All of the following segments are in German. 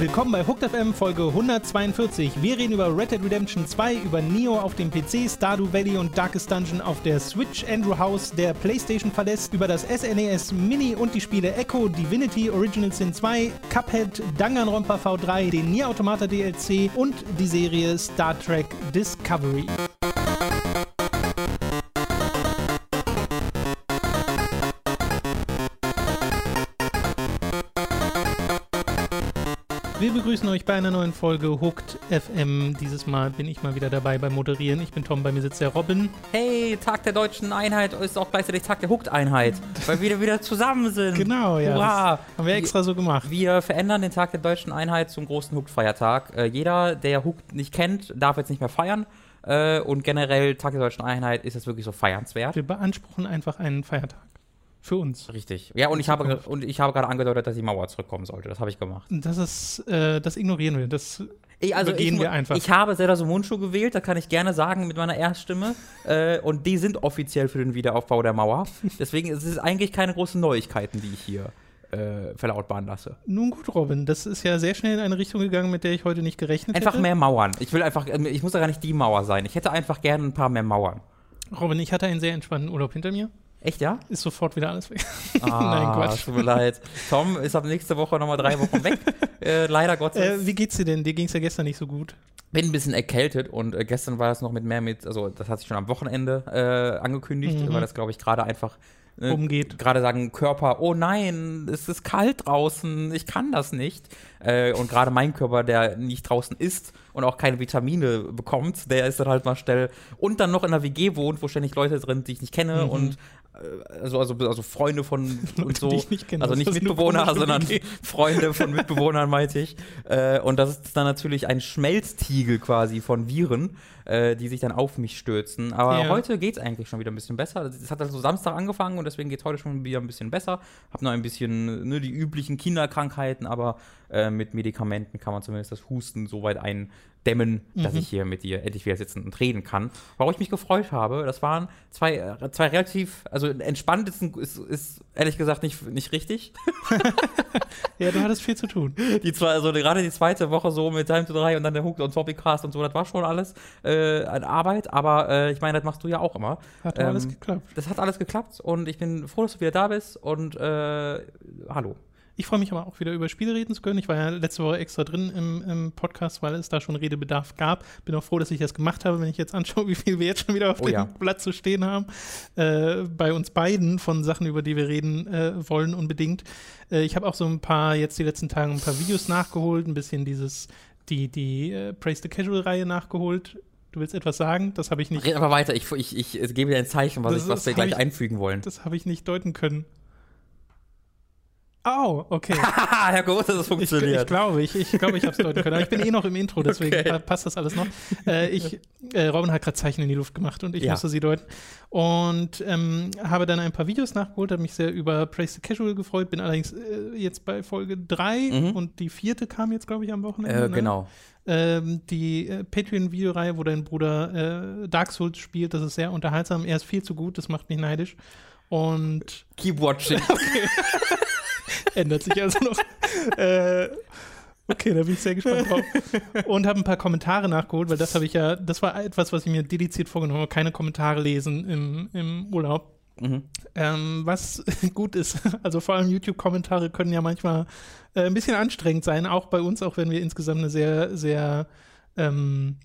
Willkommen bei Hooked FM Folge 142. Wir reden über Red Dead Redemption 2, über Neo auf dem PC, Stardew Valley und Darkest Dungeon auf der Switch, Andrew House, der PlayStation verlässt, über das SNES Mini und die Spiele Echo, Divinity, Original Sin 2, Cuphead, Danganronpa V3, den Nier Automata DLC und die Serie Star Trek Discovery. Wir begrüßen euch bei einer neuen Folge Hooked FM. Dieses Mal bin ich mal wieder dabei beim Moderieren. Ich bin Tom, bei mir sitzt der Robin. Hey, Tag der deutschen Einheit ist auch gleichzeitig Tag der Hooked-Einheit, weil wir wieder zusammen sind. Genau, ja. Hurra. Haben wir extra so gemacht. Wir verändern den Tag der deutschen Einheit zum großen Hooked-Feiertag. Äh, jeder, der Hooked nicht kennt, darf jetzt nicht mehr feiern. Äh, und generell, Tag der deutschen Einheit ist jetzt wirklich so feiernswert. Wir beanspruchen einfach einen Feiertag. Für uns. Richtig. Ja, und ich habe, und ich habe gerade angedeutet, dass die Mauer zurückkommen sollte. Das habe ich gemacht. Das ist, äh, das ignorieren wir. Das Ich, also ich, wir einfach. ich habe Zelda Sumunchu gewählt, das kann ich gerne sagen mit meiner Erststimme. äh, und die sind offiziell für den Wiederaufbau der Mauer. Deswegen ist es eigentlich keine großen Neuigkeiten, die ich hier äh, verlautbaren lasse. Nun gut, Robin, das ist ja sehr schnell in eine Richtung gegangen, mit der ich heute nicht gerechnet Einfach hätte. mehr Mauern. Ich will einfach, äh, ich muss ja gar nicht die Mauer sein. Ich hätte einfach gerne ein paar mehr Mauern. Robin, ich hatte einen sehr entspannten Urlaub hinter mir. Echt, ja? Ist sofort wieder alles weg. Ah, Nein, Quatsch. Tut mir leid. Tom ist ab nächste Woche nochmal drei Wochen weg. äh, leider Gottes. Äh, wie geht's dir denn? Dir ging's ja gestern nicht so gut. bin ein bisschen erkältet und äh, gestern war es noch mit mehr mit, also das hat sich schon am Wochenende äh, angekündigt, Mhm. weil das, glaube ich, gerade einfach äh, Umgeht. Gerade sagen Körper, oh nein, es ist kalt draußen, ich kann das nicht. Äh, und gerade mein Körper, der nicht draußen ist und auch keine Vitamine bekommt, der ist dann halt mal schnell und dann noch in einer WG wohnt, wo ständig Leute drin, die ich nicht kenne Mhm. und also, also, also Freunde von und so. nicht kenne. Also nicht Mitbewohner, sondern. Freunde von Mitbewohnern, meinte ich. Äh, und das ist dann natürlich ein Schmelztiegel quasi von Viren, äh, die sich dann auf mich stürzen. Aber Ja. heute geht es eigentlich schon wieder ein bisschen besser. Es hat also Samstag angefangen und deswegen geht es heute schon wieder ein bisschen besser. Hab noch ein bisschen ne, die üblichen Kinderkrankheiten, aber äh, mit Medikamenten kann man zumindest das Husten so weit eindämmen, dass Mhm. ich hier mit dir endlich wieder sitzen und reden kann. Worauf ich mich gefreut habe, das waren zwei, äh, zwei relativ, also entspannt ist, ist ehrlich gesagt nicht, nicht richtig. Ja, du hattest viel zu tun. Die zwei, also gerade die zweite Woche so mit Time to 3 und dann der Hooked und Topiccast und so, das war schon alles äh, an Arbeit, aber äh, ich meine, das machst du ja auch immer. Hat Ähm, alles geklappt. Das hat alles geklappt und ich bin froh, dass du wieder da bist und äh, hallo. Ich freue mich aber auch wieder über Spiele reden zu können. Ich war ja letzte Woche extra drin im, im Podcast, weil es da schon Redebedarf gab. Bin auch froh, dass ich das gemacht habe, wenn ich jetzt anschaue, wie viel wir jetzt schon wieder auf Oh dem ja. Blatt zu stehen haben. Äh, bei uns beiden von Sachen, über die wir reden äh, wollen, unbedingt. Äh, ich habe auch so ein paar, jetzt die letzten Tage, ein paar Videos nachgeholt, ein bisschen dieses, die, die äh, Praise the Casual-Reihe nachgeholt. Du willst etwas sagen? Das habe ich nicht, Red aber weiter, ich, ich, ich, gebe dir ein Zeichen, was, Das ich, was wir gleich ich- einfügen wollen. das habe ich nicht deuten können. Au, okay. Haha, Herr Groß, dass es Ich, ich funktioniert. glaube, ich, ich, glaube, ich habe es deuten können. Aber ich bin eh noch im Intro, deswegen Okay. pa- passt das alles noch. Äh, ich, äh, Robin hat gerade Zeichen in die Luft gemacht und ich Ja. musste sie deuten. Und ähm, habe dann ein paar Videos nachgeholt, habe mich sehr über Praise the Casual gefreut, bin allerdings äh, jetzt bei Folge 3 Mhm. und die vierte kam jetzt, glaube ich, am Wochenende. äh, ne? genau. Ähm, die äh, Patreon-Videoreihe, wo dein Bruder äh, Dark Souls spielt, das ist sehr unterhaltsam. Er ist viel zu gut, das macht mich neidisch. Und Keep watching. ändert sich also noch. äh, okay, da bin ich sehr gespannt drauf. Und habe ein paar Kommentare nachgeholt, weil das habe ich ja, das war etwas, was ich mir dediziert vorgenommen habe, keine Kommentare lesen im, im Urlaub. mhm. Ähm, was gut ist, also vor allem YouTube-Kommentare können ja manchmal äh, ein bisschen anstrengend sein, auch bei uns, auch wenn wir insgesamt eine sehr, sehr, ähm,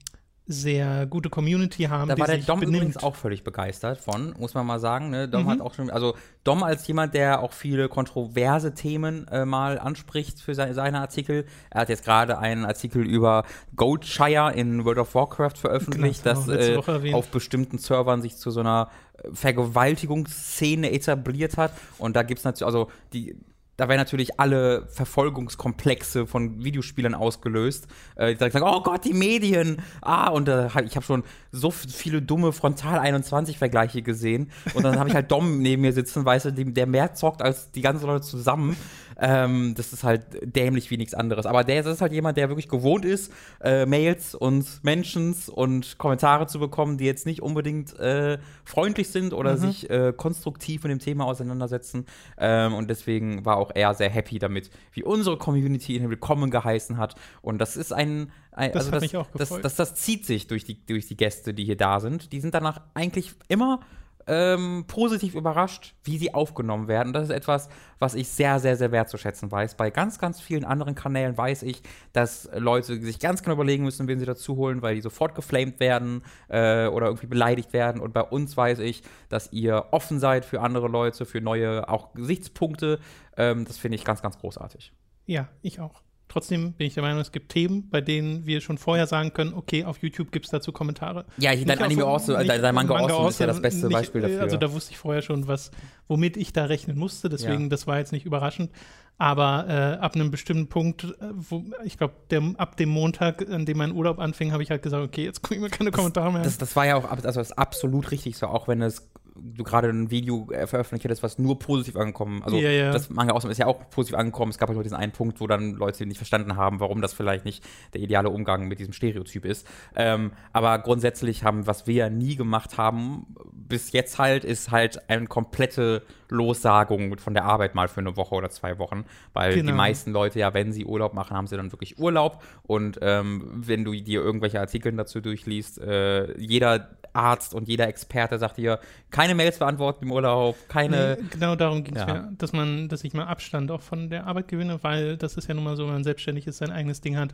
sehr gute Community haben. Da war der Dom benimmt. übrigens auch völlig begeistert von, muss man mal sagen. Ne? Dom Mhm. hat auch schon, also Dom als jemand, der auch viele kontroverse Themen äh, mal anspricht für seine, seine Artikel. Er hat jetzt gerade einen Artikel über Goldshire in World of Warcraft veröffentlicht, Genau, das äh, auf bestimmten Servern sich zu so einer Vergewaltigungsszene etabliert hat. Und da gibt es natürlich, also die da werden natürlich alle Verfolgungskomplexe von Videospielern ausgelöst. Äh, die sagen, oh Gott, die Medien. Ah, und äh, ich habe schon so viele dumme Frontal-21-Vergleiche gesehen. Und dann habe ich halt Dom neben mir sitzen, weißt du, der mehr zockt als die ganzen Leute zusammen. Ähm, das ist halt dämlich wie nichts anderes. Aber der das ist halt jemand, der wirklich gewohnt ist, äh, Mails und Mentions und Kommentare zu bekommen, die jetzt nicht unbedingt äh, freundlich sind oder Mhm. sich äh, konstruktiv mit dem Thema auseinandersetzen. Ähm, und deswegen war auch er sehr happy damit, wie unsere Community ihn willkommen geheißen hat. Und das ist ein, ein Das also hat das, mich auch das, das, das zieht sich durch die, durch die Gäste, die hier da sind. Die sind danach eigentlich immer ähm, positiv überrascht, wie sie aufgenommen werden. Das ist etwas, was ich sehr, sehr, sehr wertzuschätzen weiß. Bei ganz, ganz vielen anderen Kanälen weiß ich, dass Leute sich ganz genau überlegen müssen, wen sie dazu holen, weil die sofort geflamed werden äh, oder irgendwie beleidigt werden. Und bei uns weiß ich, dass ihr offen seid für andere Leute, für neue auch Gesichtspunkte. Ähm, das finde ich ganz, ganz großartig. Ja, ich auch. Trotzdem bin ich der Meinung, es gibt Themen, bei denen wir schon vorher sagen können, okay, auf YouTube gibt es dazu Kommentare. Ja, ich, dein Anime nicht dein, dein Manga, Manga Awesome ist ja das beste nicht, Beispiel dafür. Also da wusste ich vorher schon, was, womit ich da rechnen musste, deswegen, Ja. das war jetzt nicht überraschend. Aber äh, ab einem bestimmten Punkt, äh, wo, ich glaube, ab dem Montag, an dem mein Urlaub anfing, habe ich halt gesagt, okay, jetzt gucke ich mir keine Kommentare mehr an. Das, das war ja auch also das absolut richtig so, auch wenn es du gerade ein Video äh, veröffentlicht hättest, was nur positiv angekommen. Also Ja, ja. das Manga Awesome ist ja auch positiv angekommen. Es gab halt nur diesen einen Punkt, wo dann Leute nicht verstanden haben, warum das vielleicht nicht der ideale Umgang mit diesem Stereotyp ist. Ähm, aber grundsätzlich haben, was wir ja nie gemacht haben, bis jetzt halt, ist halt eine komplette Lossagung von der Arbeit mal für eine Woche oder zwei Wochen. Weil Genau. die meisten Leute ja, wenn sie Urlaub machen, haben sie dann wirklich Urlaub. Und ähm, wenn du dir irgendwelche Artikel dazu durchliest, äh, jeder Arzt und jeder Experte sagt dir, keine Mails beantworten im Urlaub, keine. Nee, genau darum ging es Ja. mir, dass man, dass ich mal Abstand auch von der Arbeit gewinne, weil das ist ja nun mal so, wenn man selbstständig ist, sein eigenes Ding hat.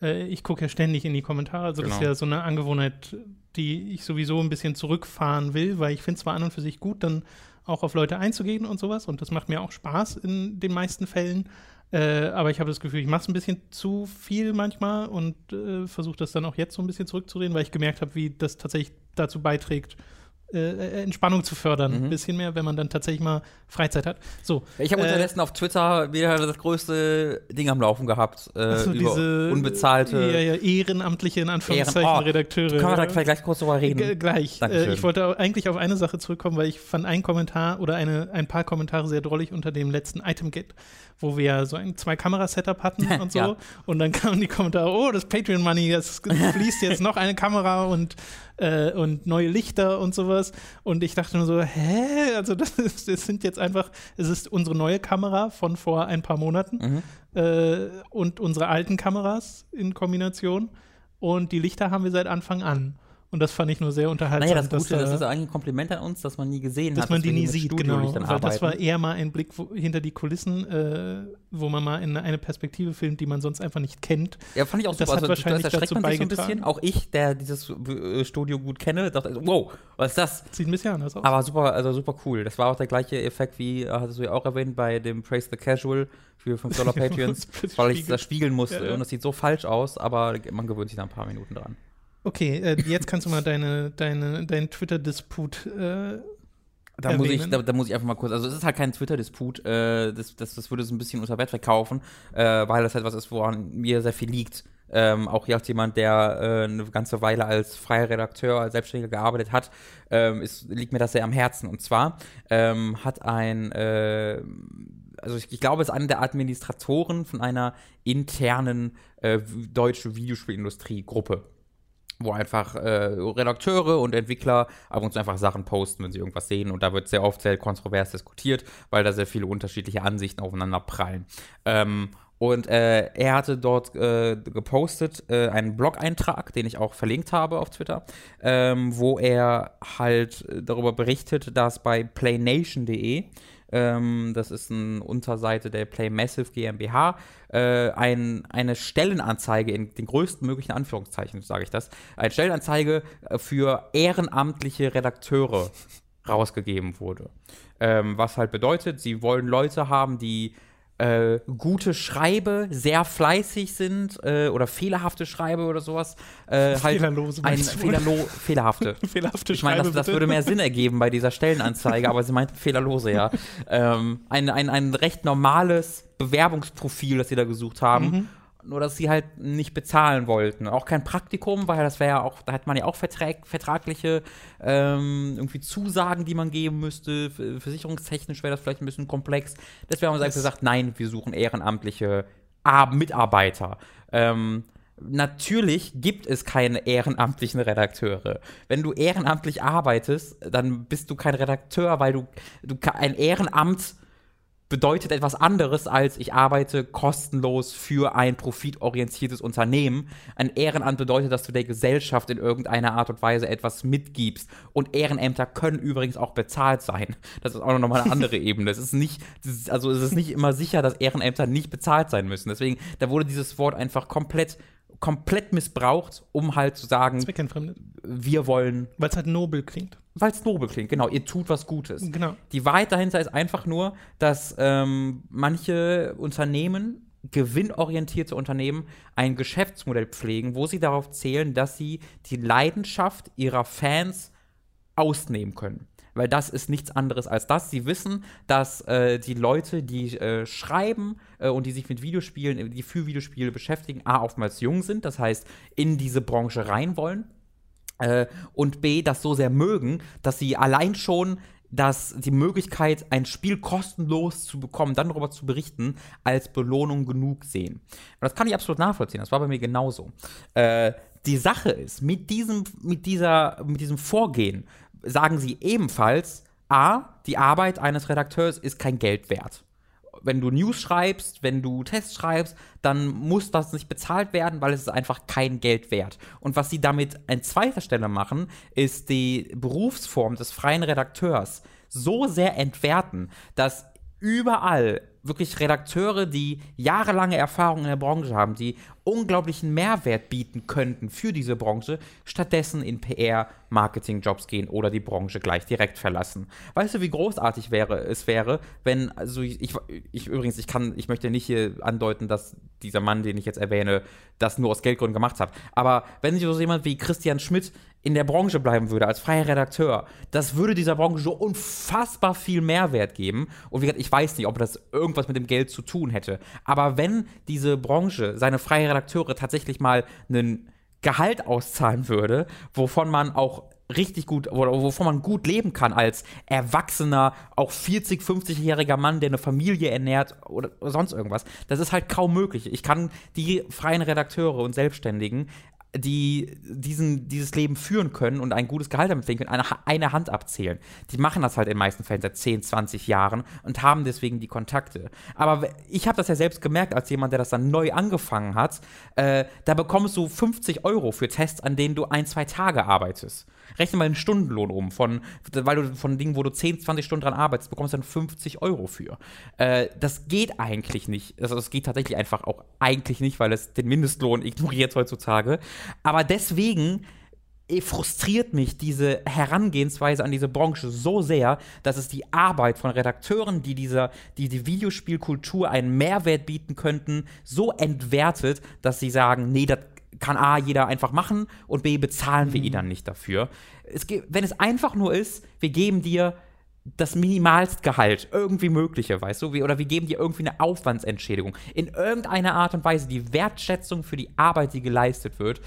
Äh, ich gucke ja ständig in die Kommentare. Also das ist Genau. ja so eine Angewohnheit, die ich sowieso ein bisschen zurückfahren will, weil ich finde zwar an und für sich gut, dann auch auf Leute einzugehen und sowas. Und das macht mir auch Spaß in den meisten Fällen. Äh, aber ich habe das Gefühl, ich mache es ein bisschen zu viel manchmal und äh, versuche das dann auch jetzt so ein bisschen zurückzudrehen, weil ich gemerkt habe, wie das tatsächlich dazu beiträgt, äh, Entspannung zu fördern. Mhm. Ein bisschen mehr, wenn man dann tatsächlich mal Freizeit hat. So. Ich habe äh, unterdessen auf Twitter wieder das größte Ding am Laufen gehabt. Äh, also diese unbezahlte. ja, ja, ein paar ein paar Kommentare sehr drollig unter dem letzten Item-Get, wo wir ja so ein Zwei-Kamera-Setup hatten und so. Ja. Und dann kamen die Kommentare, oh, das Patreon-Money, das fließt jetzt noch eine Kamera und, äh, und neue Lichter und sowas. Und ich dachte nur so, hä? Also das, ist, das sind jetzt einfach, es ist unsere neue Kamera von vor ein paar Monaten Mhm. äh, und unsere alten Kameras in Kombination. Und die Lichter haben wir seit Anfang an. Und das fand ich nur sehr unterhaltsam. Naja, das Gute, dass, das ist eigentlich ein Kompliment an uns, dass man nie gesehen dass hat. man die nie sieht, genau. Weil das war arbeiten. eher mal ein Blick wo, hinter die Kulissen, äh, wo man mal in eine Perspektive filmt, die man sonst einfach nicht kennt. Ja, fand ich auch Das super. hat Also, wahrscheinlich das erschreckt dazu man sich so ein bisschen. Auch ich, der dieses äh, Studio gut kenne, dachte, wow, was ist das? Sieht ein bisschen anders aus. Aber super, also super cool. Das war auch der gleiche Effekt wie, äh, hattest du ja auch erwähnt, bei dem Praise the Casual für 5 Dollar Patreons, weil ich das spiegeln musste. Ja, ja. Und das sieht so falsch aus, aber man gewöhnt sich nach ein paar Minuten dran. Okay, äh, jetzt kannst du mal deine, deine, deinen Twitter-Disput äh, Da muss, ich, da, da muss ich einfach mal kurz, also es ist halt kein Twitter-Disput, äh, das, das, das würde es ein bisschen unter Wert verkaufen, äh, weil das halt was ist, woran mir sehr viel liegt. Ähm, auch hier als jemand, der äh, eine ganze Weile als freier Redakteur, als Selbstständiger gearbeitet hat, ähm, ist, liegt mir das sehr am Herzen. Und zwar ähm, hat ein, äh, also ich, ich glaube, es ist einer der Administratoren von einer internen äh, deutschen Videospielindustrie-Gruppe wo einfach äh, Redakteure und Entwickler ab und zu einfach Sachen posten, wenn sie irgendwas sehen. Und da wird sehr oft sehr kontrovers diskutiert, weil da sehr viele unterschiedliche Ansichten aufeinander prallen. Ähm, und äh, er hatte dort äh, gepostet äh, einen Blog-Eintrag, den ich auch verlinkt habe auf Twitter, ähm, wo er halt darüber berichtet, dass bei playnation.de ähm, das ist eine Unterseite der Play Massive GmbH, äh, ein, eine Stellenanzeige in den größten möglichen Anführungszeichen, sage ich das, eine Stellenanzeige äh, für ehrenamtliche Redakteure rausgegeben wurde. Ähm, was halt bedeutet, sie wollen Leute haben, die äh, gute Schreibe, sehr fleißig sind äh, oder fehlerhafte Schreibe oder sowas. Äh, halt Fehlerlose, ein fehlerlo fehlerhafte. fehlerhafte Ich meine, das, Schreibe, das würde mehr Sinn ergeben bei dieser Stellenanzeige, aber sie meint fehlerlose, ja. ähm, ein, ein, ein recht normales Bewerbungsprofil, das sie da gesucht haben. Nur dass sie halt nicht bezahlen wollten. Auch kein Praktikum, weil das wäre ja auch, da hat man ja auch vertrag, vertragliche ähm, irgendwie Zusagen, die man geben müsste. Versicherungstechnisch wäre das vielleicht ein bisschen komplex. Deswegen haben wir gesagt, nein, wir suchen ehrenamtliche Mitarbeiter. Ähm, natürlich gibt es keine ehrenamtlichen Redakteure. Wenn du ehrenamtlich arbeitest, dann bist du kein Redakteur, weil du, du ein Ehrenamt bedeutet etwas anderes als ich arbeite kostenlos für ein profitorientiertes Unternehmen. Ein Ehrenamt bedeutet, dass du der Gesellschaft in irgendeiner Art und Weise etwas mitgibst. Und Ehrenämter können übrigens auch bezahlt sein. Das ist auch nochmal eine andere Ebene. Es ist nicht, also es ist nicht immer sicher, dass Ehrenämter nicht bezahlt sein müssen. Deswegen, da wurde dieses Wort einfach komplett komplett missbraucht, um halt zu sagen, wir wollen. Weil es halt nobel klingt. Weil es nobel klingt, genau. Ihr tut was Gutes. Genau. Die Wahrheit dahinter ist einfach nur, dass ähm, manche Unternehmen, gewinnorientierte Unternehmen, ein Geschäftsmodell pflegen, wo sie darauf zählen, dass sie die Leidenschaft ihrer Fans ausnehmen können weil das ist nichts anderes als das. Sie wissen, dass äh, die Leute, die äh, schreiben äh, und die sich mit Videospielen, die für Videospiele beschäftigen, A, oftmals jung sind, das heißt, in diese Branche rein wollen. Äh, und B, das so sehr mögen, dass sie allein schon dass die Möglichkeit, ein Spiel kostenlos zu bekommen, dann darüber zu berichten, als Belohnung genug sehen. Und das kann ich absolut nachvollziehen. Das war bei mir genauso. Äh, die Sache ist, mit diesem, mit dieser, mit diesem Vorgehen sagen sie ebenfalls, A, die Arbeit eines Redakteurs ist kein Geld wert. Wenn du News schreibst, wenn du Tests schreibst, dann muss das nicht bezahlt werden, weil es ist einfach kein Geld wert. Und was sie damit an zweiter Stelle machen, ist die Berufsform des freien Redakteurs so sehr entwerten, dass überall wirklich Redakteure, die jahrelange Erfahrung in der Branche haben, die unglaublichen Mehrwert bieten könnten für diese Branche, stattdessen in PR, Marketing-Jobs gehen oder die Branche gleich direkt verlassen. Weißt du, wie großartig wäre es wäre, wenn, also ich, ich, ich übrigens, ich kann, ich möchte nicht hier andeuten, dass dieser Mann, den ich jetzt erwähne, das nur aus Geldgründen gemacht hat. Aber wenn sich so jemand wie Christian Schmidt in der Branche bleiben würde, als freier Redakteur, das würde dieser Branche so unfassbar viel Mehrwert geben. Und wie gesagt, ich weiß nicht, ob das irgendwas mit dem Geld zu tun hätte. Aber wenn diese Branche seine freie Redakteure tatsächlich mal einen Gehalt auszahlen würde, wovon man auch richtig gut oder wovon man gut leben kann als erwachsener, auch 40, 50-jähriger Mann, der eine Familie ernährt oder sonst irgendwas. Das ist halt kaum möglich. Ich kann die freien Redakteure und Selbstständigen die diesen, dieses Leben führen können und ein gutes Gehalt damit verdienen können, eine, eine Hand abzählen. Die machen das halt in den meisten Fällen seit 10, 20 Jahren und haben deswegen die Kontakte. Aber ich habe das ja selbst gemerkt, als jemand, der das dann neu angefangen hat, äh, da bekommst du 50 Euro für Tests, an denen du ein, zwei Tage arbeitest. Rechne mal einen Stundenlohn um, von, weil du von Dingen, wo du 10, 20 Stunden dran arbeitest, bekommst dann 50 Euro für. Äh, das geht eigentlich nicht. Also das geht tatsächlich einfach auch eigentlich nicht, weil es den Mindestlohn ignoriert heutzutage. Aber deswegen äh, frustriert mich diese Herangehensweise an diese Branche so sehr, dass es die Arbeit von Redakteuren, die dieser, die die Videospielkultur einen Mehrwert bieten könnten, so entwertet, dass sie sagen, nee, das kann A, jeder einfach machen und B, bezahlen wir ihn mhm. dann nicht dafür. Es, wenn es einfach nur ist, wir geben dir das Minimalstgehalt irgendwie mögliche, weißt du, wie, oder wir geben dir irgendwie eine Aufwandsentschädigung. In irgendeiner Art und Weise die Wertschätzung für die Arbeit, die geleistet wird,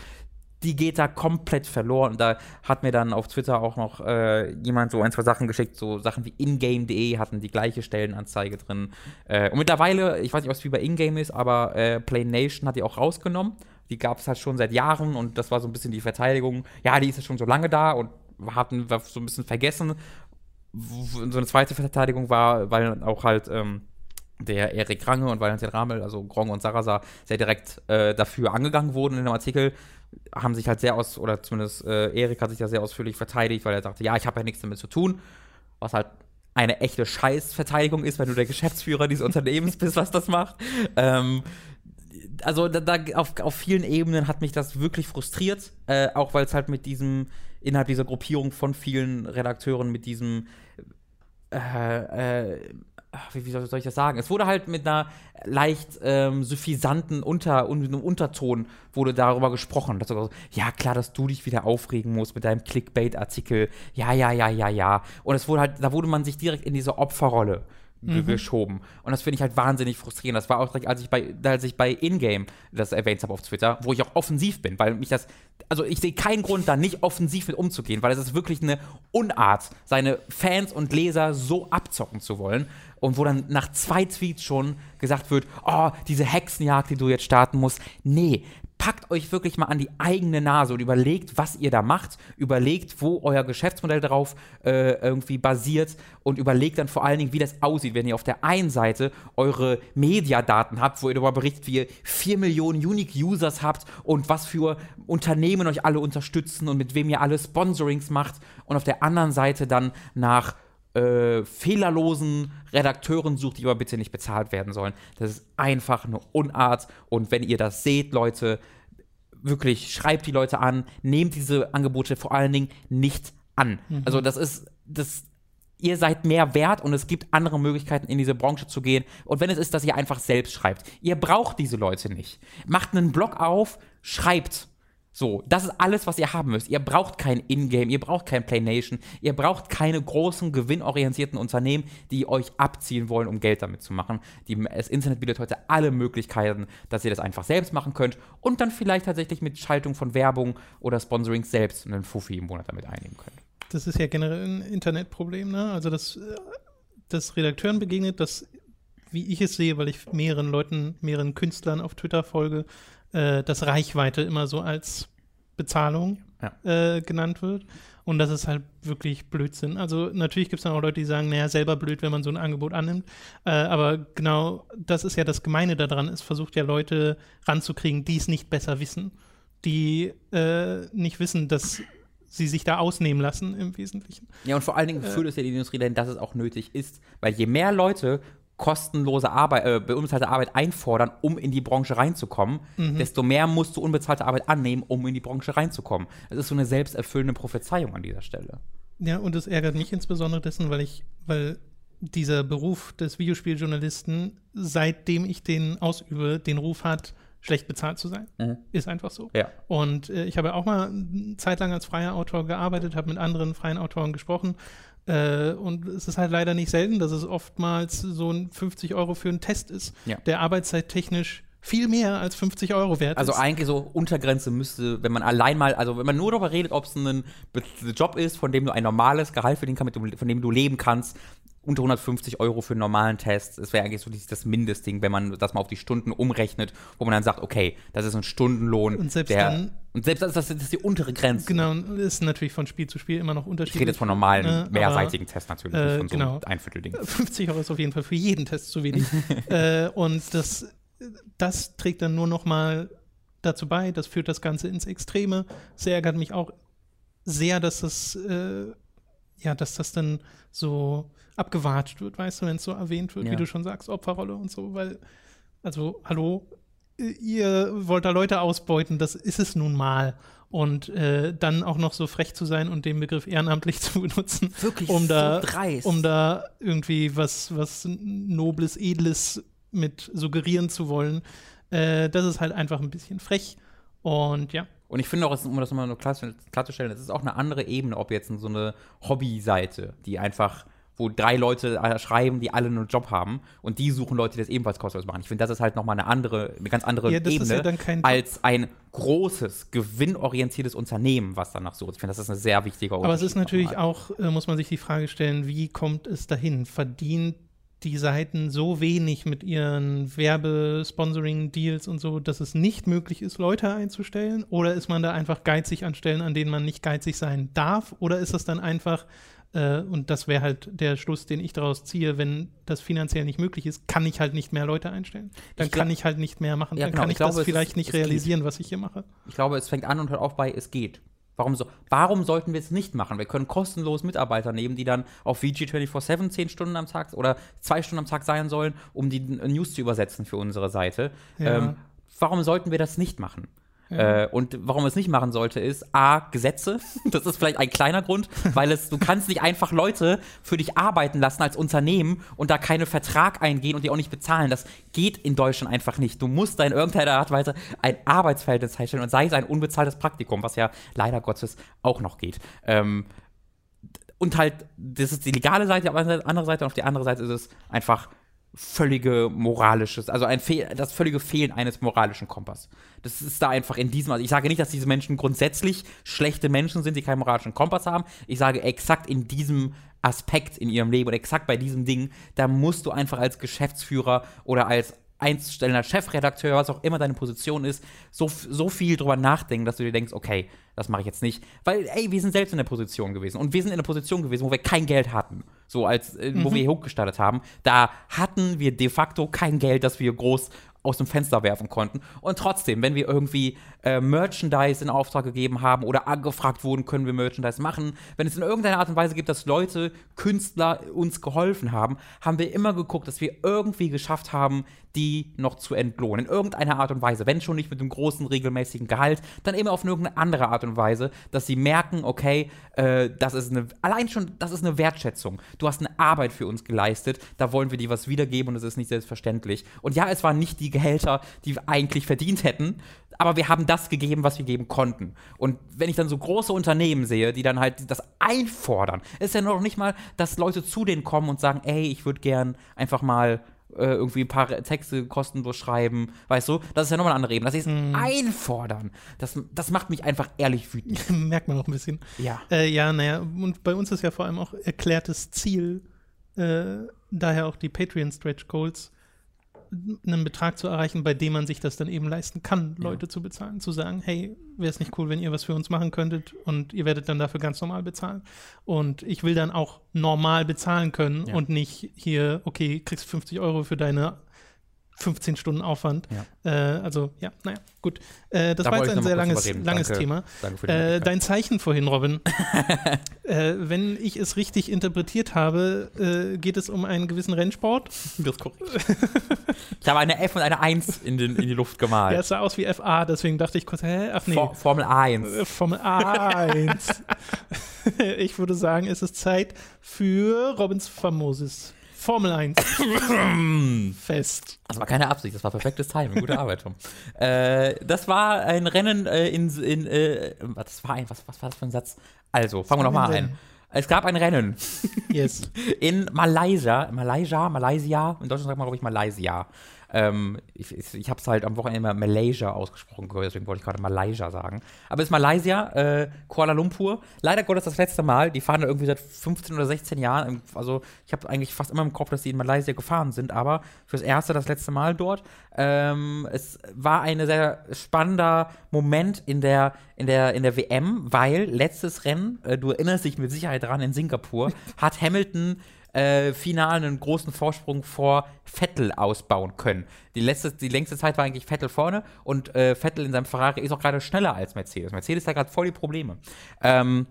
die geht da komplett verloren. Und da hat mir dann auf Twitter auch noch äh, jemand so ein, zwei Sachen geschickt, so Sachen wie ingame.de hatten die gleiche Stellenanzeige drin. Äh, und mittlerweile, ich weiß nicht, was wie bei Ingame ist, aber äh, Play Nation hat die auch rausgenommen. Die gab es halt schon seit Jahren und das war so ein bisschen die Verteidigung. Ja, die ist ja schon so lange da und hatten wir so ein bisschen vergessen. So eine zweite Verteidigung war, weil auch halt ähm, der Erik Range und Valentin Ramel, also Grong und Sarasa, sehr direkt äh, dafür angegangen wurden in dem Artikel, haben sich halt sehr aus, oder zumindest äh, Erik hat sich ja sehr ausführlich verteidigt, weil er sagte, ja, ich habe ja nichts damit zu tun, was halt eine echte Scheißverteidigung ist, wenn du der Geschäftsführer dieses Unternehmens bist, was das macht. Ähm, also da, da, auf, auf vielen Ebenen hat mich das wirklich frustriert, äh, auch weil es halt mit diesem, innerhalb dieser Gruppierung von vielen Redakteuren mit diesem äh, äh, wie, wie, soll ich das sagen? Es wurde halt mit einer leicht ähm, suffisanten Unter, un, Unterton wurde darüber gesprochen. Dass ja, klar, dass du dich wieder aufregen musst mit deinem Clickbait-Artikel. Ja, ja, ja, ja, ja. Und es wurde halt, da wurde man sich direkt in diese Opferrolle ge geschoben. Und das finde ich halt wahnsinnig frustrierend. Das war auch direkt, als ich bei, als ich bei Ingame das erwähnt habe auf Twitter, wo ich auch offensiv bin, weil mich das, also ich sehe keinen Grund, da nicht offensiv mit umzugehen, weil es ist wirklich eine Unart, seine Fans und Leser so abzocken zu wollen. Und wo dann nach zwei Tweets schon gesagt wird, oh, diese Hexenjagd, die du jetzt starten musst. Nee, packt euch wirklich mal an die eigene Nase und überlegt, was ihr da macht, überlegt, wo euer Geschäftsmodell darauf äh, irgendwie basiert und überlegt dann vor allen Dingen, wie das aussieht, wenn ihr auf der einen Seite eure Mediadaten habt, wo ihr darüber berichtet, wie ihr 4 Millionen Unique Users habt und was für Unternehmen euch alle unterstützen und mit wem ihr alle Sponsorings macht und auf der anderen Seite dann nach äh, fehlerlosen Redakteuren sucht, die aber bitte nicht bezahlt werden sollen. Das ist einfach eine Unart. Und wenn ihr das seht, Leute, wirklich schreibt die Leute an, nehmt diese Angebote vor allen Dingen nicht an. Mhm. Also das ist, das, ihr seid mehr wert und es gibt andere Möglichkeiten, in diese Branche zu gehen. Und wenn es ist, dass ihr einfach selbst schreibt. Ihr braucht diese Leute nicht. Macht einen Blog auf, schreibt. So, das ist alles, was ihr haben müsst. Ihr braucht kein Ingame, ihr braucht kein PlayNation, ihr braucht keine großen, gewinnorientierten Unternehmen, die euch abziehen wollen, um Geld damit zu machen. Die, das Internet bietet heute alle Möglichkeiten, dass ihr das einfach selbst machen könnt und dann vielleicht tatsächlich mit Schaltung von Werbung oder Sponsoring selbst einen Fuffi im Monat damit einnehmen könnt. Das ist ja generell ein Internetproblem, ne? Also, dass das Redakteuren begegnet, das, wie ich es sehe, weil ich mehreren Leuten, mehreren Künstlern auf Twitter folge, äh, dass Reichweite immer so als Bezahlung ja. äh, genannt wird. Und das ist halt wirklich Blödsinn. Also natürlich gibt es dann auch Leute, die sagen, naja, selber blöd, wenn man so ein Angebot annimmt. Äh, aber genau das ist ja das Gemeine daran. Es versucht ja Leute ranzukriegen, die es nicht besser wissen. Die äh, nicht wissen, dass sie sich da ausnehmen lassen im Wesentlichen. Ja, und vor allen Dingen äh, führt es ja die Industrie dahin, dass es auch nötig ist. Weil je mehr Leute kostenlose Arbeit, äh, unbezahlte Arbeit einfordern, um in die Branche reinzukommen, mhm. desto mehr musst du unbezahlte Arbeit annehmen, um in die Branche reinzukommen. Das ist so eine selbsterfüllende Prophezeiung an dieser Stelle. Ja, und es ärgert mich insbesondere dessen, weil ich, weil dieser Beruf des Videospieljournalisten, seitdem ich den ausübe, den Ruf hat, schlecht bezahlt zu sein. Mhm. Ist einfach so. Ja. Und äh, ich habe auch mal eine Zeit lang als freier Autor gearbeitet, habe mit anderen freien Autoren gesprochen äh, und es ist halt leider nicht selten, dass es oftmals so ein 50 Euro für einen Test ist, ja. der arbeitszeittechnisch viel mehr als 50 Euro wert also ist. Also eigentlich so Untergrenze müsste, wenn man allein mal, also wenn man nur darüber redet, ob es ein Job ist, von dem du ein normales Gehalt verdienen kannst, von dem du leben kannst, unter 150 Euro für einen normalen Test. Das wäre eigentlich so das Mindestding, wenn man das mal auf die Stunden umrechnet, wo man dann sagt, okay, das ist ein Stundenlohn. Und selbst der, dann. Und selbst das, das ist die untere Grenze. Genau, ist natürlich von Spiel zu Spiel immer noch unterschiedlich. Ich rede jetzt von normalen, äh, mehrseitigen Tests natürlich, äh, von so genau. ein Viertelding. 50 Euro ist auf jeden Fall für jeden Test zu wenig. äh, und das, das trägt dann nur noch mal dazu bei, das führt das Ganze ins Extreme. Es ärgert mich auch sehr, dass das, äh, ja, dass das dann so abgewatscht wird, weißt du, wenn es so erwähnt wird, ja. wie du schon sagst, Opferrolle und so, weil, also, hallo, ihr wollt da Leute ausbeuten, das ist es nun mal. Und äh, dann auch noch so frech zu sein und den Begriff ehrenamtlich zu benutzen, Wirklich um da, so dreist. um da irgendwie was, was Nobles, Edles mit suggerieren zu wollen, äh, das ist halt einfach ein bisschen frech. Und ja. Und ich finde auch, um das nochmal klarzustellen, das ist auch eine andere Ebene, ob jetzt so eine Hobby-Seite, die einfach wo drei Leute äh, schreiben, die alle einen Job haben und die suchen Leute, die das ebenfalls kostenlos machen. Ich finde, das ist halt nochmal eine andere, eine ganz andere ja, Ebene ja als ein großes, gewinnorientiertes Unternehmen, was danach sucht. Ich finde, das ist eine sehr wichtige Aber es ist natürlich auch, äh, muss man sich die Frage stellen, wie kommt es dahin? Verdient die Seiten so wenig mit ihren Werbesponsoring-Deals und so, dass es nicht möglich ist, Leute einzustellen? Oder ist man da einfach geizig an Stellen, an denen man nicht geizig sein darf? Oder ist es dann einfach äh, und das wäre halt der Schluss, den ich daraus ziehe, wenn das finanziell nicht möglich ist, kann ich halt nicht mehr Leute einstellen. Dann glaub, kann ich halt nicht mehr machen. Ja, dann genau. kann ich, ich glaube, das vielleicht es, nicht realisieren, geht. was ich hier mache. Ich glaube, es fängt an und hört auf bei, es geht. Warum, so, warum sollten wir es nicht machen? Wir können kostenlos Mitarbeiter nehmen, die dann auf VG 24-7 zehn Stunden am Tag oder zwei Stunden am Tag sein sollen, um die News zu übersetzen für unsere Seite. Ja. Ähm, warum sollten wir das nicht machen? Äh, und warum es nicht machen sollte, ist A, Gesetze. Das ist vielleicht ein kleiner Grund, weil es, du kannst nicht einfach Leute für dich arbeiten lassen als Unternehmen und da keinen Vertrag eingehen und die auch nicht bezahlen. Das geht in Deutschland einfach nicht. Du musst da in irgendeiner Art und Weise ein Arbeitsverhältnis herstellen und sei es ein unbezahltes Praktikum, was ja leider Gottes auch noch geht. Ähm, und halt, das ist die legale Seite, auf der anderen Seite und auf der anderen Seite ist es einfach völlige moralisches, also ein Fehl, das völlige Fehlen eines moralischen Kompass. Das ist da einfach in diesem, also ich sage nicht, dass diese Menschen grundsätzlich schlechte Menschen sind, die keinen moralischen Kompass haben. Ich sage exakt in diesem Aspekt in ihrem Leben und exakt bei diesem Ding, da musst du einfach als Geschäftsführer oder als einstellender Chefredakteur, was auch immer deine Position ist, so, so viel drüber nachdenken, dass du dir denkst, okay, das mache ich jetzt nicht. Weil, ey, wir sind selbst in der Position gewesen. Und wir sind in der Position gewesen, wo wir kein Geld hatten. So als, äh, wo mhm. wir hier hochgestartet haben. Da hatten wir de facto kein Geld, das wir groß aus dem Fenster werfen konnten. Und trotzdem, wenn wir irgendwie äh, Merchandise in Auftrag gegeben haben oder angefragt wurden, können wir Merchandise machen, wenn es in irgendeiner Art und Weise gibt, dass Leute, Künstler uns geholfen haben, haben wir immer geguckt, dass wir irgendwie geschafft haben, die noch zu entlohnen. In irgendeiner Art und Weise. Wenn schon nicht mit einem großen, regelmäßigen Gehalt, dann immer auf irgendeine andere Art und Weise, dass sie merken, okay, äh, das ist eine, allein schon, das ist eine Wertschätzung. Du hast eine Arbeit für uns geleistet, da wollen wir dir was wiedergeben und es ist nicht selbstverständlich. Und ja, es waren nicht die Gehälter, die wir eigentlich verdient hätten, aber wir haben das gegeben, was wir geben konnten. Und wenn ich dann so große Unternehmen sehe, die dann halt das einfordern, ist ja noch nicht mal, dass Leute zu denen kommen und sagen, ey, ich würde gern einfach mal äh, irgendwie ein paar Texte kostenlos schreiben, weißt du? Das ist ja nochmal eine andere Ebene. Dass sie es mm. einfordern, das, das macht mich einfach ehrlich wütend. Merkt man auch ein bisschen. Ja. Äh, ja, naja, und bei uns ist ja vor allem auch erklärtes Ziel, äh, daher auch die Patreon Stretch Goals, einen Betrag zu erreichen, bei dem man sich das dann eben leisten kann, Leute ja. zu bezahlen. Zu sagen, hey, wäre es nicht cool, wenn ihr was für uns machen könntet und ihr werdet dann dafür ganz normal bezahlen. Und ich will dann auch normal bezahlen können ja. und nicht hier, okay, kriegst 50 Euro für deine 15 Stunden Aufwand. Ja. Äh, also, ja, naja, gut. Äh, das da war jetzt ein sehr langes, langes Danke. Thema. Danke äh, dein Zeichen vorhin, Robin. Äh, wenn ich es richtig interpretiert habe, äh, geht es um einen gewissen Rennsport. Das ist korrekt. ich habe eine F und eine 1 in, den, in die Luft gemalt. Ja, es sah aus wie FA, deswegen dachte ich kurz, hä? Ach nee. For Formel 1. Äh, Formel 1. ich würde sagen, es ist Zeit für Robins famoses Formel 1. Fest. Das war keine Absicht, das war perfektes Timing. Gute Arbeit, Tom. äh, das war ein Rennen äh, in. in äh, was, war ein, was, was war das für ein Satz? Also, fangen wir nochmal an. Es gab ein Rennen. Yes. In Malaysia. Malaysia? Malaysia? In Deutschland sagt man, glaube ich, Malaysia. Ähm, ich ich, habe es halt am Wochenende immer Malaysia ausgesprochen deswegen wollte ich gerade Malaysia sagen. Aber es ist Malaysia, äh, Kuala Lumpur. Leider Gottes das letzte Mal. Die fahren da irgendwie seit 15 oder 16 Jahren. Also ich habe eigentlich fast immer im Kopf, dass die in Malaysia gefahren sind, aber fürs erste das letzte Mal dort. Ähm, es war ein sehr spannender Moment in der, in der, in der WM, weil letztes Rennen, äh, du erinnerst dich mit Sicherheit dran, in Singapur, hat Hamilton äh, final einen großen Vorsprung vor Vettel ausbauen können. Die, letzte, die längste Zeit war eigentlich Vettel vorne und äh, Vettel in seinem Ferrari ist auch gerade schneller als Mercedes. Mercedes hat gerade voll die Probleme. Ähm,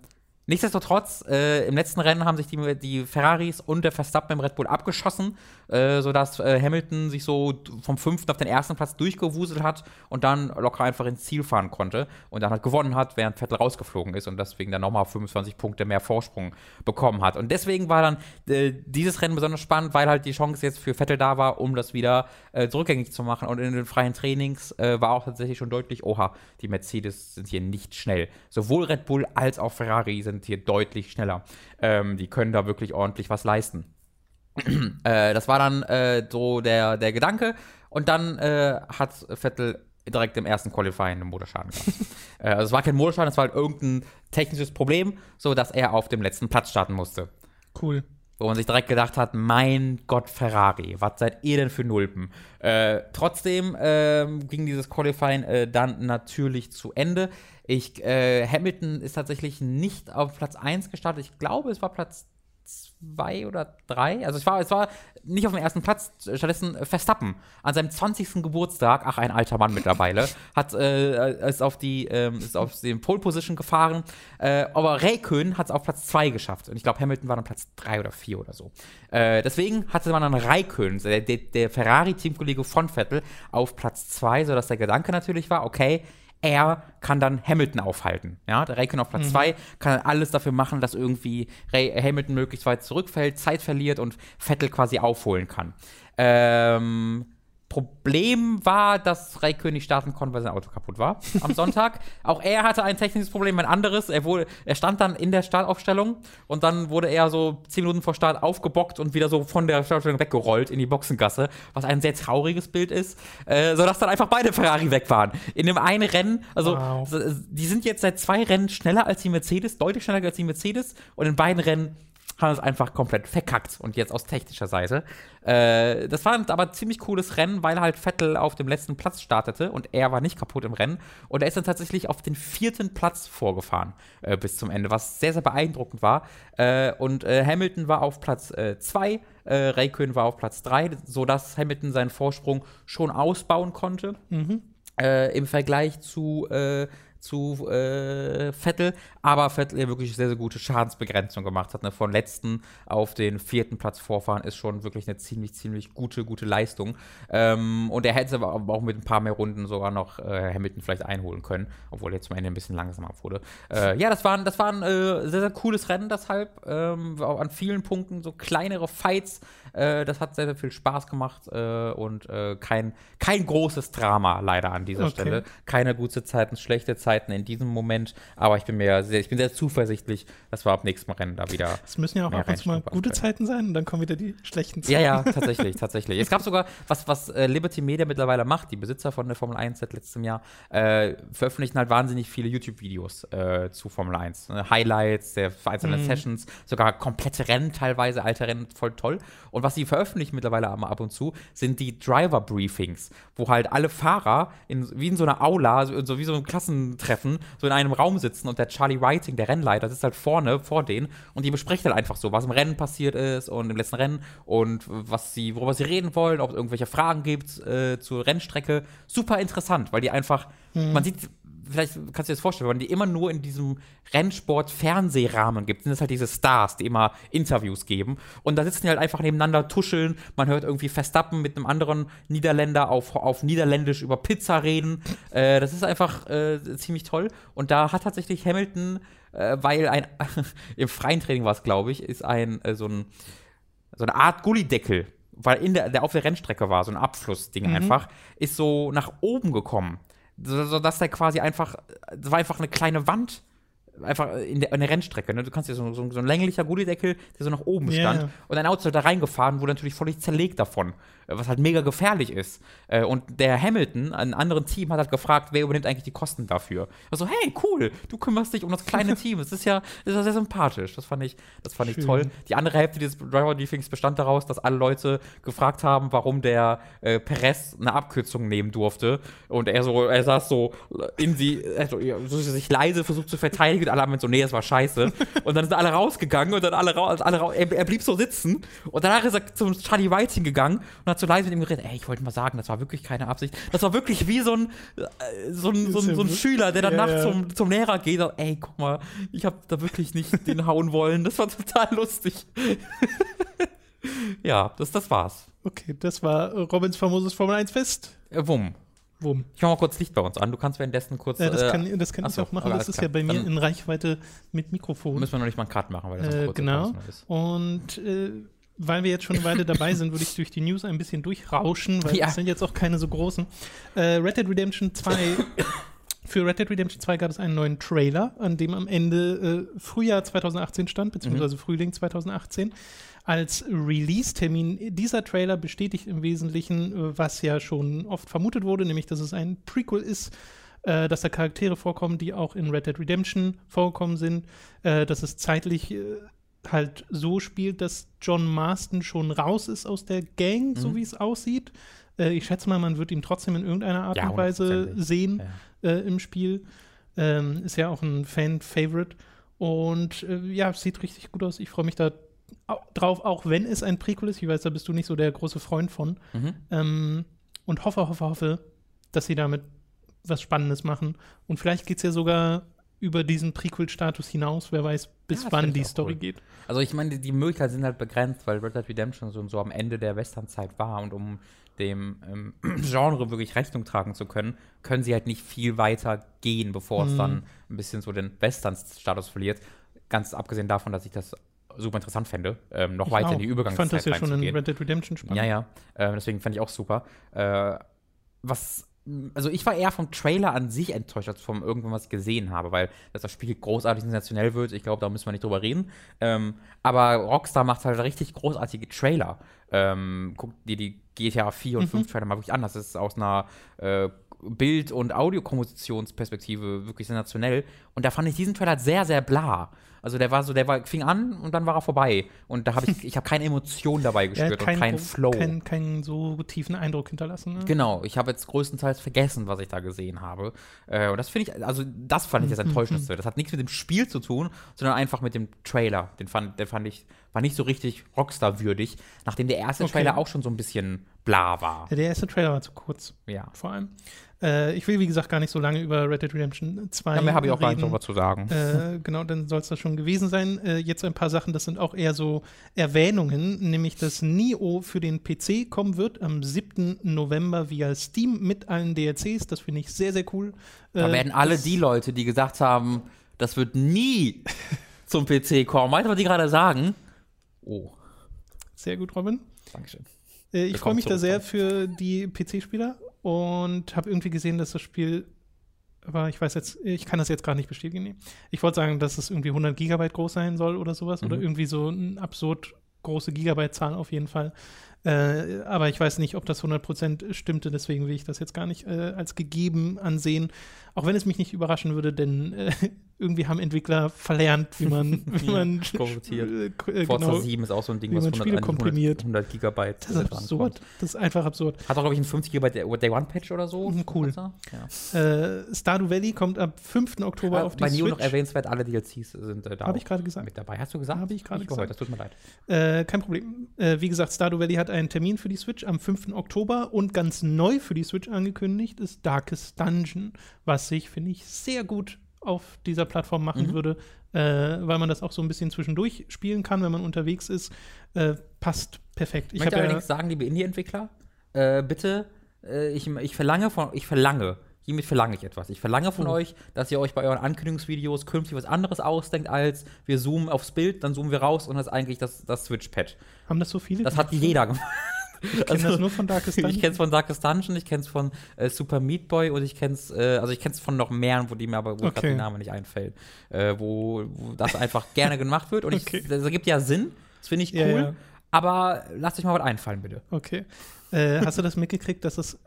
Nichtsdestotrotz, äh, im letzten Rennen haben sich die, die, Ferraris und der Verstappen im Red Bull abgeschossen, äh, sodass äh, Hamilton sich so vom fünften auf den ersten Platz durchgewuselt hat und dann locker einfach ins Ziel fahren konnte und dann halt gewonnen hat, während Vettel rausgeflogen ist und deswegen dann nochmal 25 Punkte mehr Vorsprung bekommen hat. Und deswegen war dann äh, dieses Rennen besonders spannend, weil halt die Chance jetzt für Vettel da war, um das wieder äh, zurückgängig zu machen. Und in den freien Trainings äh, war auch tatsächlich schon deutlich, oha, die Mercedes sind hier nicht schnell. Sowohl Red Bull als auch Ferrari sind hier deutlich schneller. Ähm, die können da wirklich ordentlich was leisten. Äh, das war dann äh, so der, der Gedanke. Und dann äh, hat Vettel direkt im ersten Qualifying einen Motorschaden gehabt. äh, also es war kein Motorschaden, es war halt irgendein technisches Problem, so dass er auf dem letzten Platz starten musste. Cool. Wo man sich direkt gedacht hat, mein Gott, Ferrari, was seid ihr denn für Nulpen? Äh, trotzdem äh, ging dieses Qualifying äh, dann natürlich zu Ende. Ich, äh, Hamilton ist tatsächlich nicht auf Platz 1 gestartet. Ich glaube, es war Platz 2 oder 3. Also es war, es war nicht auf dem ersten Platz, stattdessen Verstappen. An seinem 20. Geburtstag, ach, ein alter Mann mittlerweile, hat äh, ist auf die, ähm, ist auf den Pole Position gefahren. Äh, aber Räikkönen hat es auf Platz 2 geschafft. Und ich glaube, Hamilton war dann Platz 3 oder 4 oder so. Äh, deswegen hatte man dann Räikkönen, der, der, der Ferrari-Teamkollege von Vettel, auf Platz 2, sodass der Gedanke natürlich war, okay, er kann dann Hamilton aufhalten. Ja, der Räikkönen auf Platz 2 mhm. kann alles dafür machen, dass irgendwie Ray Hamilton möglichst weit zurückfällt, Zeit verliert und Vettel quasi aufholen kann. Ähm, Problem war, dass Raikön nicht starten konnte, weil sein Auto kaputt war am Sonntag. Auch er hatte ein technisches Problem, ein anderes. Er, wurde, er stand dann in der Startaufstellung und dann wurde er so zehn Minuten vor Start aufgebockt und wieder so von der Startaufstellung weggerollt in die Boxengasse, was ein sehr trauriges Bild ist, äh, sodass dann einfach beide Ferrari weg waren. In dem einen Rennen, also Wow. die sind jetzt seit zwei Rennen schneller als die Mercedes, deutlich schneller als die Mercedes und in beiden Rennen haben es einfach komplett verkackt und jetzt aus technischer Seite. Äh, das war ein aber ziemlich cooles Rennen, weil halt Vettel auf dem letzten Platz startete und er war nicht kaputt im Rennen und er ist dann tatsächlich auf den vierten Platz vorgefahren äh, bis zum Ende, was sehr, sehr beeindruckend war. Äh, und äh, Hamilton war auf Platz 2, äh, Raikön war auf Platz 3, sodass Hamilton seinen Vorsprung schon ausbauen konnte äh, im Vergleich zu, äh, zu äh, Vettel, aber Vettel ja wirklich sehr, sehr gute Schadensbegrenzung gemacht hat. Ne? Von letzten auf den vierten Platz vorfahren ist schon wirklich eine ziemlich, ziemlich gute, gute Leistung. Ähm, und er hätte es aber auch mit ein paar mehr Runden sogar noch äh, Hamilton vielleicht einholen können, obwohl er zum Ende ein bisschen langsamer wurde. Äh, ja, das war, ein- das war ein äh, sehr, sehr cooles Rennen deshalb. Ähm, auch an vielen Punkten so kleinere Fights. Äh, das hat sehr, sehr viel Spaß gemacht äh, und äh, kein, kein großes Drama leider an dieser Okay. Stelle. Keine gute Zeiten, schlechte Zeiten in diesem Moment, aber ich bin mir sehr, ich bin sehr zuversichtlich, dass wir ab nächsten Rennen da wieder. Es müssen ja auch ab und zu mal gute. Zeiten sein und dann kommen wieder die schlechten Zeiten. Ja, ja, tatsächlich, tatsächlich. Es gab sogar, was, was äh, Liberty Media mittlerweile macht, die Besitzer von der Formel 1 seit letztem Jahr, äh, veröffentlichen halt wahnsinnig viele YouTube-Videos äh, zu Formel 1. Ne? Highlights der einzelnen Mhm. Sessions, sogar komplette Rennen teilweise, alte Rennen, voll toll. Und was sie veröffentlichen mittlerweile aber ab und zu, sind die Driver-Briefings, wo halt alle Fahrer in, wie in so einer Aula, so, so wie so ein Klassentreffen, so in einem Raum sitzen und der Charlie Whiting, der Rennleiter, sitzt halt vorne vor denen und die besprechen halt einfach so, was im Rennen passiert ist und im letzten Rennen und was sie, worüber sie reden wollen, ob es irgendwelche Fragen gibt äh, zur Rennstrecke. Super interessant, weil die einfach, man sieht, vielleicht kannst du dir das vorstellen, wenn man die immer nur in diesem Rennsport-Fernsehrahmen gibt, sind es halt diese Stars, die immer Interviews geben. Und da sitzen die halt einfach nebeneinander, tuscheln. Man hört irgendwie Verstappen mit einem anderen Niederländer auf, auf Niederländisch über Pizza reden. Äh, das ist einfach äh, ziemlich toll. Und da hat tatsächlich Hamilton, äh, weil ein, im freien Training war es, glaube ich, ist ein, äh, so ein, so eine Art Gullideckel, weil in der, der auf der Rennstrecke war, so ein Abflussding einfach, ist so nach oben gekommen. So, dass der quasi einfach, das war einfach eine kleine Wand, einfach in der, in der Rennstrecke. Ne? Du kannst dir so, so, so ein länglicher Gullideckel, der so nach oben Ja, stand. Und ein Auto da reingefahren, wurde natürlich völlig zerlegt davon, was halt mega gefährlich ist. Äh, Und der Hamilton, ein anderen Team, hat halt gefragt, wer übernimmt eigentlich die Kosten dafür. Also, hey, cool, du kümmerst dich um das kleine Team. Das ist ja, das ist ja sehr sympathisch. Das fand ich, das fand ich toll. Die andere Hälfte dieses Driver Briefings bestand daraus, dass alle Leute gefragt haben, warum der äh, Perez eine Abkürzung nehmen durfte. Und er so, er saß so in sie, also, so sich leise versucht zu verteidigen. Und alle haben so, nee, das war scheiße. Und dann sind alle rausgegangen und dann alle raus, alle raus. Er, er blieb so sitzen. Und danach ist er zum Charlie Whiting gegangen und hat so leise mit ihm geredet. Ey, ich wollte mal sagen, das war wirklich keine Absicht. Das war wirklich wie so ein, äh, so ein, so ein, so ein Schüler, der dann Ja, ja. zum, zum Lehrer geht und, ey, guck mal, ich habe da wirklich nicht den hauen wollen. Das war total lustig. ja, das, das war's. Okay, das war Robins famoses Formel 1 Fest. Äh, wumm. Wumm. Ich mach mal kurz Licht bei uns an. Du kannst währenddessen kurz. Ja, das äh, kann, das kann ich so, auch machen. Das ist ja klar. bei mir Dann in Reichweite mit Mikrofon. müssen wir noch nicht mal einen Cut machen, weil das Äh, kurze genau. Ist. Und äh, weil wir jetzt schon eine Weile dabei sind, würde ich durch die News ein bisschen durchrauschen, weil Ja. es sind jetzt auch keine so großen. Äh, Red Dead Redemption 2. Für Red Dead Redemption 2 gab es einen neuen Trailer, an dem am Ende äh, Frühjahr 2018 stand, beziehungsweise Frühling 2018. Als Release-Termin dieser Trailer bestätigt im Wesentlichen, äh, was ja schon oft vermutet wurde, nämlich dass es ein Prequel ist, äh, dass da Charaktere vorkommen, die auch in Red Dead Redemption vorgekommen sind, äh, dass es zeitlich äh, halt so spielt, dass John Marston schon raus ist aus der Gang, so Mhm. wie es aussieht. Äh, ich schätze mal, man wird ihn trotzdem in irgendeiner Art Ja, und Weise sehen Ja. äh, im Spiel. Ähm, ist ja auch ein Fan-Favorite. Und äh, ja, sieht richtig gut aus. Ich freue mich da drauf, auch wenn es ein Prequel ist. Ich weiß, da bist du nicht so der große Freund von. Mhm. Ähm, und hoffe, hoffe, hoffe, dass sie damit was Spannendes machen. Und vielleicht geht es ja sogar über diesen Prequel-Status hinaus. Wer weiß, bis Ja, wann die Story cool. geht. Also ich meine, die, die Möglichkeiten sind halt begrenzt, weil Red Dead Redemption so, so am Ende der Westernzeit war und um dem ähm, Genre wirklich Rechnung tragen zu können, können sie halt nicht viel weiter gehen, bevor es Mhm. dann ein bisschen so den Western-Status verliert. Ganz abgesehen davon, dass ich das super interessant fände, ähm, noch Ich weiter auch. in die Ich Übergangszeit fand das ja schon in. Red Dead Redemption spannend. Ja, ja. Äh, deswegen fand ich auch super. Äh, was, also ich war eher vom Trailer an sich enttäuscht, als vom irgendwann, was ich gesehen habe, weil dass das Spiel großartig sensationell wird, ich glaube, da müssen wir nicht drüber reden. Ähm, aber Rockstar macht halt richtig großartige Trailer. Ähm, guck dir die GTA 4 und 5 Trailer mal wirklich an. Das ist aus einer äh, Bild- und Audiokompositionsperspektive wirklich sensationell. Und da fand ich diesen Trailer sehr, sehr bla. Also der war so, der war, fing an und dann war er vorbei. Und da habe ich, ich habe keine Emotion dabei Ja, gespürt und keinen Flow. Keinen keinen so tiefen Eindruck hinterlassen. Ne? Genau, ich habe jetzt größtenteils vergessen, was ich da gesehen habe. Äh, und das finde ich, also das fand ich Mhm, das Enttäuschendste. Das hat nichts mit dem Spiel zu tun, sondern einfach mit dem Trailer. Den fand, den fand ich, war nicht so richtig Rockstar-würdig, nachdem der erste Okay. Trailer auch schon so ein bisschen bla war. Ja, Der erste Trailer war zu kurz, Ja. vor allem. Äh, ich will, wie gesagt, gar nicht so lange über Red Dead Redemption 2 Da mehr habe ich auch gar nicht reden. drüber zu sagen. Äh, genau, dann soll es das schon gewesen sein. Äh, jetzt ein paar Sachen, das sind auch eher so Erwähnungen, nämlich dass Nio für den PC kommen wird am 7. November via Steam mit allen DLCs. Das finde ich sehr, sehr cool. Da Äh, werden alle die Leute, die gesagt haben, das wird nie zum PC kommen, weißt du, was die gerade sagen? Oh, Sehr gut, Robin. Dankeschön. Äh, ich freue mich da sehr für die PC-Spieler und habe irgendwie gesehen, dass das Spiel, aber ich weiß jetzt, ich kann das jetzt gerade nicht bestätigen. Ich wollte sagen, dass es irgendwie 100 Gigabyte groß sein soll oder sowas oder Mhm. irgendwie so eine absurd große Gigabyte-Zahl auf jeden Fall. Äh, aber ich weiß nicht, ob das 100% stimmte, deswegen will ich das jetzt gar nicht äh, als gegeben ansehen. Auch wenn es mich nicht überraschen würde, denn äh, irgendwie haben Entwickler verlernt, wie man, wie man korruptiert. äh, äh, Forza genau. 7 ist auch so ein Ding, was man 100, Spiele 100, komprimiert. 100 Gigabyte Das ist absurd. Das ist einfach absurd. Hat auch, glaube ich, ein 50 Gigabyte Day- One Patch oder so. Mhm, cool. Ja. Äh, Stardew Valley kommt ab 5. Oktober auf die Bei Neo noch Switch. erwähnenswert, alle DLCs sind äh, da Habe ich gerade gesagt. mit dabei. Hast du gesagt? Habe ich gerade gesagt. Das tut mir leid. Kein Problem. Wie gesagt, Stardew Valley hat einen Termin für die Switch am 5. Oktober und ganz neu für die Switch angekündigt ist Darkest Dungeon, was sich, finde ich, sehr gut auf dieser Plattform machen Mhm. würde, äh, weil man das auch so ein bisschen zwischendurch spielen kann, wenn man unterwegs ist. Äh, passt perfekt. Ich möchte habe ja, allerdings sagen, liebe Indie-Entwickler, äh, bitte, äh, ich, ich verlange von, ich verlange, hiermit verlange ich etwas. Ich verlange von Oh. euch, dass ihr euch bei euren Ankündigungsvideos künftig was anderes ausdenkt, als wir zoomen aufs Bild, dann zoomen wir raus und das ist eigentlich das, das Switch-Pad. Haben das so viele? Das hat jeder gemacht. ich kenne das nur von Darkest Ich Dungeon. kenn's von Darkest Dungeon, ich kenn's von äh, Super Meat Boy und ich kenn's, äh, also ich kenn's von noch mehr, wo die mir aber wo Okay. der Name nicht einfällt, äh, wo, wo das einfach gerne gemacht wird und Okay. ich, das ergibt ja Sinn, das finde ich cool, Ja, ja. aber lasst euch mal was einfallen, bitte. Okay. Äh, hast du das mitgekriegt, dass es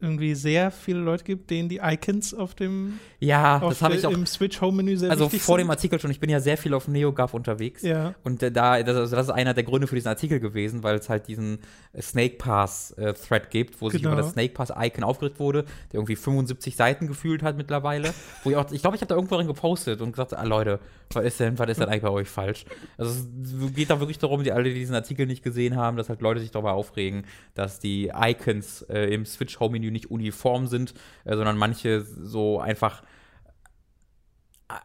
irgendwie sehr viele Leute gibt, denen die Icons auf dem Ja, auf das habe ich auch, im Switch Home Menü sehr also vor sind? dem Artikel schon, ich bin ja sehr viel auf NeoGAF unterwegs. Ja. Und äh, da, das, also das ist einer der Gründe für diesen Artikel gewesen, weil es halt diesen äh, Snake Pass äh, Thread gibt, wo sich Genau. über das Snake Pass Icon aufgeregt wurde, der irgendwie 75 Seiten gefühlt hat mittlerweile. wo ich auch, ich glaube, ich habe da irgendwo drin gepostet und gesagt, ah, Leute, was ist denn, was ist denn eigentlich bei euch falsch? Also es geht da wirklich darum, die alle, die diesen Artikel nicht gesehen haben, dass halt Leute sich darüber aufregen, dass die Icons äh, im Switch Home Menü nicht uniform sind, äh, sondern manche so einfach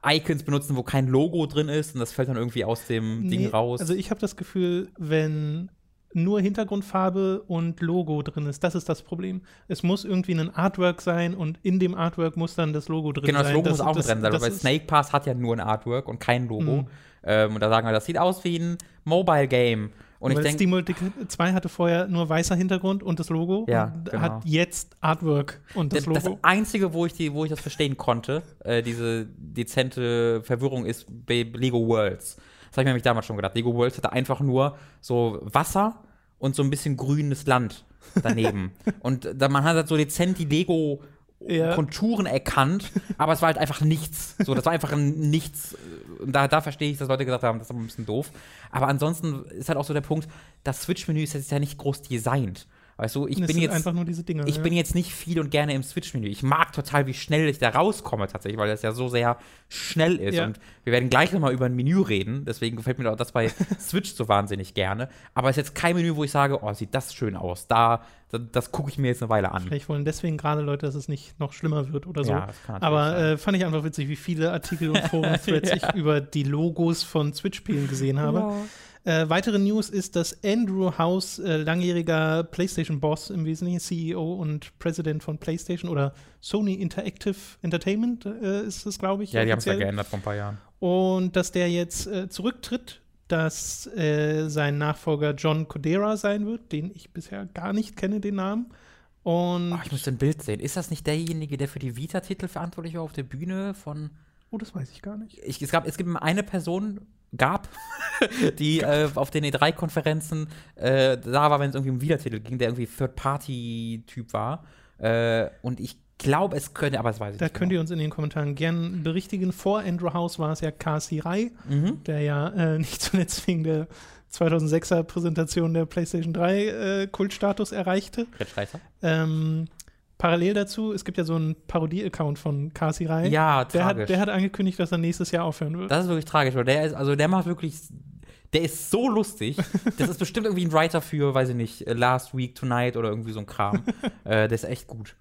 Icons benutzen, wo kein Logo drin ist und das fällt dann irgendwie aus dem Ding Nee, raus. Also ich habe das Gefühl, wenn nur Hintergrundfarbe und Logo drin ist, das ist das Problem. Es muss irgendwie ein Artwork sein und in dem Artwork muss dann das Logo drin genau, das sein. Logo muss auch mit drin sein, das weil Snake Pass hat ja nur ein Artwork und kein Logo. Mhm. Ähm, und da sagen wir, das sieht aus wie ein Mobile Game. Und ich weil denke, SteamWorld 2 hatte vorher nur weißer Hintergrund und das Logo Ja, genau. hat jetzt Artwork und das das, das Logo. Einzige, wo ich, die, wo ich das verstehen konnte, äh, diese dezente Verwirrung, ist bei Lego Worlds. Das habe ich mir nämlich damals schon gedacht. Lego Worlds hatte einfach nur so Wasser und so ein bisschen grünes Land daneben. und da, man hat halt so dezent die Lego Ja. Konturen erkannt, aber es war halt einfach nichts. So, das war einfach ein Nichts. Und da, da verstehe ich, dass Leute gesagt haben, das ist aber ein bisschen doof. Aber ansonsten ist halt auch so der Punkt, das Switch-Menü ist jetzt ja nicht groß designt. Weißt du, ich Es bin jetzt einfach nur diese Dinge. ich ja. bin jetzt nicht viel und gerne im Switch-Menü. Ich mag total, wie schnell ich da rauskomme tatsächlich, weil das ja so sehr schnell ist. Ja. Und wir werden gleich nochmal über ein Menü reden. Deswegen gefällt mir auch das bei Switch so wahnsinnig gerne. Aber es ist jetzt kein Menü, wo ich sage, oh, sieht das schön aus. Da, das, das gucke ich mir jetzt eine Weile an. Vielleicht wollen deswegen gerade Leute, dass es nicht noch schlimmer wird oder so. Ja, das Aber äh, fand ich einfach witzig, wie viele Artikel und Foren-Threads ich über die Logos von Switch-Spielen gesehen habe. Äh, weitere News ist, dass Andrew House, äh, langjähriger PlayStation-Boss im Wesentlichen, CEO und Präsident von PlayStation oder Sony Interactive Entertainment äh, ist es, glaube ich. Ja, die haben es ja geändert vor ein paar Jahren. Und dass der jetzt äh, zurücktritt dass äh, sein Nachfolger John Codera sein wird, den ich bisher gar nicht kenne, den Namen. Und Oh, ich muss ein Bild sehen. Ist das nicht derjenige, der für die Vita-Titel verantwortlich war auf der Bühne von. oh, das weiß ich gar nicht. Ich, es, gab, es gibt eine Person, gab, die äh, auf den E3-Konferenzen äh, da war, wenn es irgendwie um Vita-Titel ging, der irgendwie Third-Party-Typ war. Äh, und ich glaube, es könnte, aber das weiß ich Da nicht. könnt ihr uns in den Kommentaren gern berichtigen. Vor Andrew House war es ja Kasi Rai, Mhm. der ja äh, nicht zuletzt wegen der 2006er Präsentation der PlayStation 3 äh, Kultstatus erreichte. Red Schreiser? Ähm, parallel dazu, es gibt ja so einen Parodie-Account von Kasi Rai. Ja, der tragisch. hat, der hat angekündigt, dass er nächstes Jahr aufhören wird. Das ist wirklich tragisch, weil der ist, also der macht wirklich, der ist so lustig. Das ist bestimmt irgendwie ein Writer für, weiß ich nicht, äh, Last Week Tonight oder irgendwie so ein Kram. äh, der ist echt gut.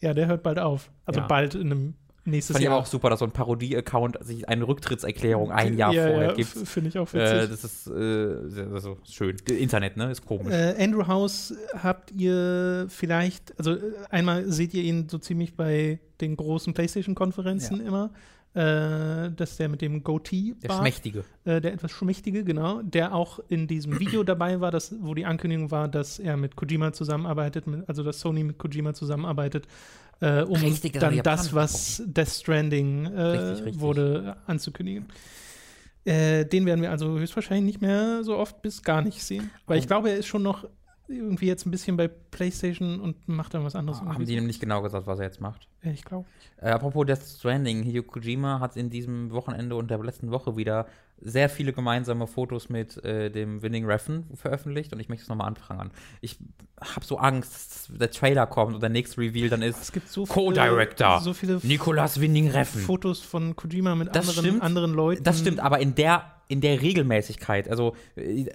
Ja, der hört bald auf. Also Ja. bald in einem nächstes Fand ich Jahr. aber auch super, dass so ein Parodie-Account sich eine Rücktrittserklärung ein Jahr ja, vorher ja, gibt. Finde ich auch Äh, witzig. das ist äh, also schön. Internet, ne? Ist komisch. Äh, Andrew House habt ihr vielleicht, also äh, einmal seht ihr ihn so ziemlich bei den großen PlayStation-Konferenzen immer, äh, dass der mit dem Goatee der war, Schmächtige. äh, der etwas schmächtige, genau, der auch in diesem Video dabei war, das, wo die Ankündigung war, dass er mit Kojima zusammenarbeitet, mit, also dass Sony mit Kojima zusammenarbeitet, äh, um Richtig, dann war das, was Death Stranding äh, Richtig, richtig. wurde, anzukündigen. Äh, den werden wir also höchstwahrscheinlich nicht mehr so oft bis gar nicht sehen. Weil ich Oh. glaube, er ist schon noch irgendwie jetzt ein bisschen bei PlayStation und macht dann was anderes. Haben irgendwie die nämlich genau gesagt, was er jetzt macht. Ja, ich glaube. Äh, apropos Death Stranding, Hideo Kojima hat in diesem Wochenende und der letzten Woche wieder sehr viele gemeinsame Fotos mit äh, dem Winning Reffen veröffentlicht und ich möchte es nochmal anprangern. Ich habe so Angst, dass der Trailer kommt und der nächste Reveal dann ist Es gibt so Co-Director. viele, so viele Nicolas Winning Reffen. Fotos von Kojima mit Das anderen, stimmt. anderen Leuten. Das stimmt, aber in der, in der Regelmäßigkeit. Also, äh,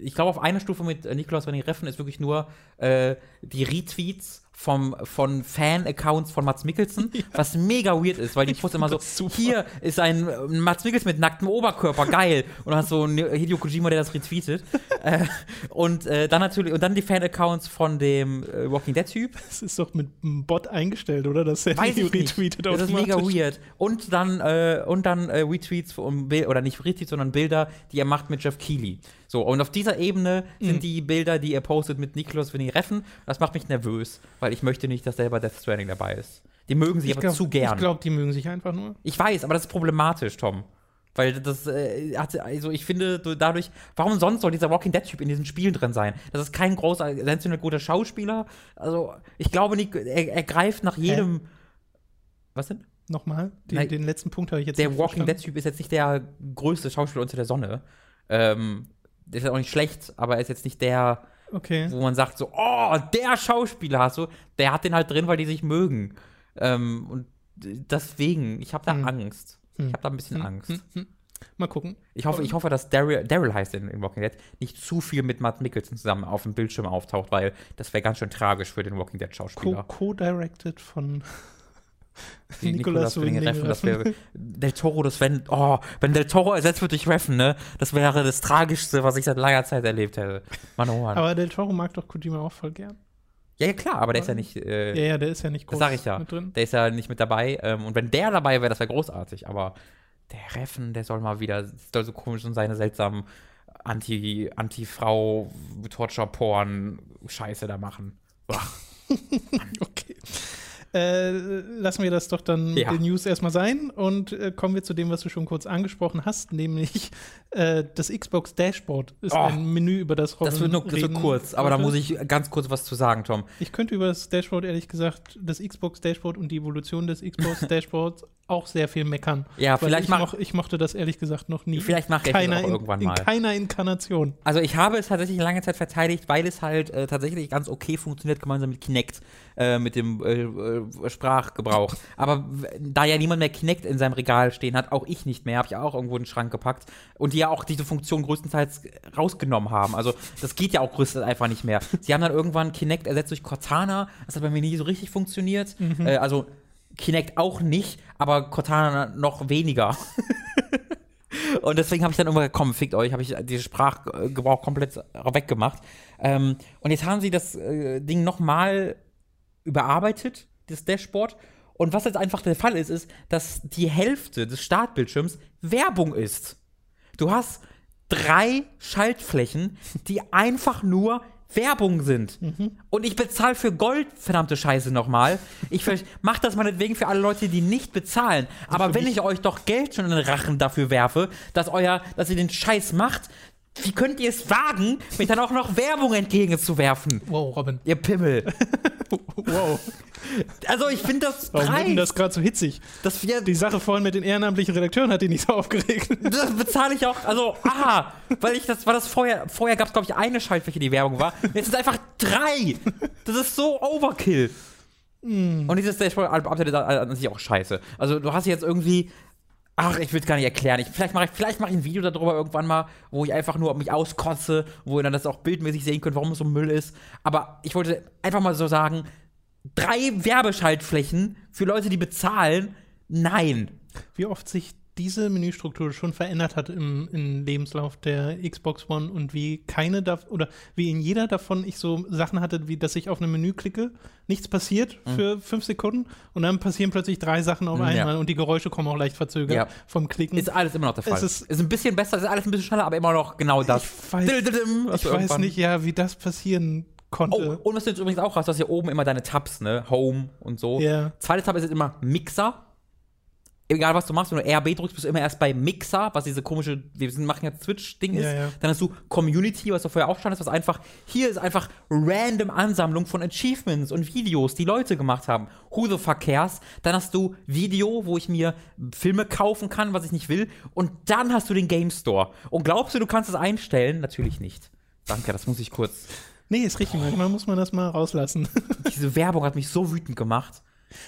ich glaube, auf einer Stufe mit äh, Nikolaus Reffen ist wirklich nur äh, die Retweets vom, von Fan-Accounts von Mats Mikkelsen, was mega weird ist, weil die posten immer so, super. hier ist ein Mats Mikkelsen mit nacktem Oberkörper, geil. Und dann hast du einen Hideo Kojima, der das retweetet. äh, und äh, dann natürlich, und dann die Fan-Accounts von dem äh, Walking Dead-Typ. Das ist doch mit einem Bot eingestellt, oder? Dass er Weiß ich nicht. retweetet Das ist mega weird. Und dann, äh, und dann äh, Retweets oder nicht Retweets, sondern Bilder, die er macht mit Jeff Keighley. So, und auf dieser Ebene Mhm. sind die Bilder, die er postet mit Nikolaus Winnie Reffen. Das macht mich nervös, weil ich möchte nicht, dass der bei Death Stranding dabei ist. Die mögen sich Ich aber glaub- zu gern. Ich glaube, die mögen sich einfach nur. Ich weiß, aber das ist problematisch, Tom. Weil das äh, hat, also ich finde, du- dadurch, warum sonst soll dieser Walking Dead-Typ in diesen Spielen drin sein? Das ist kein großer, sensationell guter Schauspieler. Also, ich glaube nicht, er, er greift nach jedem. Was denn? Nochmal, den, Nein, den letzten Punkt habe ich jetzt Der Walking verstanden. Dead-Typ ist jetzt nicht der größte Schauspieler unter der Sonne. Ähm, ist ja auch nicht schlecht, aber er ist jetzt nicht der, Okay. wo man sagt so, oh, der Schauspieler hast du, der hat den halt drin, weil die sich mögen. Ähm, und deswegen, ich habe da Hm. Angst. Hm. Ich habe da ein bisschen Hm, Angst. hm, hm. Mal gucken. Ich hoffe, ich hoffe, dass Daryl, Daryl heißt in, in Walking Dead, nicht zu viel mit Matt Mikkelsen zusammen auf dem Bildschirm auftaucht, weil das wäre ganz schön tragisch für den Walking Dead Co- Schauspieler. Co-directed von Die Nicolas Winding Refn, das wäre Del Toro, das wenn, oh, wenn Del Toro ersetzt wird durch Reffen, ne, das wäre das Tragischste, was ich seit langer Zeit erlebt hätte. Mann, oh Mann. Aber Del Toro mag doch Kojima auch voll gern. ja, ja, klar, aber der ist ja nicht, äh, Ja, ja, der ist ja nicht groß Das sag ich ja. mit drin. der ist ja nicht mit dabei. Ähm, und wenn der dabei wäre, das wäre großartig. Aber der Reffen, der soll mal wieder, soll so komisch und seine seltsamen Anti, Anti-Frau, Torture-Porn-Scheiße da machen. Okay. Äh, lassen wir das doch dann Ja. den News erstmal sein und äh, kommen wir zu dem, was du schon kurz angesprochen hast, nämlich äh, das Xbox Dashboard ist Oh, ein Menü, über das Robin Das wird nur so kurz, aber da muss ich ganz kurz was zu sagen, Tom. Ich könnte über das Dashboard ehrlich gesagt, das Xbox Dashboard und die Evolution des Xbox Dashboards auch sehr viel meckern. Ja, vielleicht ich, mach- ich mochte das ehrlich gesagt noch nie. Vielleicht mache ich das keiner auch in, irgendwann in mal. keiner Inkarnation. Also ich habe es tatsächlich lange Zeit verteidigt, weil es halt äh, tatsächlich ganz okay funktioniert, gemeinsam mit Kinect, äh, mit dem äh, äh, Sprachgebrauch. Aber da ja niemand mehr Kinect in seinem Regal stehen hat, auch ich nicht mehr, habe ich auch irgendwo in den Schrank gepackt und die ja auch diese Funktion größtenteils rausgenommen haben. Also das geht ja auch größtenteils einfach nicht mehr. Sie haben dann irgendwann Kinect ersetzt durch Cortana, das hat bei mir nie so richtig funktioniert. Äh, also Kinect auch nicht, aber Cortana noch weniger. Und deswegen habe ich dann immer komm, fickt euch, habe ich diesen Sprachgebrauch komplett weggemacht. Ähm, und jetzt haben sie das äh, Ding nochmal überarbeitet, das Dashboard. Und was jetzt einfach der Fall ist, ist, dass die Hälfte des Startbildschirms Werbung ist. Du hast drei Schaltflächen, die einfach nur Werbung sind. Und ich bezahle für Gold, verdammte Scheiße nochmal. Ich ver- mach das meinetwegen für alle Leute, die nicht bezahlen. Aber wenn ich euch doch Geld schon in den Rachen dafür werfe, dass euer, dass ihr den Scheiß macht, wie könnt ihr es wagen, mir dann auch noch Werbung entgegenzuwerfen? Wow, Robin. Ihr Pimmel. Wow. Also ich finde das Warum dreist. das gerade so hitzig? Das, wir, Die Sache vorhin mit den ehrenamtlichen Redakteuren hat die nicht so aufgeregt. das bezahle ich auch, also, aha, weil ich das, war das vorher, vorher gab es, glaube ich, eine Schaltfläche, die Werbung war. Jetzt sind es einfach drei. Das ist so Overkill. Und dieses Dashboard-Update ist an sich auch scheiße. Also, du hast jetzt irgendwie, ach, ich will es gar nicht erklären. Ich, vielleicht mache ich, mach ich ein Video darüber irgendwann mal, wo ich einfach nur mich auskotze, wo ihr dann das auch bildmäßig sehen könnt, warum es so Müll ist. Aber ich wollte einfach mal so sagen, drei Werbeschaltflächen für Leute, die bezahlen, nein. Wie oft sich diese Menüstruktur schon verändert hat im, im Lebenslauf der Xbox One und wie keine da oder wie in jeder davon ich so Sachen hatte, wie dass ich auf ein Menü klicke, nichts passiert für fünf Sekunden und dann passieren plötzlich drei Sachen auf Mhm, ja. einmal und die Geräusche kommen auch leicht verzögert Ja. vom Klicken. Ist alles immer noch der Fall. Es ist- ist, ein bisschen besser, ist alles ein bisschen schneller, aber immer noch genau das. Ich weiß- ich weiß nicht, ja, wie das passieren konnte. Oh, und was du jetzt übrigens auch hast, du hast hier oben immer deine Tabs, ne? Home und so. Ja. Zweite Tab ist jetzt immer Mixer. Egal was du machst, wenn du RB drückst, bist du immer erst bei Mixer, was diese komische, wir sind- machen jetzt Twitch-Ding ist. Ja, ja. Dann hast du Community, was du vorher auch standest, was einfach, hier ist einfach random Ansammlung von Achievements und Videos, die Leute gemacht haben. Who the fuck cares? Dann hast du Video, wo ich mir Filme kaufen kann, was ich nicht will. Und dann hast du den Game Store. Und glaubst du, du kannst es einstellen? Natürlich nicht. Danke, das muss ich kurz. nee, ist richtig, manchmal muss man das mal rauslassen. Diese Werbung hat mich so wütend gemacht.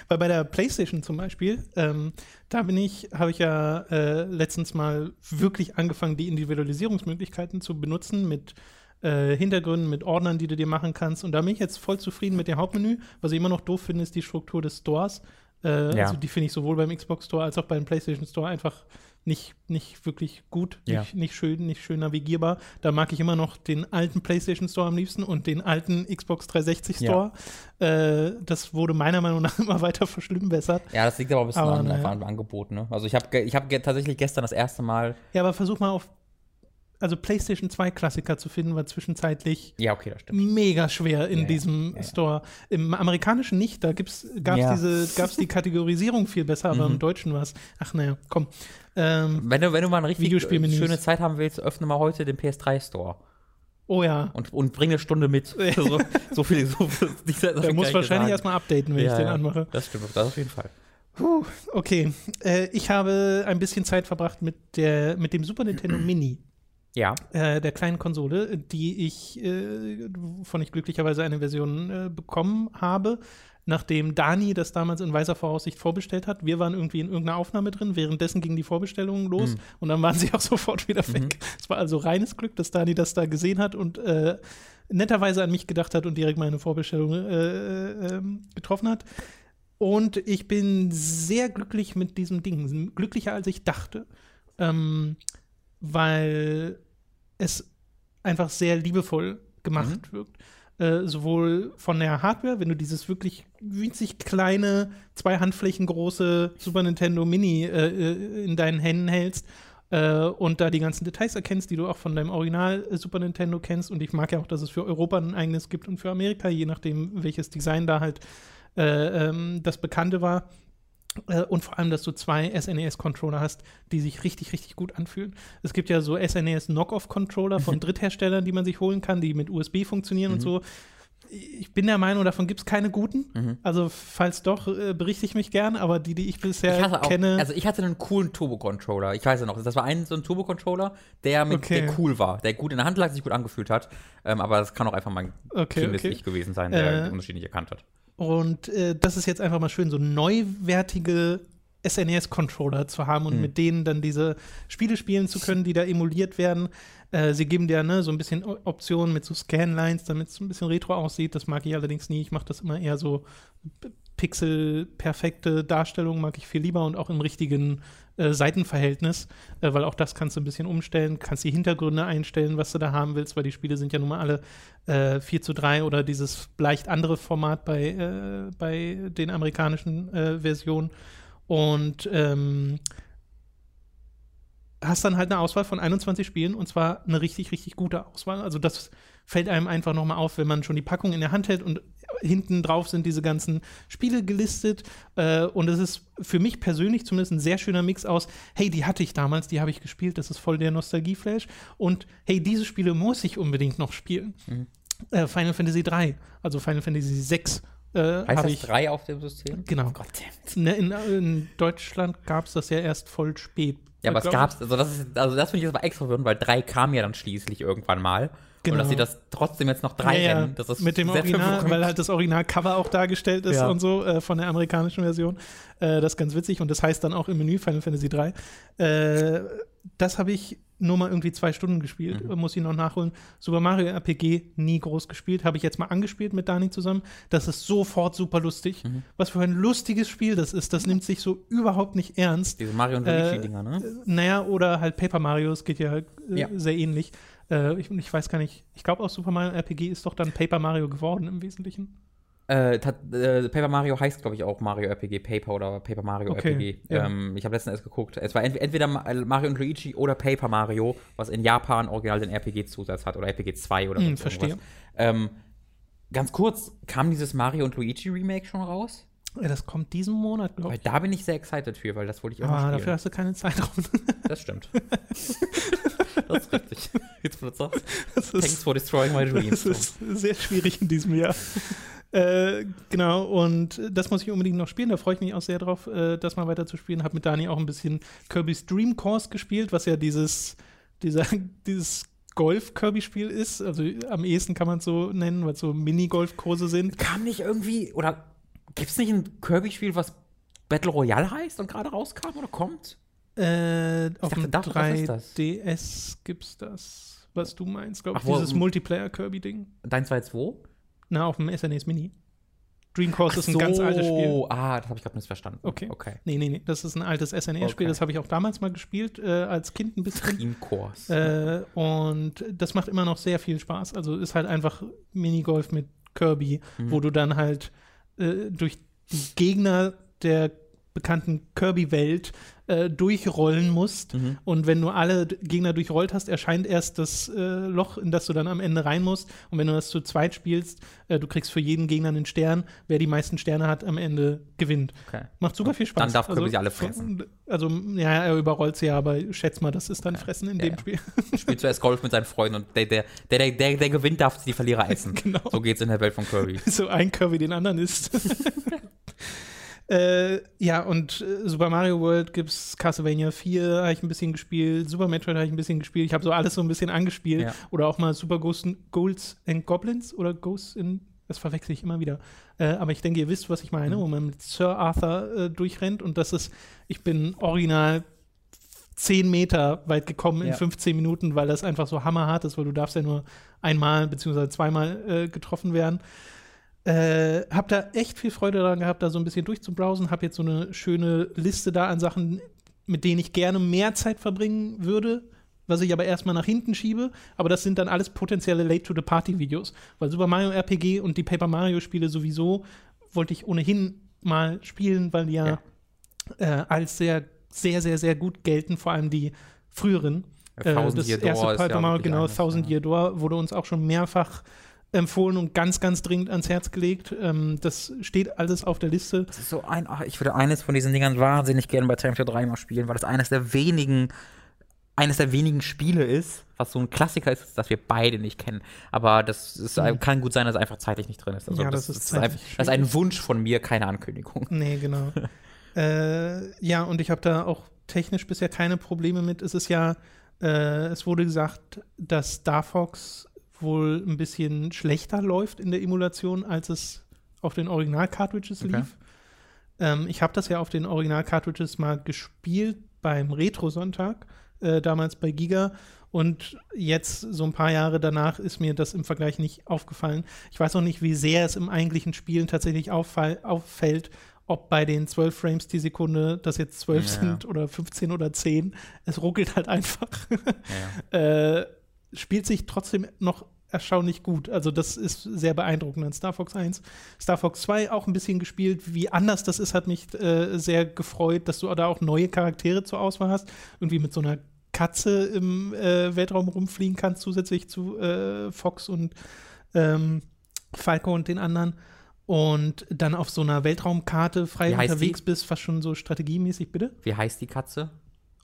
Weil bei der PlayStation zum Beispiel, ähm, da bin ich, habe ich ja äh, letztens mal wirklich angefangen, die Individualisierungsmöglichkeiten zu benutzen mit äh, Hintergründen, mit Ordnern, die du dir machen kannst. Und da bin ich jetzt voll zufrieden mit dem Hauptmenü. Was ich immer noch doof finde, ist die Struktur des Stores. Äh, Ja. Also die finde ich sowohl beim Xbox Store als auch beim PlayStation Store einfach nicht, nicht wirklich gut, Ja. nicht, nicht schön, nicht schön navigierbar. Da mag ich immer noch den alten PlayStation Store am liebsten und den alten Xbox 360 Store. Äh, das wurde meiner Meinung nach immer weiter verschlimmbessert. Ja, das liegt aber ein bisschen Aber an, naja. an Angebot, ne? Also ich habe ich hab tatsächlich gestern das erste Mal. Ja, aber versuch mal auf, also PlayStation 2 Klassiker zu finden, war zwischenzeitlich Ja, okay, das stimmt. mega schwer in Ja, ja, diesem ja, ja. Store. Im amerikanischen nicht, da gab es Ja. Mhm. diese, gab's die Kategorisierung viel besser, aber im Deutschen war es, ach naja, komm. Ähm, Wenn du, wenn du mal eine richtig schöne Zeit haben willst, öffne mal heute den PS3 Store oh ja, und, und bring eine Stunde mit. so, so viel, so der muss wahrscheinlich erstmal updaten, wenn ich den anmache. Das stimmt, das auf jeden Fall. Puh, okay, äh, ich habe ein bisschen Zeit verbracht mit, der, mit dem Super Nintendo Mini. Ja. äh, der kleinen Konsole, die ich, äh, wovon ich glücklicherweise eine Version äh, bekommen habe, nachdem Dani das damals in weiser Voraussicht vorbestellt hat. Wir waren irgendwie in irgendeiner Aufnahme drin, währenddessen gingen die Vorbestellungen los und dann waren sie auch sofort wieder weg. Es war also reines Glück, dass Dani das da gesehen hat und äh, netterweise an mich gedacht hat und direkt meine Vorbestellung äh, ähm, getroffen hat. Und ich bin sehr glücklich mit diesem Ding, glücklicher als ich dachte. Ähm, weil es einfach sehr liebevoll gemacht wirkt. Äh, sowohl von der Hardware, wenn du dieses wirklich winzig kleine, zwei Handflächen große Super Nintendo Mini äh, äh, in deinen Händen hältst äh, und da die ganzen Details erkennst, die du auch von deinem Original äh, Super Nintendo kennst. Und ich mag ja auch, dass es für Europa ein eigenes gibt und für Amerika, je nachdem, welches Design da halt äh, ähm, das Bekannte war. Äh, Und vor allem, dass du zwei SNES-Controller hast, die sich richtig, richtig gut anfühlen. Es gibt ja so SNES-Knockoff-Controller von Drittherstellern, die man sich holen kann, die mit USB funktionieren und so. Ich bin der Meinung, davon gibt es keine guten. Also, falls doch, äh, berichte ich mich gern, aber die, die ich bisher Ich auch, kenne. also ich hatte einen coolen Turbo-Controller. Ich weiß ja noch, das war ein so ein Turbo-Controller, der, mit- Okay. der cool war, der gut in der Hand lag, sich gut angefühlt hat. Ähm, aber das kann auch einfach mein Okay, Kind okay. nicht gewesen sein, der Äh, den Unterschied nicht erkannt hat. Und äh, das ist jetzt einfach mal schön, so neuwertige SNES-Controller zu haben und mit denen dann diese Spiele spielen zu können, die da emuliert werden. Äh, sie geben dir ne, so ein bisschen Optionen mit so Scanlines, damit es ein bisschen retro aussieht. Das mag ich allerdings nie. Ich mache das immer eher so pixelperfekte Darstellung, mag ich viel lieber und auch im richtigen äh, Seitenverhältnis, äh, weil auch das kannst du ein bisschen umstellen, kannst die Hintergründe einstellen, was du da haben willst, weil die Spiele sind ja nun mal alle äh, 4 zu 3 oder dieses leicht andere Format bei, äh, bei den amerikanischen äh, Versionen. Und ähm, hast dann halt eine Auswahl von 21 Spielen und zwar eine richtig, richtig gute Auswahl. Also das fällt einem einfach nochmal auf, wenn man schon die Packung in der Hand hält und hinten drauf sind diese ganzen Spiele gelistet. Äh, und es ist für mich persönlich zumindest ein sehr schöner Mix aus, hey, die hatte ich damals, die habe ich gespielt, das ist voll der Nostalgieflash. Und hey, diese Spiele muss ich unbedingt noch spielen. Mhm. Äh, Final Fantasy 3, also Final Fantasy 6. Äh, Heißt das ich, drei auf dem System? Genau. Goddammit. Ne, in, in Deutschland gab es das ja erst voll spät. Ja, aber es gab's, also das ist, also das finde ich jetzt aber extra verwirrend, weil drei kam ja dann schließlich irgendwann mal. Genau. Und dass sie das trotzdem jetzt noch drei ja, nennen, das ist mit dem Original, weil halt das Original-Cover auch dargestellt ist Ja. und so äh, von der amerikanischen Version. Äh, das ist ganz witzig und das heißt dann auch im Menü Final Fantasy 3. Äh, das habe ich nur mal irgendwie zwei Stunden gespielt, Mhm. äh, muss ich noch nachholen. Super Mario RPG nie groß gespielt, habe ich jetzt mal angespielt mit Dani zusammen. Das ist sofort super lustig. Mhm. Was für ein lustiges Spiel das ist, das nimmt sich so überhaupt nicht ernst. Diese Mario und Äh, Luigi-Dinger, ne? Naja, oder halt Paper Mario, es geht ja, halt, äh, Ja. sehr ähnlich. Äh, ich, ich weiß gar nicht, ich glaube auch Super Mario RPG ist doch dann Paper Mario geworden im Wesentlichen. Äh, äh, Paper Mario heißt, glaube ich, auch Mario RPG Paper oder Paper Mario Okay, RPG. ja. Ähm, ich habe letztens erst geguckt. Es war ent entweder äh, Mario und Luigi oder Paper Mario, was in Japan original den RPG-Zusatz hat oder RPG 2 oder Hm, sonst verstehe. Ähm, ganz kurz, kam dieses Mario und Luigi Remake schon raus? Das kommt diesen Monat, glaube Weil ich. da bin ich sehr excited für, weil das wollte ich immer Aber spielen. Ah, dafür hast du keine Zeit rum. Das stimmt. das ist richtig. Jetzt wo du sagst. Thanks for destroying my dreams. das ist sehr schwierig in diesem Jahr. äh, genau, und das muss ich unbedingt noch spielen. Da freue ich mich auch sehr drauf, äh, das mal weiter zu spielen. Habe mit Dani auch ein bisschen Kirby's Dream Course gespielt, was ja dieses, dieser, dieses Golf-Kirby-Spiel ist. Also am ehesten kann man es so nennen, weil es so Mini-Golf-Kurse sind. Kam nicht irgendwie, oder gibt es nicht ein Kirby-Spiel, was Battle Royale heißt und gerade rauskam oder kommt? Äh, auf dachte, dem das. 3DS gibt's das, was du meinst, glaube ich. Wo- Dieses Multiplayer-Kirby-Ding. Dein 2-2? Na, auf dem SNES Mini. Dream Course ist ein ganz altes Spiel. Ah, das habe ich gerade missverstanden. Okay. Okay. Nee, nee, nee, das ist ein altes SNES-Spiel, Okay. das habe ich auch damals mal gespielt, äh, als Kind ein bisschen. Dream Course. äh, und das macht immer noch sehr viel Spaß. Also ist halt einfach Minigolf mit Kirby, Mhm. wo du dann halt äh, durch die Gegner der bekannten Kirby-Welt äh, durchrollen musst. Mhm. Und wenn du alle Gegner durchrollt hast, erscheint erst das äh, Loch, in das du dann am Ende rein musst. Und wenn du das zu zweit spielst, äh, du kriegst für jeden Gegner einen Stern. Wer die meisten Sterne hat, am Ende gewinnt. Okay. Macht super viel Spaß. Dann darf Kirby sie alle fressen. Also, ja, er überrollt sie ja, aber schätz mal, das ist dann Fressen in Ja, dem ja. Spiel. Spielt zuerst Golf mit seinen Freunden und der, der, der, der, der, der gewinnt, darf die Verlierer essen. Genau. So geht's in der Welt von Kirby. so ein Kirby den anderen ist. Äh, ja, und äh, Super Mario World gibt's Castlevania 4, habe ich ein bisschen gespielt, Super Metroid habe ich ein bisschen gespielt. Ich habe so alles so ein bisschen angespielt. Ja. Oder auch mal Super Ghosts, Ghouls and Goblins oder Ghosts in. Das verwechsel ich immer wieder. Äh, aber ich denke, ihr wisst, was ich meine, Mhm. wo man mit Sir Arthur äh, durchrennt und das ist, ich bin original 10 Meter weit gekommen in Ja. 15 Minuten, weil das einfach so hammerhart ist, weil du darfst ja nur einmal beziehungsweise zweimal äh, getroffen werden. Äh, hab da echt viel Freude daran gehabt, da so ein bisschen durchzubrowsen. Hab jetzt so eine schöne Liste da an Sachen, mit denen ich gerne mehr Zeit verbringen würde, was ich aber erstmal nach hinten schiebe. Aber das sind dann alles potenzielle Late-to-the-Party-Videos. Weil Super Mario RPG und die Paper Mario-Spiele sowieso wollte ich ohnehin mal spielen, weil die ja, Äh, als sehr, sehr, sehr, sehr gut gelten, vor allem die früheren. Äh, das erste Paper ja Mario, genau, Thousand ja. Year Door wurde uns auch schon mehrfach empfohlen und ganz, ganz dringend ans Herz gelegt. Ähm, das steht alles auf der Liste. Das ist so ein, ach, ich würde eines von diesen Dingern wahnsinnig gerne bei Time to 3 mal spielen, weil das eines der wenigen, eines der wenigen Spiele ist, was so ein Klassiker ist, das wir beide nicht kennen. Aber das ist, kann gut sein, dass es einfach zeitlich nicht drin ist. Also Mhm. Ja, das, das ist ist einfach, zeitlich das ist ein Wunsch von mir, keine Ankündigung. Nee, genau. äh, ja, und ich habe da auch technisch bisher keine Probleme mit. Es ist ja, äh, es wurde gesagt, dass Star Fox wohl ein bisschen schlechter läuft in der Emulation, als es auf den Original-Cartridges Okay. lief. Ähm, ich habe das ja auf den Original-Cartridges mal gespielt beim Retro-Sonntag, äh, damals bei Giga. Und jetzt, so ein paar Jahre danach, ist mir das im Vergleich nicht aufgefallen. Ich weiß auch nicht, wie sehr es im eigentlichen Spielen tatsächlich auffällt, ob bei den 12 Frames die Sekunde das jetzt 12 Ja. sind oder 15 oder 10. Es ruckelt halt einfach. Ja, äh, spielt sich trotzdem noch erstaunlich gut. Also das ist sehr beeindruckend an Star Fox 1. Star Fox 2 auch ein bisschen gespielt. Wie anders das ist, hat mich äh, sehr gefreut, dass du da auch neue Charaktere zur Auswahl hast. Irgendwie mit so einer Katze im äh, Weltraum rumfliegen kannst, zusätzlich zu äh, Fox und ähm, Falco und den anderen. Und dann auf so einer Weltraumkarte frei unterwegs die? bist, fast schon so strategiemäßig, bitte? Wie heißt die Katze?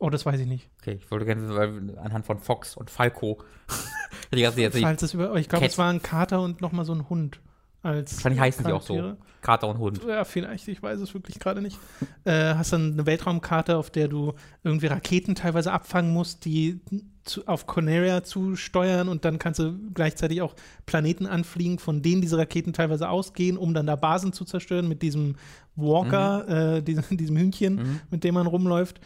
Oh, das weiß ich nicht. Okay, ich wollte gerne weil anhand von Fox und Falco. die ganze jetzt. Falls es über, ich glaube, es war ein Kater und nochmal so ein Hund als Wahrscheinlich heißen die auch so. Kater und Hund. Ja, vielleicht, ich weiß es wirklich gerade nicht. Äh, hast dann eine Weltraumkarte, auf der du irgendwie Raketen teilweise abfangen musst, die zu, auf Conaria zusteuern und dann kannst du gleichzeitig auch Planeten anfliegen, von denen diese Raketen teilweise ausgehen, um dann da Basen zu zerstören mit diesem Walker, äh, diesem, diesem Hühnchen, Mhm. mit dem man rumläuft.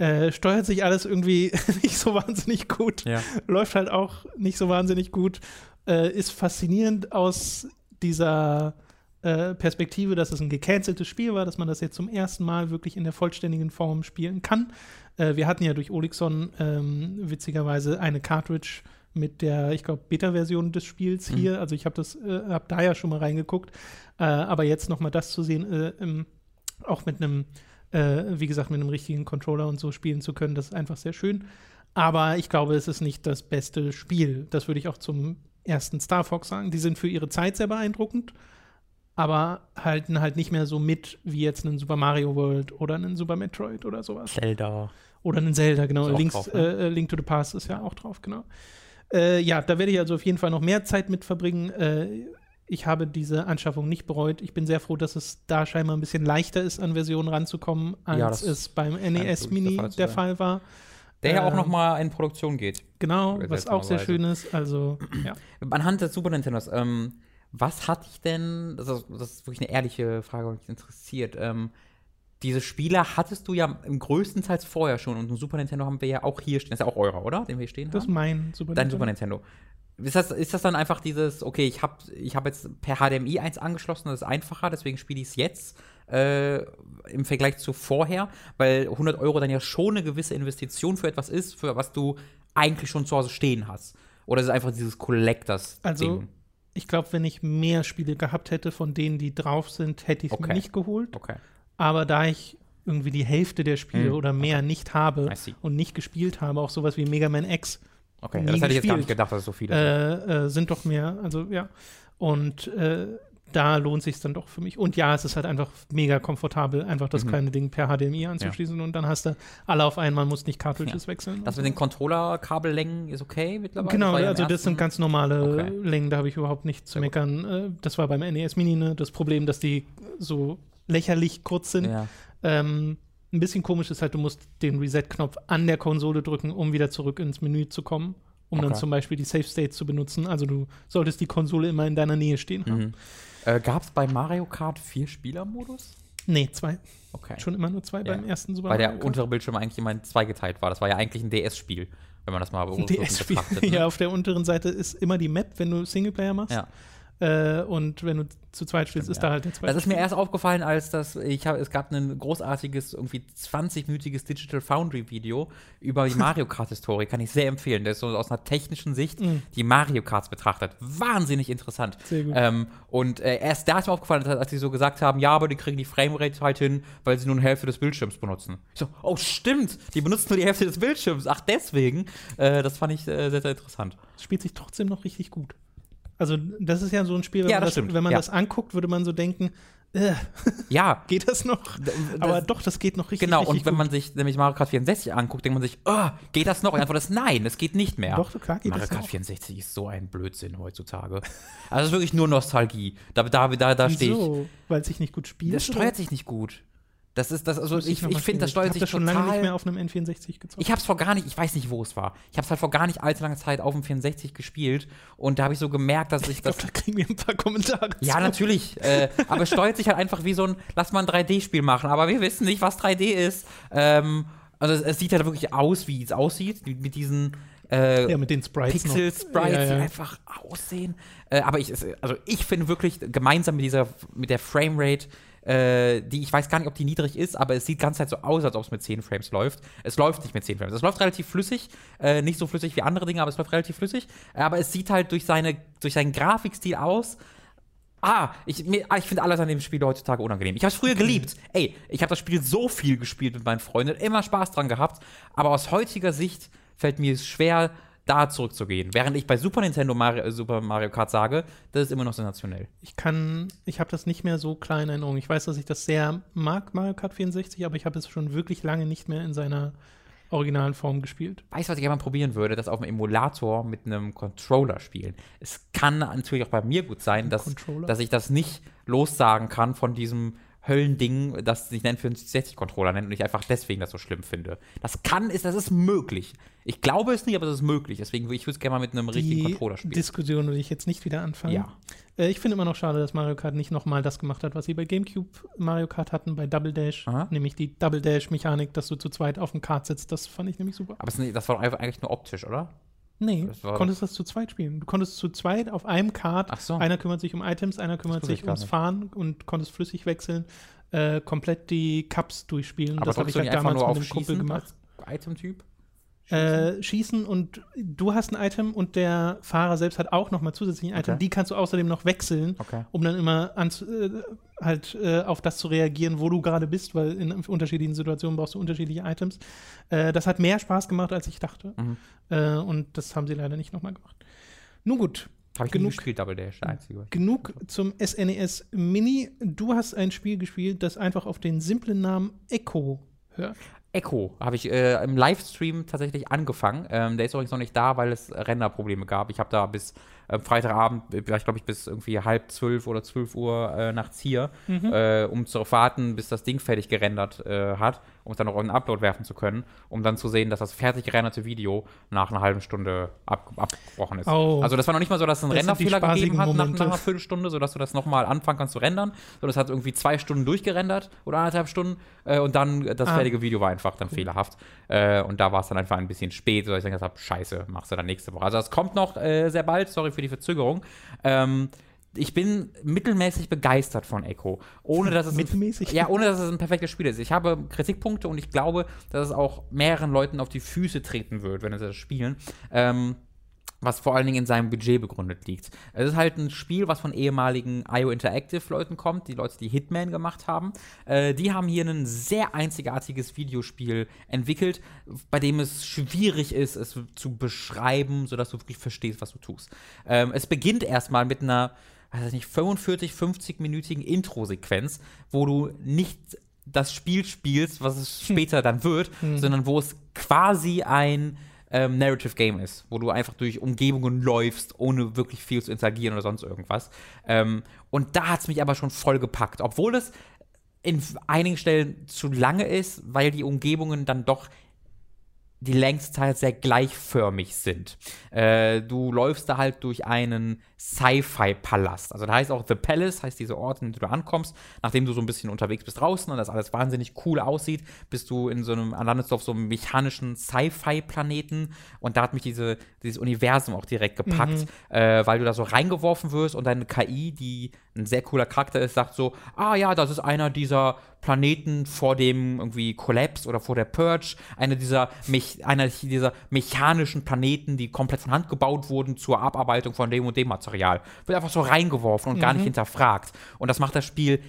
Äh, steuert sich alles irgendwie nicht so wahnsinnig gut Ja. läuft halt auch nicht so wahnsinnig gut. Äh, ist faszinierend aus dieser äh, Perspektive, dass es ein gecanceltes Spiel war, dass man das jetzt zum ersten Mal wirklich in der vollständigen Form spielen kann. Äh, wir hatten ja durch Olixon ähm, witzigerweise eine Cartridge mit der, ich glaube, Beta-Version des Spiels hier. Also ich habe das, äh, habe da ja schon mal reingeguckt. Aber jetzt noch mal das zu sehen, äh, im, auch mit einem, äh, wie gesagt, mit einem richtigen Controller und so spielen zu können, das ist einfach sehr schön. Aber ich glaube, es ist nicht das beste Spiel. Das würde ich auch zum ersten Star Fox sagen. Die sind für ihre Zeit sehr beeindruckend, aber halten halt nicht mehr so mit wie jetzt einen Super Mario World oder einen Super Metroid oder sowas. Zelda. Oder einen Zelda, genau. Links, drauf, ne? äh, Link to the Past ist ja auch drauf, genau. Äh, ja, da werde ich also auf jeden Fall noch mehr Zeit mit verbringen. Äh, ich habe diese Anschaffung nicht bereut. Ich bin sehr froh, dass es da scheinbar ein bisschen leichter ist, an Versionen ranzukommen, als Ja, es beim NES Mini der Fall der. Fall war. Der ja auch Ähm, noch mal in Produktion geht. Genau, was auch sehr schön ist. Also, ja. Anhand des Super Nintendos, ähm, was hat dich denn, das ist, das ist wirklich eine ehrliche Frage, die mich interessiert, ähm, diese Spiele hattest du ja im größtenteils vorher schon und ein Super Nintendo haben wir ja auch hier stehen. Das ist ja auch eurer, oder? Den wir hier stehen Das ist haben? mein Super Dein Nintendo. Super Nintendo. Ist das, ist das dann einfach dieses, okay, ich habe ich hab jetzt per HDMI eins angeschlossen, das ist einfacher, deswegen spiele ich es jetzt äh, im Vergleich zu vorher, weil 100 Euro dann ja schon eine gewisse Investition für etwas ist, für was du eigentlich schon zu Hause stehen hast. Oder ist es einfach dieses Collectors-Ding? Also, ich glaube, wenn ich mehr Spiele gehabt hätte von denen, die drauf sind, hätte ich es Okay. mir nicht geholt. okay. Aber da ich irgendwie die Hälfte der Spiele Hm, oder mehr nicht habe und nicht gespielt habe, auch sowas wie Mega Man X, Okay, nie das hätte ich jetzt gar nicht gespielt. gedacht, dass es so viele sind. äh, äh, sind doch mehr. Also ja. Und äh, da lohnt sich dann doch für mich. Und ja, es ist halt einfach mega komfortabel, einfach das Mhm. kleine Ding per HDMI anzuschließen und dann hast du alle auf einmal, musst nicht Cartridges wechseln. Das mit den Controller-Kabellängen ist okay mittlerweile? Genau, ja im also das sind ganz normale Okay. Längen, da habe ich überhaupt nichts zu Sehr meckern. Äh, Das war beim NES Mini ne, das Problem, dass die so lächerlich kurz sind. Ja. Ähm, ein bisschen komisch ist halt, du musst den Reset-Knopf an der Konsole drücken, um wieder zurück ins Menü zu kommen, um dann Okay. zum Beispiel die Save States zu benutzen. Also du solltest die Konsole immer in deiner Nähe stehen haben. Mhm. Äh, Gab es bei Mario Kart vier Spieler-Modus? Nee, zwei. Okay. Schon immer nur zwei Ja. beim ersten Super Weil der Kart. untere Bildschirm eigentlich immer in zwei geteilt war. Das war ja eigentlich ein DS-Spiel, wenn man das mal Ein rückwirkend DS-Spiel. Ne? Ja, auf der unteren Seite ist immer die Map, wenn du Singleplayer machst. Ja. Äh, und wenn du zu zweit spielst, ist ja. da halt der zweite. Das ist mir erst aufgefallen, als das, ich habe, es gab ein großartiges, irgendwie 20-minütiges Digital Foundry-Video über die Mario Kart-Historie. Kann ich sehr empfehlen. Das ist so aus einer technischen Sicht Mhm. die Mario Karts betrachtet. Wahnsinnig interessant. Sehr gut. Ähm, und äh, erst da ist mir aufgefallen, als sie so gesagt haben, ja, aber die kriegen die Framerate halt hin, weil sie nur eine Hälfte des Bildschirms benutzen. Ich so, oh stimmt, die benutzen nur die Hälfte des Bildschirms. Ach, deswegen. Äh, das fand ich äh, sehr, sehr interessant. Es spielt sich trotzdem noch richtig gut. Also, das ist ja so ein Spiel, wenn Ja, man, das das, wenn man Ja. das anguckt, würde man so denken, äh, Ja, geht das noch? D- Aber das- doch, das geht noch richtig, Genau, richtig und wenn gut. man sich nämlich Mario Kart 64 anguckt, denkt man sich, oh, geht das noch? Und die Antwort ist nein, es geht nicht mehr. Doch, klar geht Mario das Kart noch. 64 ist so ein Blödsinn heutzutage. Also es ist wirklich nur Nostalgie. Da, da, da, da stehe ich. Weil es sich nicht gut spielt? Das steuert sich nicht gut. Das ist das, also ich, ich finde, das steuert sich das schon total. lange nicht mehr auf einem N64 gezockt. ich habe es vor gar nicht, ich weiß nicht, wo es war. Ich habe es halt vor gar nicht allzu langer Zeit auf dem 64 gespielt und da habe ich so gemerkt, dass ich Ich das glaube, da kriegen wir ein paar Kommentare Ja, zu. natürlich. Äh, aber es steuert sich halt einfach wie so ein, lass mal ein 3D-Spiel machen. Aber wir wissen nicht, was 3D ist. Ähm, also es, es sieht halt wirklich aus, wie es aussieht, mit diesen äh, Ja, mit den Sprites noch. Pixel-Sprites, Ja, ja. die einfach aussehen. Äh, aber ich, also ich finde wirklich, gemeinsam mit dieser, mit der Framerate, äh, die, ich weiß gar nicht, ob die niedrig ist, aber es sieht ganze Zeit so aus, als ob es mit 10 Frames läuft. Es läuft nicht mit 10 Frames. Es läuft relativ flüssig, äh, nicht so flüssig wie andere Dinge, aber es läuft relativ flüssig. Aber es sieht halt durch, seine, durch seinen Grafikstil aus, Ah, ich, mir- ah, ich finde alles an dem Spiel heutzutage unangenehm. Ich habe es früher geliebt. Ey, ich habe das Spiel so viel gespielt mit meinen Freunden, immer Spaß dran gehabt. Aber aus heutiger Sicht fällt mir es schwer, da zurückzugehen. Während ich bei Super Nintendo Mario, äh, Super Mario Kart sage, das ist immer noch sensationell. Ich kann, ich habe das nicht mehr so klar in Erinnerung. Ich weiß, dass ich das sehr mag, Mario Kart 64, aber ich habe es schon wirklich lange nicht mehr in seiner originalen Form gespielt. Weißt du, was ich gerne mal probieren würde? Das auf dem Emulator mit einem Controller spielen. Es kann natürlich auch bei mir gut sein, dass, Controller? dass ich das nicht lossagen kann von diesem Höllending, das sich nennt für einen 60-Controller nennt und ich einfach deswegen das so schlimm finde. Das kann, ist, das ist möglich. Ich glaube es nicht, aber es ist möglich. Deswegen würde ich würde es gerne mal mit einem richtigen Controller spielen. Diskussion will ich jetzt nicht wieder anfangen. Ja. Äh, ich finde immer noch schade, dass Mario Kart nicht nochmal das gemacht hat, was sie bei GameCube Mario Kart hatten, bei Double Dash. Aha. Nämlich die Double Dash-Mechanik, dass du zu zweit auf dem Kart sitzt. Das fand ich nämlich super. Aber das war eigentlich nur optisch, oder? Nee, du konntest das zu zweit spielen. Du konntest zu zweit auf einem Kart, Ach so. einer kümmert sich um Items, einer kümmert sich ums nicht. Fahren und konntest flüssig wechseln, äh, komplett die Cups durchspielen. Aber das habe ich halt damals mit einem Kumpel gemacht. als Item-Typ? Äh, schießen und du hast ein Item und der Fahrer selbst hat auch nochmal zusätzlich ein Item. Okay. Die kannst du außerdem noch wechseln, Okay. um dann immer an, äh, halt äh, auf das zu reagieren, wo du gerade bist, weil in unterschiedlichen Situationen brauchst du unterschiedliche Items. Äh, das hat mehr Spaß gemacht, als ich dachte. Mhm. Äh, und das haben sie leider nicht nochmal gemacht. Nun gut, Habe ich Genug- gespielt, Double Dash, der einzige. genug zum SNES Mini. Du hast ein Spiel gespielt, das einfach auf den simplen Namen Echo hört. Echo habe ich äh, im Livestream tatsächlich angefangen. Ähm, der ist übrigens noch nicht da, weil es Renderprobleme gab. Ich habe da bis äh, Freitagabend, vielleicht glaube ich bis irgendwie halb zwölf oder zwölf Uhr äh, nachts hier, äh, um zu warten, bis das Ding fertig gerendert äh, hat, um es dann noch in den Upload werfen zu können, um dann zu sehen, dass das fertig gerenderte Video nach einer halben Stunde ab, abgebrochen ist. Oh. Also das war noch nicht mal so, dass es einen Das Renderfehler gegeben hat nach, Momente. nach einer Viertelstunde, sodass du das nochmal anfangen kannst zu rendern, sondern es hat irgendwie zwei Stunden durchgerendert oder anderthalb Stunden äh, und dann äh, das Ah. fertige Video war einfach dann fehlerhaft. Äh, und da war es dann einfach ein bisschen spät, sodass ich gesagt habe, scheiße, machst du dann nächste Woche. Also das kommt noch äh, sehr bald, sorry für die Verzögerung. Ähm, ich bin mittelmäßig begeistert von Echo, ohne dass es Mittelmäßig? ja, ohne dass es ein perfektes Spiel ist. Ich habe Kritikpunkte und ich glaube, dass es auch mehreren Leuten auf die Füße treten wird, wenn sie das spielen. Ähm, was vor allen Dingen in seinem Budget begründet liegt. Es ist halt ein Spiel, was von ehemaligen IO Interactive Leuten kommt, die Leute, die Hitman gemacht haben. Äh, die haben hier ein sehr einzigartiges Videospiel entwickelt, bei dem es schwierig ist, es zu beschreiben, sodass du wirklich verstehst, was du tust. Ähm, es beginnt erstmal mit einer, weiß ich nicht, 45, 50-minütigen Intro-Sequenz, wo du nicht das Spiel spielst, was es später dann wird, sondern wo es quasi ein ähm, Narrative Game ist, wo du einfach durch Umgebungen läufst, ohne wirklich viel zu interagieren oder sonst irgendwas. Ähm, und da hat es mich aber schon voll gepackt, obwohl es in einigen Stellen zu lange ist, weil die Umgebungen dann doch die längste Zeit sehr gleichförmig sind. Äh, du läufst da halt durch einen Sci-Fi-Palast. Also da heißt auch The Palace, heißt dieser Ort, in dem du ankommst, nachdem du so ein bisschen unterwegs bist draußen und das alles wahnsinnig cool aussieht, bist du in so einem, landest du auf so einem mechanischen Sci-Fi-Planeten und da hat mich diese, dieses Universum auch direkt gepackt, äh, weil du da so reingeworfen wirst und deine KI, die ein sehr cooler Charakter ist, sagt so, ah ja, das ist einer dieser Planeten vor dem irgendwie Collapse oder vor der Purge, einer dieser, einer dieser mechanischen Planeten, die komplett von Hand gebaut wurden zur Abarbeitung von dem und dem Material. Wird einfach so reingeworfen und gar nicht hinterfragt. Und das macht das Spiel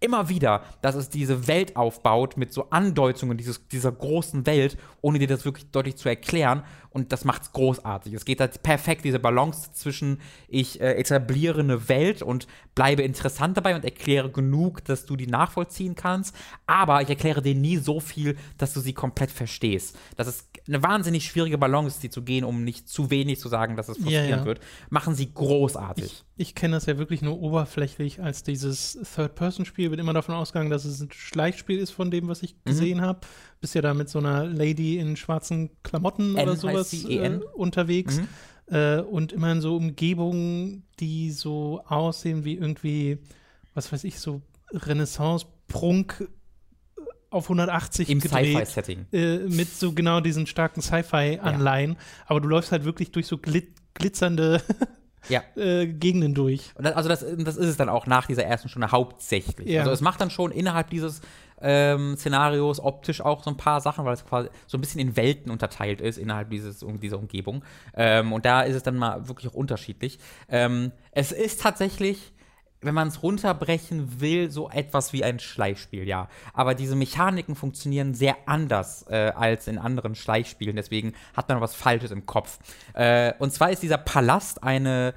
immer wieder, dass es diese Welt aufbaut mit so Andeutungen dieses, dieser großen Welt, ohne dir das wirklich deutlich zu erklären. Und das macht's großartig. Es geht halt perfekt, diese Balance zwischen ich äh, etabliere eine Welt und bleibe interessant dabei und erkläre genug, dass du die nachvollziehen kannst. Aber ich erkläre dir nie so viel, dass du sie komplett verstehst. Das ist eine wahnsinnig schwierige Balance, die zu gehen, um nicht zu wenig zu sagen, dass es frustrierend Ja, ja. wird. Machen sie großartig. Ich, ich kenne das ja wirklich nur oberflächlich als dieses Third-Person-Spiel. Wird immer davon ausgegangen, dass es ein Schleichspiel ist von dem, was ich Mhm. gesehen habe. Bist ja da mit so einer Lady in schwarzen Klamotten N oder sowas sie, äh, unterwegs. Mhm. Äh, und immer in so Umgebungen, die so aussehen wie irgendwie, was weiß ich, so Renaissance-Prunk äh, auf 180 Im Sci-Fi-Setting. äh, mit so genau diesen starken Sci-Fi-Anleihen. Aber du läufst halt wirklich durch so glit glitzernde Ja. äh, Gegenden durch. Und das, also das, das ist es dann auch nach dieser ersten Stunde hauptsächlich. Ja. Also es macht dann schon innerhalb dieses ähm, Szenarios optisch auch so ein paar Sachen, weil es quasi so ein bisschen in Welten unterteilt ist innerhalb dieses, dieser Umgebung. Ähm, und da ist es dann mal wirklich auch unterschiedlich. Ähm, es ist tatsächlich wenn man es runterbrechen will, so etwas wie ein Schleichspiel, ja. Aber diese Mechaniken funktionieren sehr anders äh, als in anderen Schleichspielen, deswegen hat man was Falsches im Kopf. Äh, und zwar ist dieser Palast eine,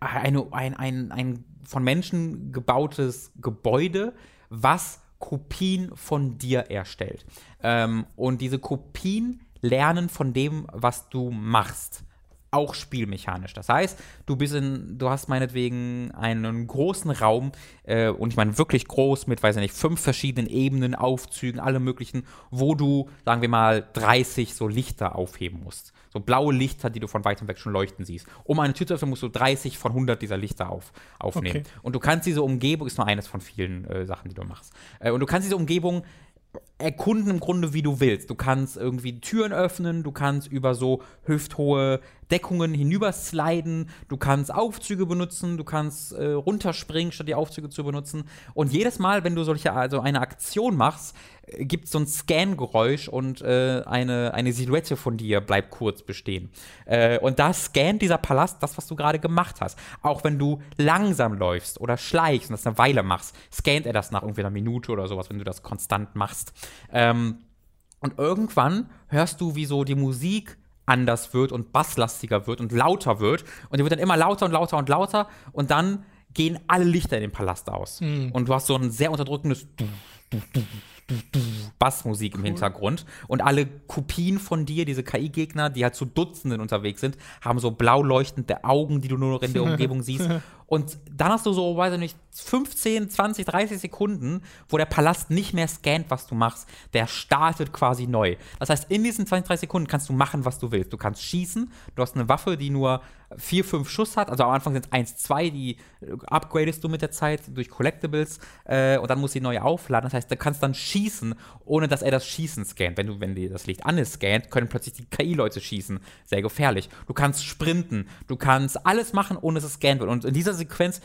eine, ein, ein, ein von Menschen gebautes Gebäude, was Kopien von dir erstellt. Ähm, und diese Kopien lernen von dem, was du machst auch spielmechanisch. Das heißt, du bist in, du hast meinetwegen einen großen Raum, äh, und ich meine wirklich groß mit, weiß ich nicht, fünf verschiedenen Ebenen, Aufzügen, alle möglichen, wo du, sagen wir mal, 30 so Lichter aufheben musst. So blaue Lichter, die du von weitem weg schon leuchten siehst. Um eine Tür zu öffnen, musst du 30 von 100 dieser Lichter auf, aufnehmen. Okay. Und du kannst diese Umgebung, ist nur eines von vielen äh, Sachen, die du machst. Äh, und du kannst diese Umgebung erkunden im Grunde, wie du willst. Du kannst irgendwie Türen öffnen, du kannst über so hüfthohe Deckungen hinübersliden, du kannst Aufzüge benutzen, du kannst äh, runterspringen, statt die Aufzüge zu benutzen. Und jedes Mal, wenn du solche, also eine Aktion machst, äh, gibt es so ein Scan-Geräusch und äh, eine, eine Silhouette von dir bleibt kurz bestehen. Äh, und da scannt dieser Palast das, was du gerade gemacht hast. Auch wenn du langsam läufst oder schleichst und das eine Weile machst, scannt er das nach irgendwie einer Minute oder sowas, wenn du das konstant machst. Ähm, und irgendwann hörst du, wie so die Musik anders wird und basslastiger wird und lauter wird. Und die wird dann immer lauter und lauter und lauter. Und dann gehen alle Lichter in den Palast aus. Mhm. Und du hast so ein sehr unterdrückendes Bassmusik cool. im Hintergrund. Und alle Kopien von dir, diese KI-Gegner, die halt zu Dutzenden unterwegs sind, haben so blau leuchtende Augen, die du nur noch in der Umgebung siehst. Und dann hast du so, weiß ich nicht, 15, 20, 30 Sekunden, wo der Palast nicht mehr scannt, was du machst. Der startet quasi neu. Das heißt, in diesen 20, 30 Sekunden kannst du machen, was du willst. Du kannst schießen, du hast eine Waffe, die nur 4, 5 Schuss hat. Also am Anfang sind es 1, 2, die upgradest du mit der Zeit durch Collectibles äh, und dann musst du die neu aufladen. Das heißt, du kannst dann schießen, ohne dass er das Schießen scannt. Wenn du, wenn dir das Licht an ist, scannt, können plötzlich die KI-Leute schießen. Sehr gefährlich. Du kannst sprinten, du kannst alles machen, ohne dass es scannt wird. Und in dieser Sequenz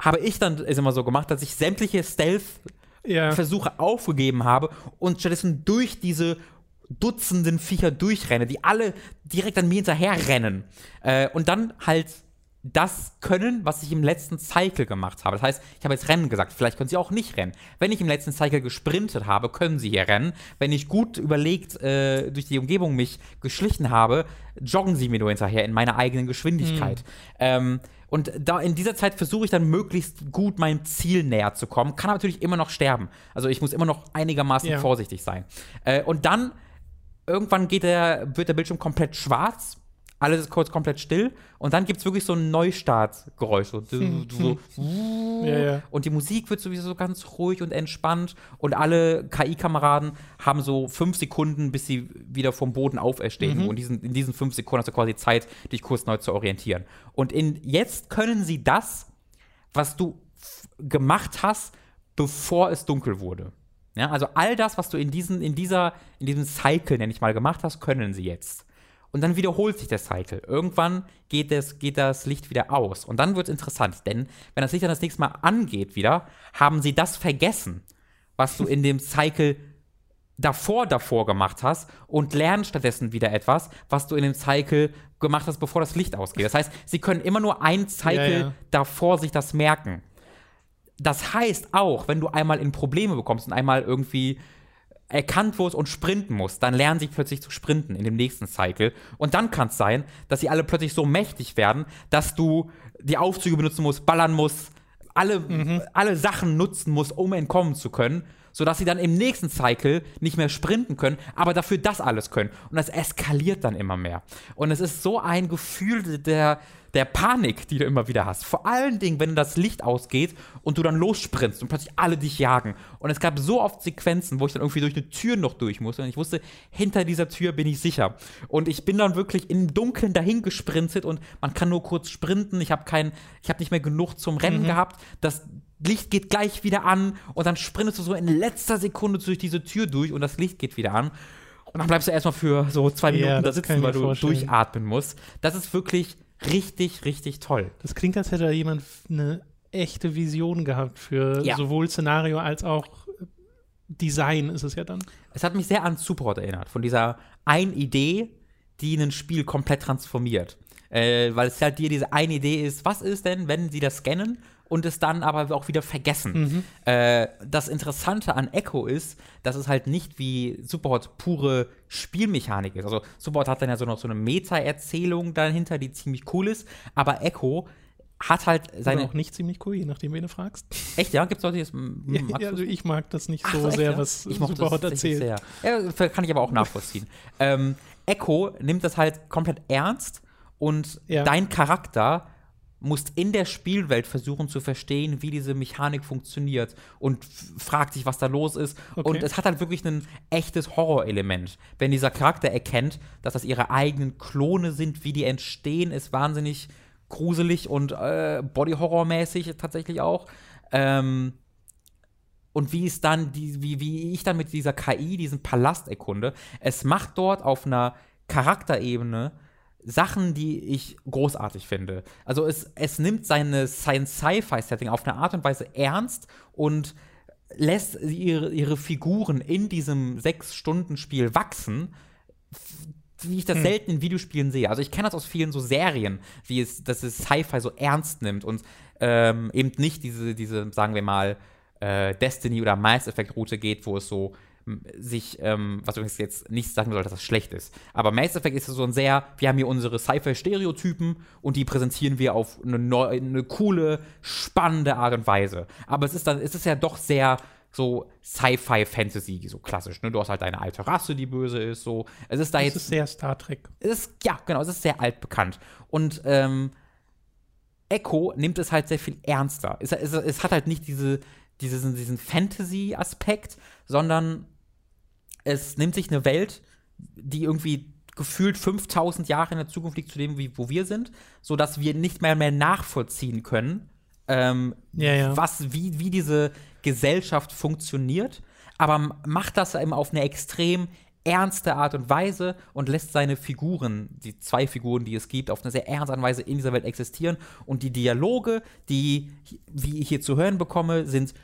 habe ich dann ist immer so gemacht, dass ich sämtliche Stealth-Versuche ja. aufgegeben habe und stattdessen durch diese Dutzenden Viecher durchrenne, die alle direkt an mir hinterher rennen. Äh, und dann halt das können, was ich im letzten Cycle gemacht habe. Das heißt, ich habe jetzt Rennen gesagt, vielleicht können sie auch nicht rennen. Wenn ich im letzten Cycle gesprintet habe, können sie hier rennen. Wenn ich gut überlegt äh, durch die Umgebung mich geschlichen habe, joggen sie mir nur hinterher in meiner eigenen Geschwindigkeit. Mhm. Ähm, und da in dieser Zeit versuche ich dann möglichst gut meinem Ziel näher zu kommen. Kann natürlich immer noch sterben. Also ich muss immer noch einigermaßen ja. vorsichtig sein. Äh, und dann irgendwann geht der, wird der Bildschirm komplett schwarz alles ist kurz komplett still und dann gibt es wirklich so ein Neustartgeräusch. So, hm, so hm. ja, ja. Und die Musik wird sowieso so ganz ruhig und entspannt und alle KI-Kameraden haben so fünf Sekunden, bis sie wieder vom Boden auferstehen. Mhm. Und diesen, in diesen fünf Sekunden hast du quasi Zeit, dich kurz neu zu orientieren. Und in, jetzt können sie das, was du gemacht hast, bevor es dunkel wurde. Ja, also all das, was du in, diesen, in, dieser, in diesem Cycle, nenne ich mal, gemacht hast, können sie jetzt. Und dann wiederholt sich der Cycle. Irgendwann geht das, geht das Licht wieder aus. Und dann wird es interessant, denn wenn das Licht dann das nächste Mal angeht wieder, haben sie das vergessen, was du in dem Cycle davor davor gemacht hast und lernen stattdessen wieder etwas, was du in dem Cycle gemacht hast, bevor das Licht ausgeht. Das heißt, sie können immer nur ein Cycle ja, ja. davor sich das merken. Das heißt auch, wenn du einmal in Probleme bekommst und einmal irgendwie erkannt wirst und sprinten musst, dann lernen sie plötzlich zu sprinten in dem nächsten Cycle. Und dann kann es sein, dass sie alle plötzlich so mächtig werden, dass du die Aufzüge benutzen musst, ballern musst, alle, mhm. alle Sachen nutzen musst, um entkommen zu können, sodass sie dann im nächsten Cycle nicht mehr sprinten können, aber dafür das alles können. Und das eskaliert dann immer mehr. Und es ist so ein Gefühl der, der Panik, die du immer wieder hast. Vor allen Dingen, wenn das Licht ausgeht und du dann lossprintst und plötzlich alle dich jagen. Und es gab so oft Sequenzen, wo ich dann irgendwie durch eine Tür noch durch musste und ich wusste, hinter dieser Tür bin ich sicher. Und ich bin dann wirklich im Dunkeln dahin gesprintet und man kann nur kurz sprinten. Ich habe kein, ich habe nicht mehr genug zum Rennen mhm. gehabt. Das Licht geht gleich wieder an und dann sprintest du so in letzter Sekunde durch diese Tür durch und das Licht geht wieder an. Und dann bleibst du erstmal für so zwei Minuten ja, da sitzen, weil du vorstellen. durchatmen musst. Das ist wirklich richtig, richtig toll. Das klingt, als hätte da jemand eine echte Vision gehabt für ja. sowohl Szenario als auch Design ist es ja dann. Es hat mich sehr an Support erinnert, von dieser einen Idee, die ein Spiel komplett transformiert. Äh, weil es halt dir diese eine Idee ist, was ist denn, wenn sie das scannen und es dann aber auch wieder vergessen. Mhm. Äh, das Interessante an Echo ist, dass es halt nicht wie Superhot pure Spielmechanik ist. Also Superhot hat dann ja so noch so eine Meta-Erzählung dahinter, die ziemlich cool ist, aber Echo hat halt seine. Oder auch nicht ziemlich cool, je nachdem, wen du fragst. Echt, ja? Gibt es Leute, die das Ja, magst ja, also ich mag das nicht Ach so echt, sehr, ja? was ich Superhot das erzählt. Sehr. Ja, kann ich aber auch nachvollziehen. ähm, Echo nimmt das halt komplett ernst und Ja. dein Charakter musst in der Spielwelt versuchen zu verstehen, wie diese Mechanik funktioniert und fragt sich, was da los ist. Okay. Und es hat halt wirklich ein echtes Horrorelement. Wenn dieser Charakter erkennt, dass das ihre eigenen Klone sind, wie die entstehen, ist wahnsinnig gruselig und äh, Body-Horror-mäßig tatsächlich auch. Ähm, und wie es dann, die, wie, wie ich dann mit dieser KI, diesen Palast erkunde. Es macht dort auf einer Charakterebene Sachen, die ich großartig finde. Also es, es nimmt seine Science-Sci-Fi-Setting auf eine Art und Weise ernst und lässt ihre, ihre Figuren in diesem Sechs-Stunden-Spiel wachsen, wie ich das selten in Videospielen sehe. Also ich kenne das aus vielen so Serien, wie es, dass es Sci-Fi so ernst nimmt und ähm, eben nicht diese, diese, sagen wir mal, äh, Destiny oder Mass Effect Route geht, wo es so sich, ähm, was übrigens jetzt nicht sagen soll, dass das schlecht ist. Aber Mass Effect ist so ein sehr, wir haben hier unsere Sci-Fi-Stereotypen und die präsentieren wir auf eine, neu, eine coole, spannende Art und Weise. Aber es ist dann, es ist ja doch sehr so Sci-Fi-Fantasy, so klassisch. Ne? Du hast halt deine alte Rasse, die böse ist, so. Es ist da Das jetzt ist sehr Star Trek. es ist, ja, genau, es ist sehr altbekannt. Und ähm, Echo nimmt es halt sehr viel ernster. Es, es, es hat halt nicht diese, diesen, diesen Fantasy-Aspekt, sondern es nimmt sich eine Welt, die irgendwie gefühlt 5000 Jahre in der Zukunft liegt zu dem, wie, wo wir sind, sodass wir nicht mehr, mehr nachvollziehen können, ähm, Ja, ja. was, wie, wie diese Gesellschaft funktioniert, aber macht das eben auf eine extrem ernste Art und Weise und lässt seine Figuren, die zwei Figuren, die es gibt, auf eine sehr ernste Art und Weise in dieser Welt existieren. Und die Dialoge, die, wie ich hier zu hören bekomme, sind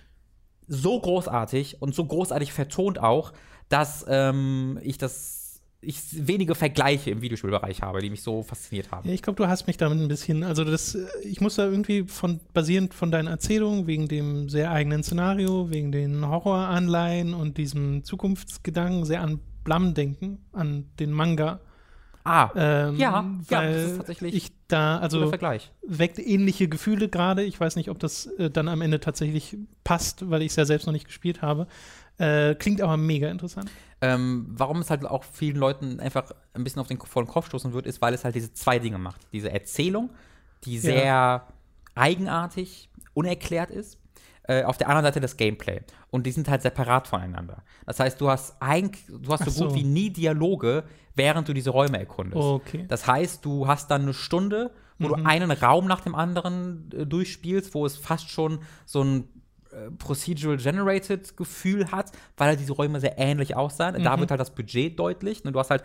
so großartig und so großartig vertont auch, dass ähm, ich das ich wenige Vergleiche im Videospielbereich habe, die mich so fasziniert haben. Ja, ich glaube, du hast mich damit ein bisschen, also das, ich muss da irgendwie von, basierend von deinen Erzählungen, wegen dem sehr eigenen Szenario, wegen den Horroranleihen und diesem Zukunftsgedanken sehr an Blum denken, an den Manga. Ah, Ähm, Ja, ja, das ist tatsächlich ich da, also Vergleich. weckt ähnliche Gefühle gerade. Ich weiß nicht, ob das äh, dann am Ende tatsächlich passt, weil ich es ja selbst noch nicht gespielt habe. Äh, klingt aber mega interessant. Ähm, warum es halt auch vielen Leuten einfach ein bisschen auf den, vor den Kopf stoßen wird, ist, weil es halt diese zwei Dinge macht. Diese Erzählung, die sehr eigenartig, unerklärt ist. Äh, auf der anderen Seite das Gameplay. Und die sind halt separat voneinander. Das heißt, du hast, eigentlich, du hast so, so. gut wie nie Dialoge, während du diese Räume erkundest. Okay. Das heißt, du hast dann eine Stunde, wo du einen Raum nach dem anderen äh, durchspielst, wo es fast schon so ein Procedural Generated Gefühl hat, weil halt diese Räume sehr ähnlich aussahen. Da wird halt das Budget deutlich. Ne? Du hast halt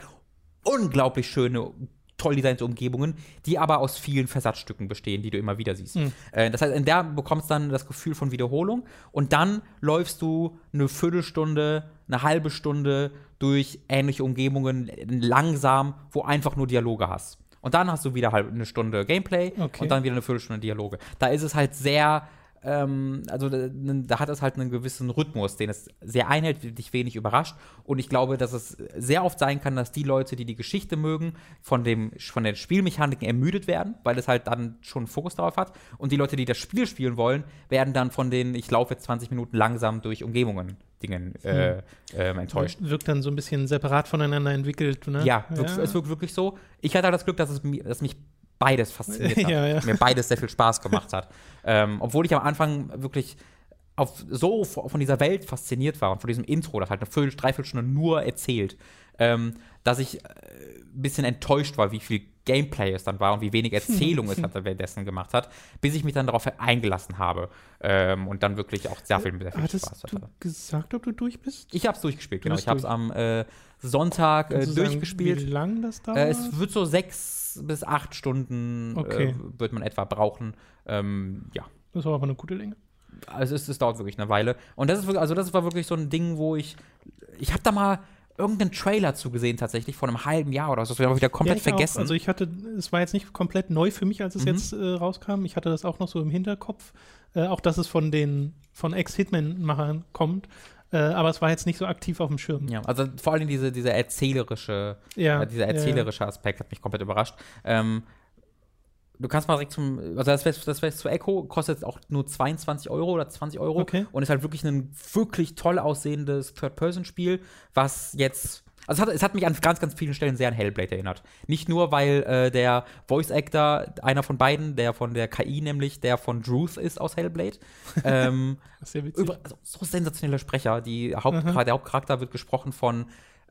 unglaublich schöne, toll designte Umgebungen, die aber aus vielen Versatzstücken bestehen, die du immer wieder siehst. Äh, das heißt, in der bekommst du dann das Gefühl von Wiederholung und dann läufst du eine Viertelstunde, eine halbe Stunde durch ähnliche Umgebungen langsam, wo einfach nur Dialoge hast. Und dann hast du wieder halt eine Stunde Gameplay Okay. und dann wieder eine Viertelstunde Dialoge. Da ist es halt sehr, ähm, also da, da hat es halt einen gewissen Rhythmus, den es sehr einhält, dich wenig überrascht. Und ich glaube, dass es sehr oft sein kann, dass die Leute, die die Geschichte mögen, von, dem, von den Spielmechaniken ermüdet werden, weil es halt dann schon einen Fokus darauf hat. Und die Leute, die das Spiel spielen wollen, werden dann von den, ich laufe jetzt 20 Minuten langsam durch Umgebungen, Dingen äh, ähm, enttäuscht. Wirkt dann so ein bisschen separat voneinander entwickelt. Ne? Ja, wirkt, es wirkt wirklich so. Ich hatte halt das Glück, dass, es, dass mich beides fasziniert hat. Ja, ja. Mir beides sehr viel Spaß gemacht hat. ähm, obwohl ich am Anfang wirklich auf, so von dieser Welt fasziniert war und von diesem Intro, das halt eine Viertel, Dreiviertelstunde nur erzählt, ähm, dass ich äh, ein bisschen enttäuscht war, wie viel Gameplay es dann war und wie wenig Erzählung es halt währenddessen gemacht hat, bis ich mich dann darauf eingelassen habe ähm, und dann wirklich auch sehr viel, sehr viel Spaß Hattest du hatte. gesagt, ob du durch bist? Ich habe es durchgespielt, Du genau. Ich habe es durch. am äh, Sonntag äh, Kannst du sagen, durchgespielt. Wie lang das dauert? Äh, es wird so sechs bis acht Stunden Okay. äh, wird man etwa brauchen. Ähm, ja, das war aber eine gute Länge. also es, es dauert wirklich eine Weile. Und das ist wirklich, also das war wirklich so ein Ding, wo ich, ich habe da mal irgendeinen Trailer zugesehen tatsächlich vor einem halben Jahr oder so. Das habe ich wieder komplett ich vergessen. Auch. Also ich hatte, es war jetzt nicht komplett neu für mich, als es Mhm. jetzt äh, rauskam. Ich hatte das auch noch so im Hinterkopf. Äh, auch dass es von den von Ex-Hitman-Machern kommt. Äh, aber es war jetzt nicht so aktiv auf dem Schirm. ja, also vor allem diese, dieser erzählerische, Ja, äh, dieser erzählerische Aspekt hat mich komplett überrascht. Ähm, du kannst mal direkt zum, also das wäre das wär zu Echo, kostet auch nur 22 Euro oder 20 Euro Okay. und ist halt wirklich ein wirklich toll aussehendes Third-Person-Spiel, was jetzt also es hat, es hat mich an ganz, ganz vielen Stellen sehr an Hellblade erinnert. Nicht nur, weil äh, der Voice-Actor, einer von beiden, der von der KI nämlich, der von Druth ist aus Hellblade, ähm, Das ist sehr witzig. über, also, so sensationelle Sprecher. Die Haupt, Der Hauptcharakter wird gesprochen von,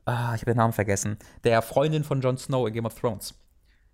ah, ich habe den Namen vergessen, der Freundin von Jon Snow in Game of Thrones.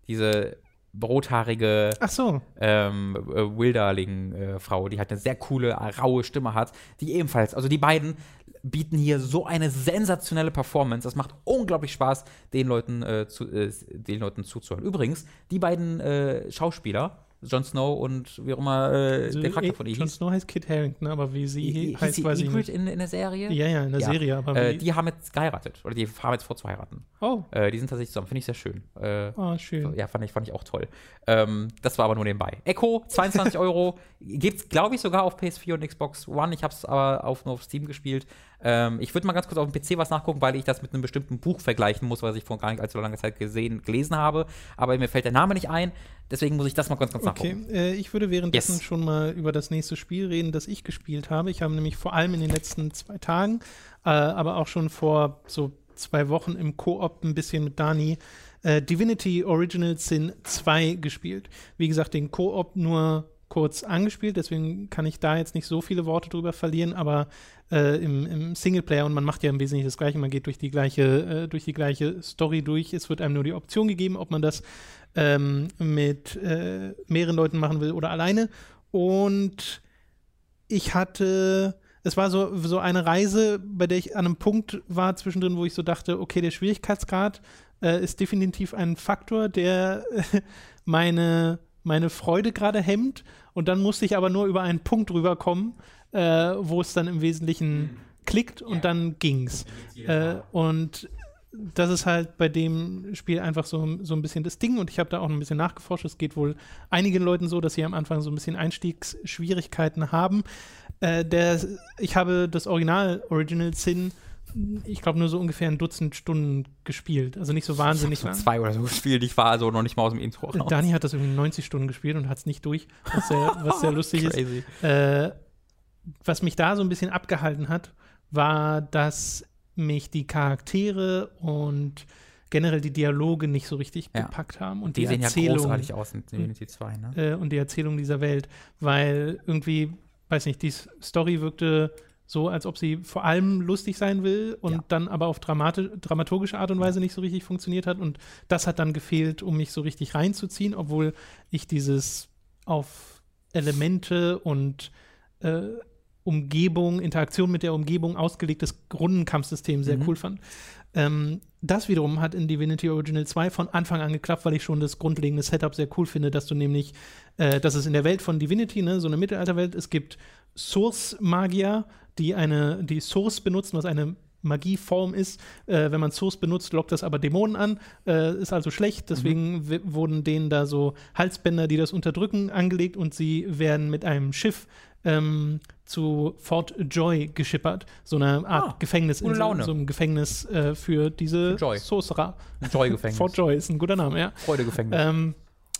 Diese rothaarige Ach so. ähm, äh, Wilderling-Frau, die halt eine sehr coole, äh, raue Stimme hat, die ebenfalls, also die beiden bieten hier so eine sensationelle Performance. Das macht unglaublich Spaß, den Leuten, äh, zu, äh, den Leuten zuzuhören. Übrigens, die beiden äh, Schauspieler, Jon Snow und wie auch immer äh, Also, der Charakter eh, von ihr Jon Snow heißt Kit Harington, aber wie sie Hieß heißt, sie weiß ich nicht. in, in der Serie? Ja, ja, in der Ja. Serie, aber Äh, die haben jetzt geheiratet. Oder die haben jetzt vor zu heiraten. Oh, Äh, die sind tatsächlich zusammen. Finde ich sehr schön. Äh, ah, schön. ja, fand ich, fand ich auch toll. Ähm, das war aber nur nebenbei. Echo, 22 Euro. Gibt's, glaube ich, sogar auf PS4 und Xbox One. Ich habe es aber auf, nur auf Steam gespielt. Ähm, ich würde mal ganz kurz auf dem PC was nachgucken, weil ich das mit einem bestimmten Buch vergleichen muss, was ich vor gar nicht allzu langer Zeit gesehen, gelesen habe. Aber mir fällt der Name nicht ein. Deswegen muss ich das mal ganz, Okay, nachgucken. äh, ich würde währenddessen Yes. schon mal über das nächste Spiel reden, das ich gespielt habe. Ich habe nämlich vor allem in den letzten zwei Tagen, äh, aber auch schon vor so zwei Wochen im Koop ein bisschen mit Dani äh, Divinity Original Sin 2 gespielt. Wie gesagt, den Koop nur kurz angespielt, deswegen kann ich da jetzt nicht so viele Worte drüber verlieren, aber äh, im, im Singleplayer und man macht ja im Wesentlichen das Gleiche, man geht durch die gleiche, äh, durch die gleiche Story durch. Es wird einem nur die Option gegeben, ob man das ähm, mit äh, mehreren Leuten machen will oder alleine. Und ich hatte, es war so, so eine Reise, bei der ich an einem Punkt war zwischendrin, wo ich so dachte, okay, der Schwierigkeitsgrad äh, ist definitiv ein Faktor, der äh, meine, meine Freude gerade hemmt. Und dann musste ich aber nur über einen Punkt rüberkommen, äh, wo es dann im Wesentlichen klickt und dann ging's. Äh, und das ist halt bei dem Spiel einfach so, so ein bisschen das Ding und ich habe da auch ein bisschen nachgeforscht. Es geht wohl einigen Leuten so, dass sie am Anfang so ein bisschen Einstiegsschwierigkeiten haben. Äh, der, ich habe das Original Original Sin, ich glaube, nur so ungefähr ein Dutzend Stunden gespielt. Also nicht so wahnsinnig so lang. zwei oder so gespielt. Ich war also noch nicht mal aus dem Intro raus. Dani hat das irgendwie 90 Stunden gespielt und hat es nicht durch, was sehr, was sehr lustig ist. Crazy. Äh, was mich da so ein bisschen abgehalten hat, war, dass mich die Charaktere und generell die Dialoge nicht so richtig Ja. gepackt haben und Die, die, sehen ja Erzählung großartig aus in Divinity 2, ne? äh, und die Erzählung dieser Welt, weil irgendwie, weiß nicht, die Story wirkte so, als ob sie vor allem lustig sein will und Ja. dann aber auf dramati dramaturgische Art und Weise nicht so richtig funktioniert hat und das hat dann gefehlt, um mich so richtig reinzuziehen, obwohl ich dieses auf Elemente und äh, Umgebung, Interaktion mit der Umgebung ausgelegtes Rundenkampfsystem sehr Mhm. cool fand. Ähm, das wiederum hat in Divinity Original 2 von Anfang an geklappt, weil ich schon das grundlegende Setup sehr cool finde, dass du nämlich, äh, dass es in der Welt von Divinity, ne, so eine Mittelalterwelt, es gibt Source-Magier, die eine, die Source benutzen, was eine Magieform ist. Äh, wenn man Source benutzt, lockt das aber Dämonen an, äh, ist also schlecht. Deswegen w- wurden denen da so Halsbänder, die das unterdrücken, angelegt und sie werden mit einem Schiff ähm, zu Fort Joy geschippert, so eine Art Ah, Gefängnis, gute so, so einem Gefängnis äh, für diese Für Joy. Sorcerer. Joy-Gefängnis. Fort Joy ist ein guter Name, ja. Freude-Gefängnis. Ähm,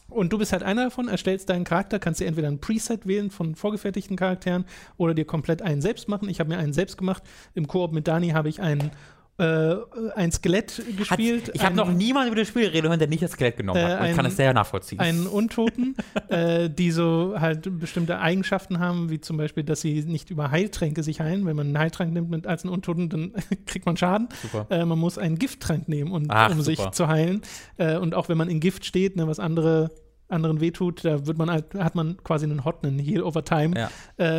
und du bist halt einer davon, erstellst deinen Charakter, kannst dir entweder ein Preset wählen von vorgefertigten Charakteren oder dir komplett einen selbst machen. Ich habe mir einen selbst gemacht. Im Koop mit Dani habe ich einen, äh, ein Skelett Hat, gespielt. ich habe noch niemanden über das Spiel reden hören, der nicht das Skelett genommen Äh, hat. Und ich ein- kann es sehr nachvollziehen. einen Untoten, äh, die so halt bestimmte Eigenschaften haben, wie zum Beispiel, dass sie nicht über Heiltränke sich heilen. Wenn man einen Heiltrank nimmt mit, als einen Untoten, dann kriegt man Schaden. Super. Äh, man muss einen Gifttrank nehmen, und, Ach, um super. sich zu heilen. Äh, und auch wenn man in Gift steht, ne, was andere anderen wehtut, da wird man halt, hat man quasi einen Hot, einen Heal over Time Ja.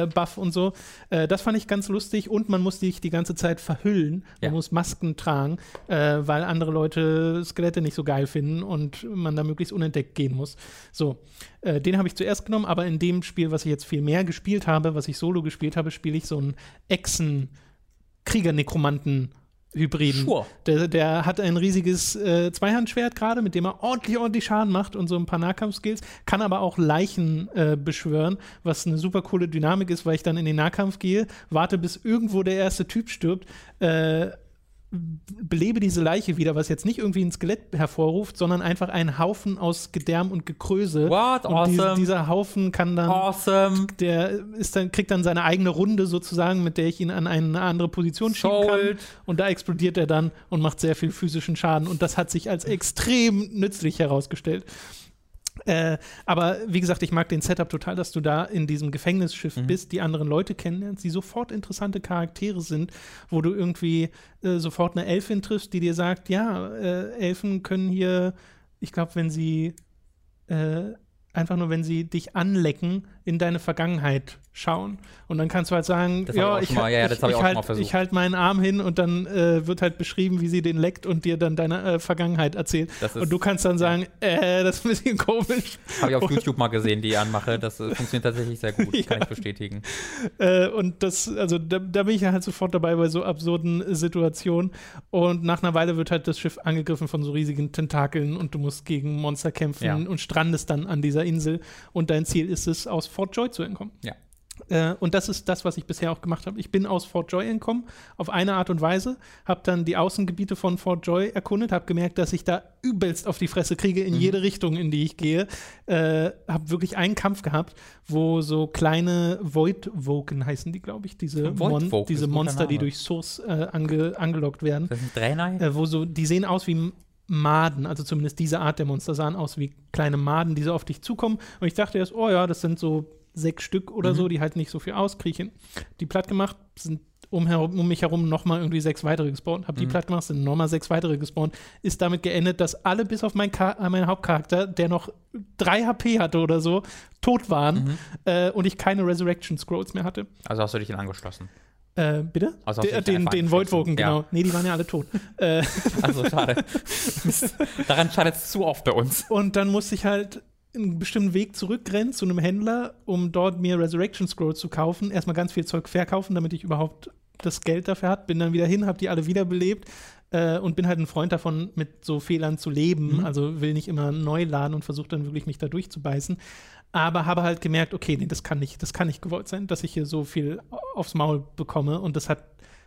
äh, Buff und so. Äh, das fand ich ganz lustig und man muss sich die ganze Zeit verhüllen. Man Ja. muss Masken tragen, äh, weil andere Leute Skelette nicht so geil finden und man da möglichst unentdeckt gehen muss. So, äh, den habe ich zuerst genommen, aber in dem Spiel, was ich jetzt viel mehr gespielt habe, was ich solo gespielt habe, spiele ich so einen Echsen-Krieger-Nekromanten Hybriden. Sure. Der, der hat ein riesiges äh, Zweihandschwert gerade, mit dem er ordentlich, ordentlich Schaden macht und so ein paar Nahkampfskills, kann aber auch Leichen äh, beschwören, was eine super coole Dynamik ist, weil ich dann in den Nahkampf gehe, warte, bis irgendwo der erste Typ stirbt, äh, belebe diese Leiche wieder, was jetzt nicht irgendwie ein Skelett hervorruft, sondern einfach einen Haufen aus Gedärm und Gekröse. What? Und die- Awesome. dieser Haufen kann dann Awesome. der ist dann, kriegt dann seine eigene Runde sozusagen, mit der ich ihn an eine andere Position schieben kann. Und da explodiert er dann und macht sehr viel physischen Schaden. Und das hat sich als extrem nützlich herausgestellt. Äh, aber wie gesagt, ich mag den Setup total, dass du da in diesem Gefängnisschiff Mhm. bist, die anderen Leute kennenlernst, die sofort interessante Charaktere sind, wo du irgendwie äh, sofort eine Elfin triffst, die dir sagt, ja, äh, Elfen können hier, ich glaube, wenn sie äh, einfach nur, wenn sie dich anlecken, in deine Vergangenheit schauen. Und dann kannst du halt sagen, Das ich ja, auch ich, mal- ja, ja, hab ich auch schon halt, ich halt meinen Arm hin und dann äh, wird halt beschrieben, wie sie den leckt und dir dann deine äh, Vergangenheit erzählt. Ist- und du kannst dann sagen, äh, das ist ein bisschen komisch. Habe ich auf YouTube mal gesehen, die Anmache. Das äh, funktioniert tatsächlich sehr gut. Kann ich bestätigen. Äh, und das, also da, da bin ich ja halt sofort dabei bei so absurden äh, Situationen. Und nach einer Weile wird halt das Schiff angegriffen von so riesigen Tentakeln und du musst gegen Monster kämpfen Ja. und strandest dann an dieser Insel. Und dein Ziel ist es, aus Fort Joy zu entkommen. Ja. Äh, und das ist das, was ich bisher auch gemacht habe. Ich bin aus Fort Joy entkommen, auf eine Art und Weise, habe dann die Außengebiete von Fort Joy erkundet, habe gemerkt, dass ich da übelst auf die Fresse kriege in jede Richtung, in die ich gehe. Äh, habe wirklich einen Kampf gehabt, wo so kleine Void-Woken heißen die, glaube ich, diese, Mon diese Monster, die durch Source äh, ange angelockt werden Das ein Draenei? äh, wo so, die sehen aus wie Maden, also zumindest diese Art der Monster sahen aus wie kleine Maden, die so auf dich zukommen. Und ich dachte erst, oh ja, das sind so sechs Stück oder Mhm. so, die halten nicht so viel aus, kriechen. Die platt gemacht, sind um, herum, um mich herum nochmal irgendwie sechs weitere gespawnt. Hab die Mhm. platt gemacht, sind nochmal sechs weitere gespawnt. Ist damit geendet, dass alle bis auf meinen, äh, meinen Hauptcharakter, der noch drei HP hatte oder so, tot waren Mhm. äh, und ich keine Resurrection Scrolls mehr hatte. Also hast du dich den angeschlossen. Äh, bitte? Also De, den den. Voidwoken, Ja. genau. Nee, die waren ja alle tot. äh, Also schade. Daran schadet es zu oft bei uns. Und dann musste ich halt einen bestimmten Weg zurückrennen zu einem Händler, um dort mir Resurrection Scrolls zu kaufen. Erstmal ganz viel Zeug verkaufen, damit ich überhaupt das Geld dafür hatte. Bin dann wieder hin, habe die alle wiederbelebt äh, und bin halt ein Freund davon, mit so Fehlern zu leben. Mhm. Also will nicht immer neu laden und versuche dann wirklich mich da durchzubeißen. Aber habe halt gemerkt, okay, nee, das kann nicht, das kann nicht gewollt sein, dass ich hier so viel aufs Maul bekomme. Und das hat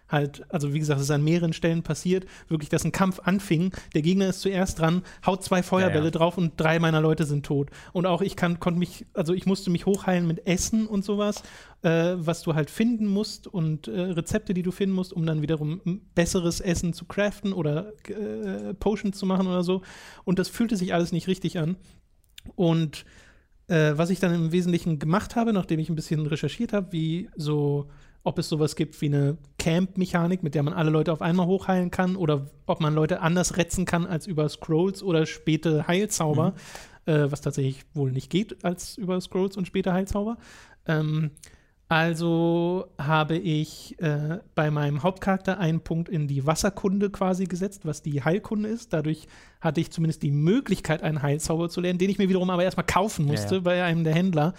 halt, also wie gesagt, es ist an mehreren Stellen passiert, wirklich, dass ein Kampf anfing. Der Gegner ist zuerst dran, haut zwei Feuerbälle Ja, ja. drauf und drei meiner Leute sind tot. Und auch ich kann, konnte mich, also ich musste mich hochheilen mit Essen und sowas, äh, was du halt finden musst und äh, Rezepte, die du finden musst, um dann wiederum besseres Essen zu craften oder äh, Potions zu machen oder so. Und das fühlte sich alles nicht richtig an. Und äh, was ich dann im Wesentlichen gemacht habe, nachdem ich ein bisschen recherchiert habe, wie so, ob es sowas gibt wie eine Camp-Mechanik, mit der man alle Leute auf einmal hochheilen kann, oder ob man Leute anders retzen kann als über Scrolls oder späte Heilzauber, äh, was tatsächlich wohl nicht geht als über Scrolls und späte Heilzauber. Ähm, also habe ich äh, bei meinem Hauptcharakter einen Punkt in die Wasserkunde quasi gesetzt, was die Heilkunde ist. Dadurch hatte ich zumindest die Möglichkeit, einen Heilzauber zu lernen, den ich mir wiederum aber erstmal kaufen musste Ja, ja. bei einem der Händler.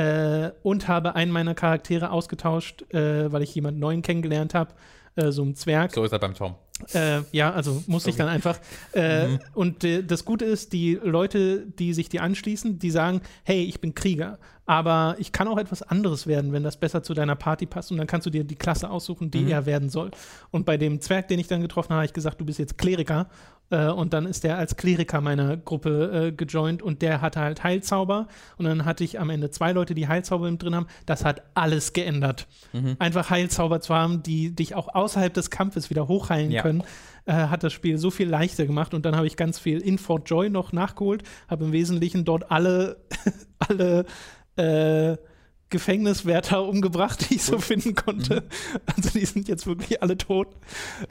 Äh, und habe einen meiner Charaktere ausgetauscht, äh, weil ich jemanden neuen kennengelernt habe, äh, so einen Zwerg. So ist er beim Tom. Äh, ja, also muss ich dann einfach. Äh, Mhm. Und äh, das Gute ist, die Leute, die sich dir anschließen, die sagen, hey, ich bin Krieger, aber ich kann auch etwas anderes werden, wenn das besser zu deiner Party passt. Und dann kannst du dir die Klasse aussuchen, die Mhm. er werden soll. Und bei dem Zwerg, den ich dann getroffen habe, habe ich gesagt, du bist jetzt Kleriker. Äh, und dann ist der als Kleriker meiner Gruppe äh, gejoint und der hatte halt Heilzauber. Und dann hatte ich am Ende zwei Leute, die Heilzauber drin haben. Das hat alles geändert. Mhm. Einfach Heilzauber zu haben, die dich auch außerhalb des Kampfes wieder hochheilen Ja. können, äh, hat das Spiel so viel leichter gemacht. Und dann habe ich ganz viel in Fort Joy noch nachgeholt, habe im Wesentlichen dort alle, alle äh, Gefängniswärter umgebracht, die ich so finden konnte. Also die sind jetzt wirklich alle tot.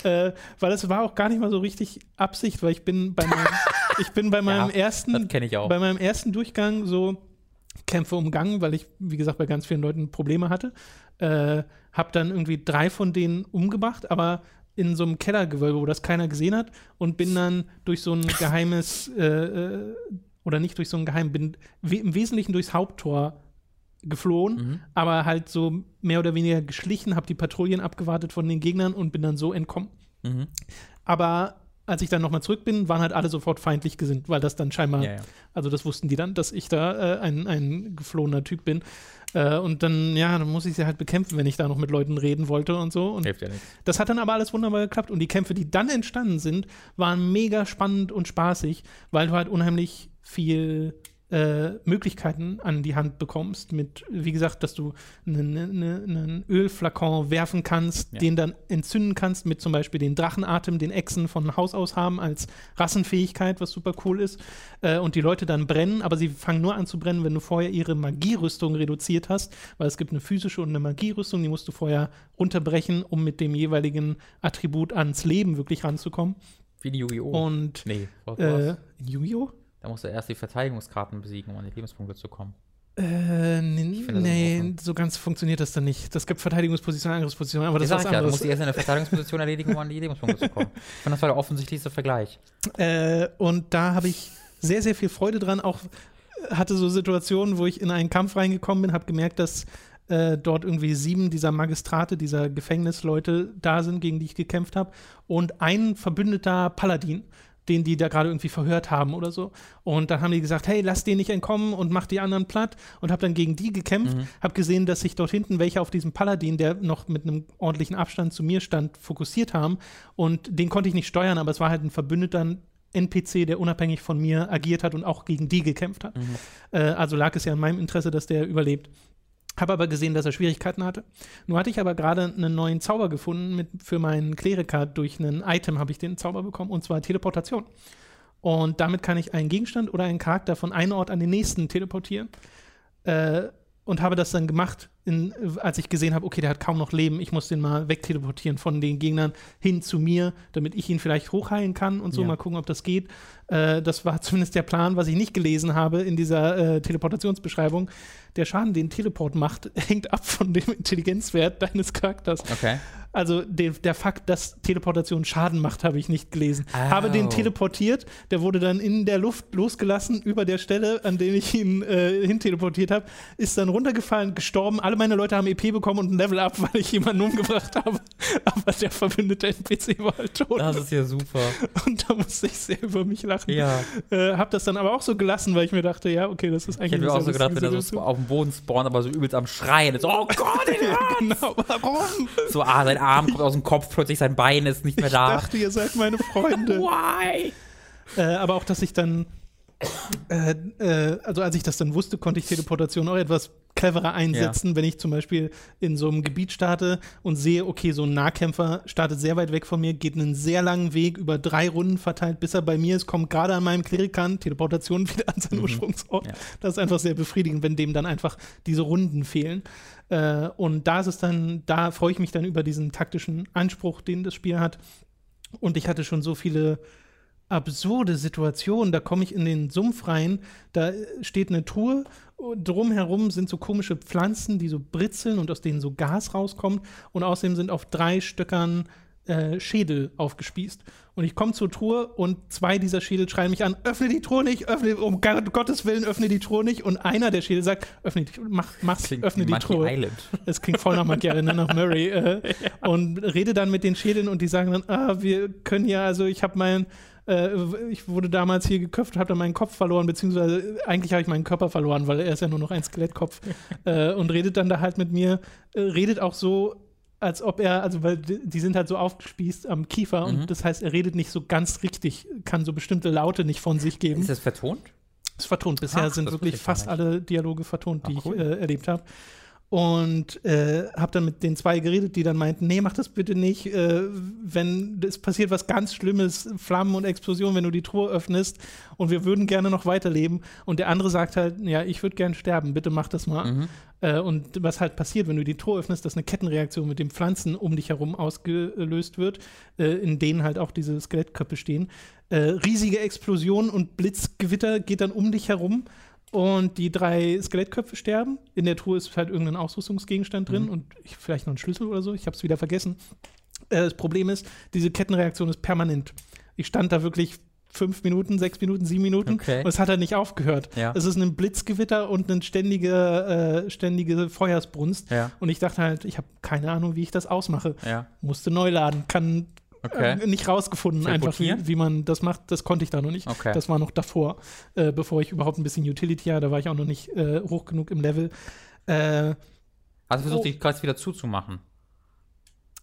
Äh, weil es war auch gar nicht mal so richtig Absicht, weil ich bin bei meinem, ich bin bei meinem Das ersten kenne ich auch. bei meinem ersten Durchgang so Kämpfe umgangen, weil ich, wie gesagt, bei ganz vielen Leuten Probleme hatte. Äh, hab dann irgendwie drei von denen umgebracht, aber in so einem Kellergewölbe, wo das keiner gesehen hat und bin dann durch so ein geheimes, äh, äh, oder nicht durch so ein geheim, bin we im Wesentlichen durchs Haupttor geflohen, Mhm. aber halt so mehr oder weniger geschlichen, hab die Patrouillen abgewartet von den Gegnern und bin dann so entkommen. Mhm. Aber als ich dann nochmal zurück bin, waren halt alle sofort feindlich gesinnt, weil das dann scheinbar, Ja, ja. also das wussten die dann, dass ich da äh, ein, ein geflohener Typ bin. Äh, und dann, ja, dann muss ich sie halt bekämpfen, wenn ich da noch mit Leuten reden wollte und so. Und Hilft ja nichts. das hat dann aber alles wunderbar geklappt. Und die Kämpfe, die dann entstanden sind, waren mega spannend und spaßig, weil du halt unheimlich viel äh, Möglichkeiten an die Hand bekommst. Mit, wie gesagt, dass du einen, einen, einen Ölflakon werfen kannst, Ja. den dann entzünden kannst, mit zum Beispiel den Drachenatem, den Echsen von Haus aus haben, als Rassenfähigkeit, was super cool ist. Äh, und die Leute dann brennen, aber sie fangen nur an zu brennen, wenn du vorher ihre Magierüstung reduziert hast, weil es gibt eine physische und eine Magierüstung, die musst du vorher runterbrechen, um mit dem jeweiligen Attribut ans Leben wirklich ranzukommen. Wie in Yu-Gi-Oh! Und nee, was äh? Yu-Gi-Oh? Da musst du erst die Verteidigungskarten besiegen, um an die Lebenspunkte zu kommen. Äh, nee, finde nee so ganz funktioniert das dann nicht. Das gibt Verteidigungspositionen, Angriffspositionen, aber das ist was ja, du anderes. musst die erst in der Verteidigungsposition erledigen, um an die Lebenspunkte zu kommen. Ich finde, das war der offensichtlichste Vergleich. Äh, und da habe ich sehr, sehr viel Freude dran. Auch äh, hatte so Situationen, wo ich in einen Kampf reingekommen bin, habe gemerkt, dass äh, dort irgendwie sieben dieser Magistrate, dieser Gefängnisleute da sind, gegen die ich gekämpft habe. Und ein verbündeter Paladin, den die da gerade irgendwie verhört haben oder so. Und dann haben die gesagt, hey, lass den nicht entkommen und mach die anderen platt. Und habe dann gegen die gekämpft, Mhm. habe gesehen, dass sich dort hinten welche auf diesen Paladin, der noch mit einem ordentlichen Abstand zu mir stand, fokussiert haben. Und den konnte ich nicht steuern, aber es war halt ein verbündeter NPC, der unabhängig von mir agiert hat und auch gegen die gekämpft hat. Äh, also lag es ja in meinem Interesse, dass der überlebt. Habe aber gesehen, dass er Schwierigkeiten hatte. Nur hatte ich aber gerade einen neuen Zauber gefunden mit, für meinen Kleriker. Durch ein Item habe ich den Zauber bekommen, und zwar Teleportation. Und damit kann ich einen Gegenstand oder einen Charakter von einem Ort an den nächsten teleportieren. Äh, und habe das dann gemacht, in, als ich gesehen habe, okay, der hat kaum noch Leben, ich muss den mal wegteleportieren von den Gegnern hin zu mir, damit ich ihn vielleicht hochheilen kann und so, Ja. mal gucken, ob das geht. Äh, das war zumindest der Plan, was ich nicht gelesen habe in dieser äh, Teleportationsbeschreibung. Der Schaden, den Teleport macht, hängt ab von dem Intelligenzwert deines Charakters. Okay. Also der, der Fakt, dass Teleportation Schaden macht, habe ich nicht gelesen. Au. Habe den teleportiert, der wurde dann in der Luft losgelassen über der Stelle, an der ich ihn äh, hinteleportiert habe, ist dann runtergefallen, gestorben. Alle meine Leute haben EP bekommen und ein Level up, weil ich jemanden umgebracht habe. Aber der verbündete NPC war halt tot. Das ist ja super. und da musste ich sehr über mich lachen. Ja. Äh, hab das dann aber auch so gelassen, weil ich mir dachte, ja, okay, das ist Ich eigentlich hätte mir auch so gedacht, wenn er so auf dem Boden spawnt, aber so übelst am Schreien. So, oh Gott, den genau, warum? So, ah, sein Arm kommt aus dem Kopf, plötzlich sein Bein ist nicht mehr Ich da. dachte, ihr seid meine Freunde. Why? Äh, aber auch, dass ich dann, äh, äh, also als ich das dann wusste, konnte ich Teleportation auch etwas cleverer einsetzen, wenn ich zum Beispiel in so einem Gebiet starte und sehe, okay, so ein Nahkämpfer startet sehr weit weg von mir, geht einen sehr langen Weg über drei Runden verteilt, bis er bei mir ist, kommt gerade an meinem Klerikan, Teleportation wieder an seinen Ursprungsort. Ja. Das ist einfach sehr befriedigend, wenn dem dann einfach diese Runden fehlen. Äh, und da ist es dann, da freue ich mich dann über diesen taktischen Anspruch, den das Spiel hat. Und ich hatte schon so viele absurde Situationen. Da komme ich in den Sumpf rein, da steht eine Tour, und drumherum sind so komische Pflanzen, die so britzeln und aus denen so Gas rauskommt. Und außerdem sind auf drei Stöckern äh, Schädel aufgespießt. Und ich komme zur Truhe und zwei dieser Schädel schreien mich an: öffne die Truhe nicht, öffne, um Gott- Gottes Willen, öffne die Truhe nicht. Und einer der Schädel sagt: öffne die, mach, mach's, Klingt öffne die Monkey Truhe. Island. Es klingt voll nach Magiere, ne, nach Murray. Äh, Und rede dann mit den Schädeln und die sagen dann, ah, wir können ja, also ich habe mein, äh, ich wurde damals hier geköpft, habe dann meinen Kopf verloren, beziehungsweise eigentlich habe ich meinen Körper verloren, weil er ist ja nur noch ein Skelettkopf. äh, und redet dann da halt mit mir, äh, redet auch so, als ob er, also weil die sind halt so aufgespießt am Kiefer Mhm. und das heißt, er redet nicht so ganz richtig, kann so bestimmte Laute nicht von sich geben. Ist das vertont? ist vertont. Bisher Ach, sind wirklich fast alle Dialoge vertont, die Ach, cool. ich äh, erlebt habe. Und äh, habe dann mit den zwei geredet, die dann meinten, nee, mach das bitte nicht. Äh, wenn es passiert was ganz Schlimmes, Flammen und Explosionen, wenn du die Truhe öffnest und wir würden gerne noch weiterleben. Und der andere sagt halt, ja, ich würde gern sterben, bitte mach das mal. Mhm. Äh, und was halt passiert, wenn du die Truhe öffnest, dass eine Kettenreaktion mit den Pflanzen um dich herum ausgelöst wird, äh, in denen halt auch diese Skelettköpfe stehen. Äh, riesige Explosion und Blitzgewitter geht dann um dich herum und die drei Skelettköpfe sterben. In der Truhe ist halt irgendein Ausrüstungsgegenstand drin Mhm. und ich, vielleicht noch ein Schlüssel oder so. Ich habe es wieder vergessen. Äh, das Problem ist, diese Kettenreaktion ist permanent. Ich stand da wirklich fünf Minuten, sechs Minuten, sieben Minuten Okay. und es hat halt nicht aufgehört. Ja. Es ist ein Blitzgewitter und eine ständige, äh, ständige Feuersbrunst. Ja. Und ich dachte halt, ich habe keine Ahnung, wie ich das ausmache. Ja. Musste neu laden, kann Okay. äh, nicht rausgefunden, einfach wie, wie man das macht. Das konnte ich da noch nicht. Okay. Das war noch davor, äh, bevor ich überhaupt ein bisschen Utility hatte. Da war ich auch noch nicht äh, hoch genug im Level. Äh, Also versucht Oh. die Kreuz wieder zuzumachen.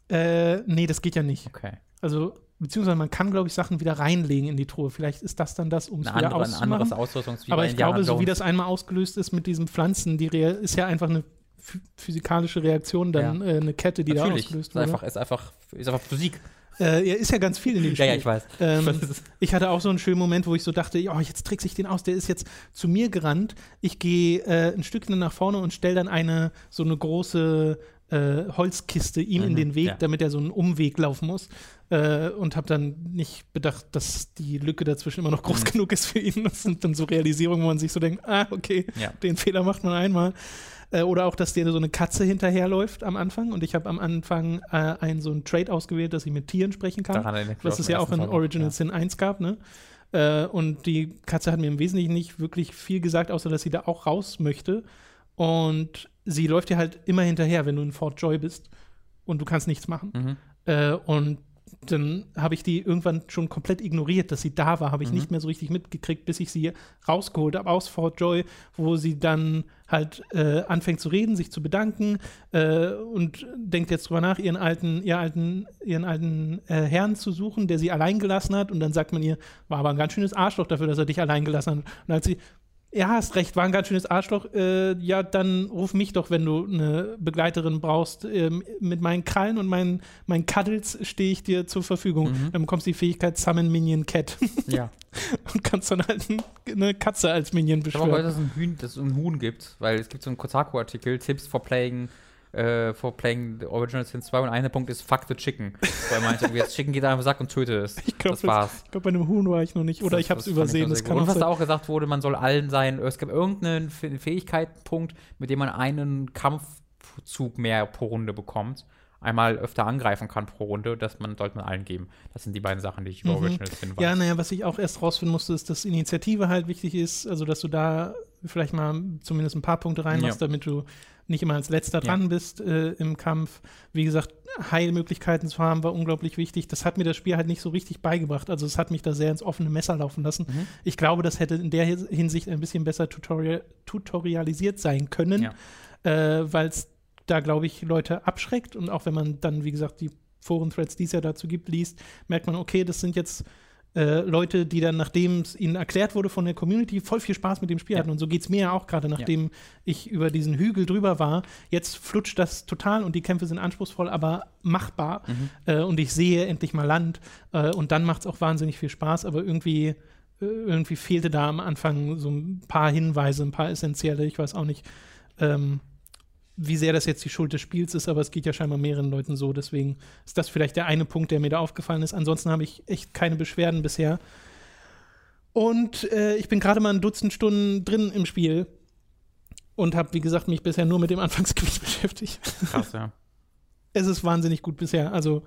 äh, nee, das geht ja nicht. Okay. Also, beziehungsweise man kann, glaube ich, Sachen wieder reinlegen in die Truhe. Vielleicht ist das dann das, um es wieder andere, ein auszumachen. anderes Ausrüstungs wie Aber ich Indiana glaube, so wie das einmal ausgelöst ist mit diesen Pflanzen, die Rea ist ja einfach eine phy- physikalische Reaktion, dann äh, eine Kette, die da Natürlich. ausgelöst Ist wurde. einfach, ist, einfach, ist einfach Physik. Äh, ja, ist ja ganz viel in dem Ja, Spiel. ja, ich weiß. Ähm, ich hatte auch so einen schönen Moment, wo ich so dachte, ja, jetzt trickse ich den aus, der ist jetzt zu mir gerannt. Ich gehe äh, ein Stückchen nach vorne und stelle dann eine so eine große äh, Holzkiste ihm in Mhm, den Weg, ja. damit er so einen Umweg laufen muss. Äh, und habe dann nicht bedacht, dass die Lücke dazwischen immer noch groß Mhm. genug ist für ihn. Das sind dann so Realisierungen, wo man sich so denkt, ah, okay, Ja. den Fehler macht man einmal. Äh, oder auch, dass dir so eine Katze hinterherläuft am Anfang. Und ich habe am Anfang äh, einen so einen Trade ausgewählt, dass ich mit Tieren sprechen kann Daran was es ja auch in noch, Original ja. Sin 1 gab, ne? Äh, und die Katze hat mir im Wesentlichen nicht wirklich viel gesagt, außer dass sie da auch raus möchte. Und sie läuft dir halt immer hinterher, wenn du in Fort Joy bist und du kannst nichts machen. Mhm. Äh, und dann habe ich die irgendwann schon komplett ignoriert, dass sie da war, habe ich Mhm. nicht mehr so richtig mitgekriegt, bis ich sie rausgeholt habe aus Fort Joy, wo sie dann halt äh, anfängt zu reden, sich zu bedanken äh, und denkt jetzt drüber nach, ihren alten, ihr alten, ihren alten äh, Herrn zu suchen, der sie allein gelassen hat. Und dann sagt man ihr, war aber ein ganz schönes Arschloch dafür, dass er dich allein gelassen hat. Und als sie ja, hast recht, war ein ganz schönes Arschloch. Äh, ja, dann ruf mich doch, wenn du eine Begleiterin brauchst. Ähm, mit meinen Krallen und meinen, meinen Cuddles stehe ich dir zur Verfügung. Mhm. Dann bekommst du die Fähigkeit Summon Minion Cat Ja. und kannst dann halt ein- eine Katze als Minion Ich glaube auch, beschwören. dass es ein, Hühn, dass es ein Huhn gibt, weil es gibt so einen Kotaku-Artikel, Tipps for playing, äh, for playing the Original Sin 2 und einer Punkt ist Fuck the Chicken. Weil man das Chicken geht einfach Sack und tötet es. Ich glaube, das war's. glaub, bei einem Huhn war ich noch nicht. Oder Das- ich habe es übersehen. Das kann Und was da auch gesagt wurde, man soll allen sein, es gibt irgendeinen Fäh- Fähigkeitspunkt, mit dem man einen Kampfzug mehr pro Runde bekommt. Einmal öfter angreifen kann pro Runde, das man, sollte man allen geben. Das sind die beiden Sachen, die ich über Mhm. Original Sin weiß. Ja, naja, was ich auch erst rausfinden musste, ist, dass Initiative halt wichtig ist. Also, dass du da vielleicht mal zumindest ein paar Punkte reinmachst, Ja. damit du nicht immer als letzter Ja. dran bist äh, im Kampf. Wie gesagt, Heilmöglichkeiten zu haben, war unglaublich wichtig. Das hat mir das Spiel halt nicht so richtig beigebracht. Also, es hat mich da sehr ins offene Messer laufen lassen. Mhm. Ich glaube, das hätte in der Hinsicht ein bisschen besser tutorial tutorialisiert sein können, Ja. äh, weil es da, glaube ich, Leute abschreckt. Und auch wenn man dann, wie gesagt, die Foren-Threads, die es ja dazu gibt, liest, merkt man, okay, das sind jetzt äh, Leute, die dann, nachdem es ihnen erklärt wurde von der Community, voll viel Spaß mit dem Spiel Ja. hatten. Und so geht es mir ja auch gerade, nachdem ich über diesen Hügel drüber war. Jetzt flutscht das total und die Kämpfe sind anspruchsvoll, aber machbar. Mhm. Äh, und ich sehe endlich mal Land. Äh, und dann macht es auch wahnsinnig viel Spaß, aber irgendwie. äh, Irgendwie fehlte da am Anfang so ein paar Hinweise, ein paar essentielle. Ich weiß auch nicht, ähm, wie sehr das jetzt die Schuld des Spiels ist, aber es geht ja scheinbar mehreren Leuten so. Deswegen ist das vielleicht der eine Punkt, der mir da aufgefallen ist. Ansonsten habe ich echt keine Beschwerden bisher. Und äh, ich bin gerade mal ein Dutzend Stunden drin im Spiel und habe, wie gesagt, mich bisher nur mit dem Anfangsgebiet beschäftigt. Krass, ja. Es ist wahnsinnig gut bisher. Also,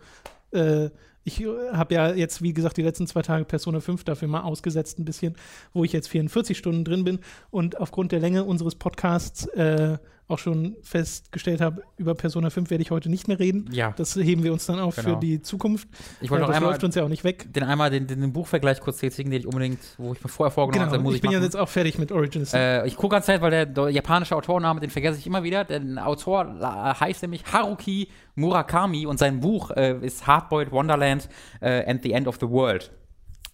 äh, ich habe ja jetzt, wie gesagt, die letzten zwei Tage Persona 5 dafür mal ausgesetzt, ein bisschen, wo ich jetzt 44 Stunden drin bin und aufgrund der Länge unseres Podcasts äh, auch schon festgestellt habe, über Persona 5 werde ich heute nicht mehr reden. Ja. Das heben wir uns dann auf Genau. für die Zukunft. Ich wollte Äh, noch einmal läuft uns ja auch nicht weg. den einmal den, den, den Buchvergleich kurz tätigen, den ich unbedingt, wo ich mir vorher vorgenommen Genau, habe, muss ich ich, bin ja jetzt auch fertig mit Origins. Äh, ich gucke ganz Zeit, weil der, der japanische Autorname, den vergesse ich immer wieder. Der Autor la- heißt nämlich Haruki Murakami und sein Buch äh, ist Hardboiled Wonderland äh, and the End of the World.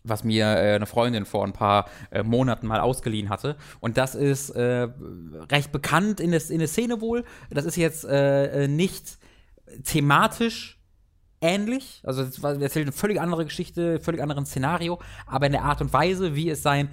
Was mir äh, eine Freundin vor ein paar äh, Monaten mal ausgeliehen hatte. Und das ist äh, recht bekannt in, des, in der Szene wohl. Das ist jetzt äh, äh, nicht thematisch ähnlich. Also es erzählt eine völlig andere Geschichte, völlig anderen Szenario, aber in der Art und Weise, wie es sein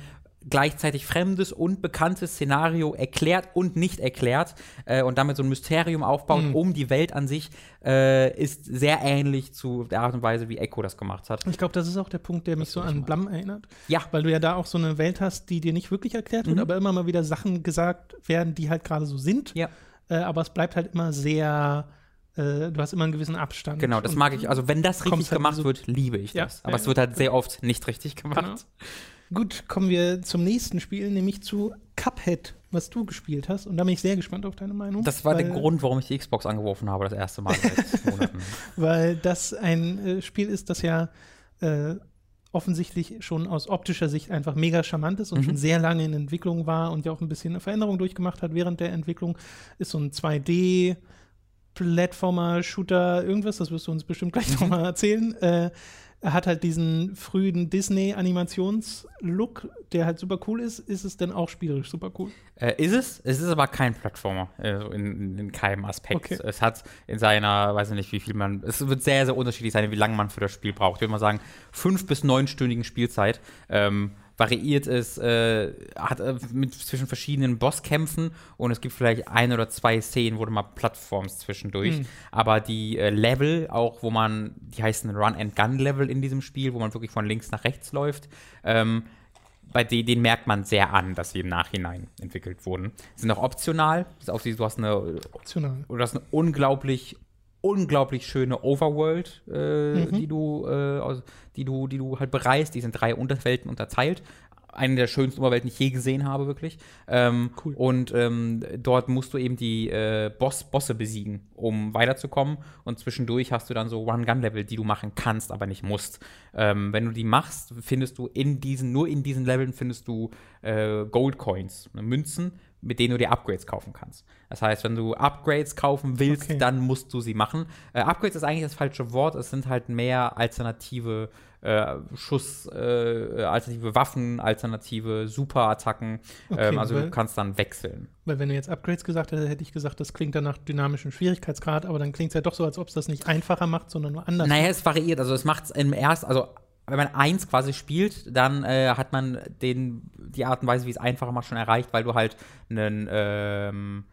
gleichzeitig fremdes und bekanntes Szenario erklärt und nicht erklärt äh, und damit so ein Mysterium aufbaut um die Welt an sich, äh, ist sehr ähnlich zu der Art und Weise, wie Echo das gemacht hat. Ich glaube, das ist auch der Punkt, der mich so an Blum erinnert. Ja. Weil du ja da auch so eine Welt hast, die dir nicht wirklich erklärt wird, Mhm. aber immer mal wieder Sachen gesagt werden, die halt gerade so sind. Ja. Äh, aber es bleibt halt immer sehr, äh, du hast immer einen gewissen Abstand. Genau, das mag ich. Also wenn das richtig halt gemacht so- wird, liebe ich Ja, das. Aber ja, es wird halt sehr oft nicht richtig gemacht. Genau. Gut, kommen wir zum nächsten Spiel, nämlich zu Cuphead was du gespielt hast. Und da bin ich sehr gespannt auf deine Meinung. Das war der Grund, warum ich die Xbox angeworfen habe, das erste Mal seit Monaten. Weil das ein äh, Spiel ist, das ja äh, offensichtlich schon aus optischer Sicht einfach mega charmant ist und Mhm. schon sehr lange in Entwicklung war und ja auch ein bisschen eine Veränderung durchgemacht hat während der Entwicklung. Ist so ein 2D Plattformer, Shooter, irgendwas, das wirst du uns bestimmt gleich nochmal erzählen. Äh, er hat halt diesen frühen Disney-Animations-Look, der halt super cool ist. Ist es denn auch spielerisch super cool? Äh, ist es? Es ist aber kein Plattformer so in, in, in keinem Aspekt. Okay. Es hat in seiner, weiß ich nicht, wie viel man. Es wird sehr, sehr unterschiedlich sein, wie lange man für das Spiel braucht. Ich würde mal sagen, fünf bis neunstündigen Spielzeit. Ähm, variiert es, äh, hat äh, mit zwischen verschiedenen Bosskämpfen und es gibt vielleicht ein oder zwei Szenen, wo du mal Plattforms zwischendurch. Mhm. Aber die äh, Level, auch wo man, die heißen Run-and-Gun-Level in diesem Spiel, wo man wirklich von links nach rechts läuft, ähm, bei denen, denen merkt man sehr an, dass sie im Nachhinein entwickelt wurden. Sind auch optional. Ist du hast eine, Optional. du hast eine unglaublich, unglaublich schöne Overworld, äh, die du, äh, aus, die du, die du halt bereist. Die sind drei Unterwelten unterteilt. Eine der schönsten Oberwelten, die ich je gesehen habe, wirklich. Ähm, Cool. Und ähm, dort musst du eben die äh, Boss, Bosse besiegen, um weiterzukommen. Und zwischendurch hast du dann so One-Gun-Level, die du machen kannst, aber nicht musst. Ähm, wenn du die machst, findest du in diesen, nur in diesen Leveln findest du äh, Gold-Coins, ne, Münzen, mit denen du dir Upgrades kaufen kannst. Das heißt, wenn du Upgrades kaufen willst, Okay. dann musst du sie machen. Äh, Upgrades ist eigentlich das falsche Wort. Es sind halt mehr alternative äh, Schuss, äh, alternative Waffen, alternative Superattacken. Okay, ähm, also weil- du kannst dann wechseln. Weil wenn du jetzt Upgrades gesagt hättest, hätte ich gesagt, das klingt dann nach dynamischem Schwierigkeitsgrad, aber dann klingt es ja doch so, als ob es das nicht einfacher macht, sondern nur anders. Naja, es variiert. Also es macht es im ersten, also wenn man eins quasi spielt, dann äh, hat man den, die Art und Weise, wie es einfacher macht, schon erreicht, weil du halt einen, ähm,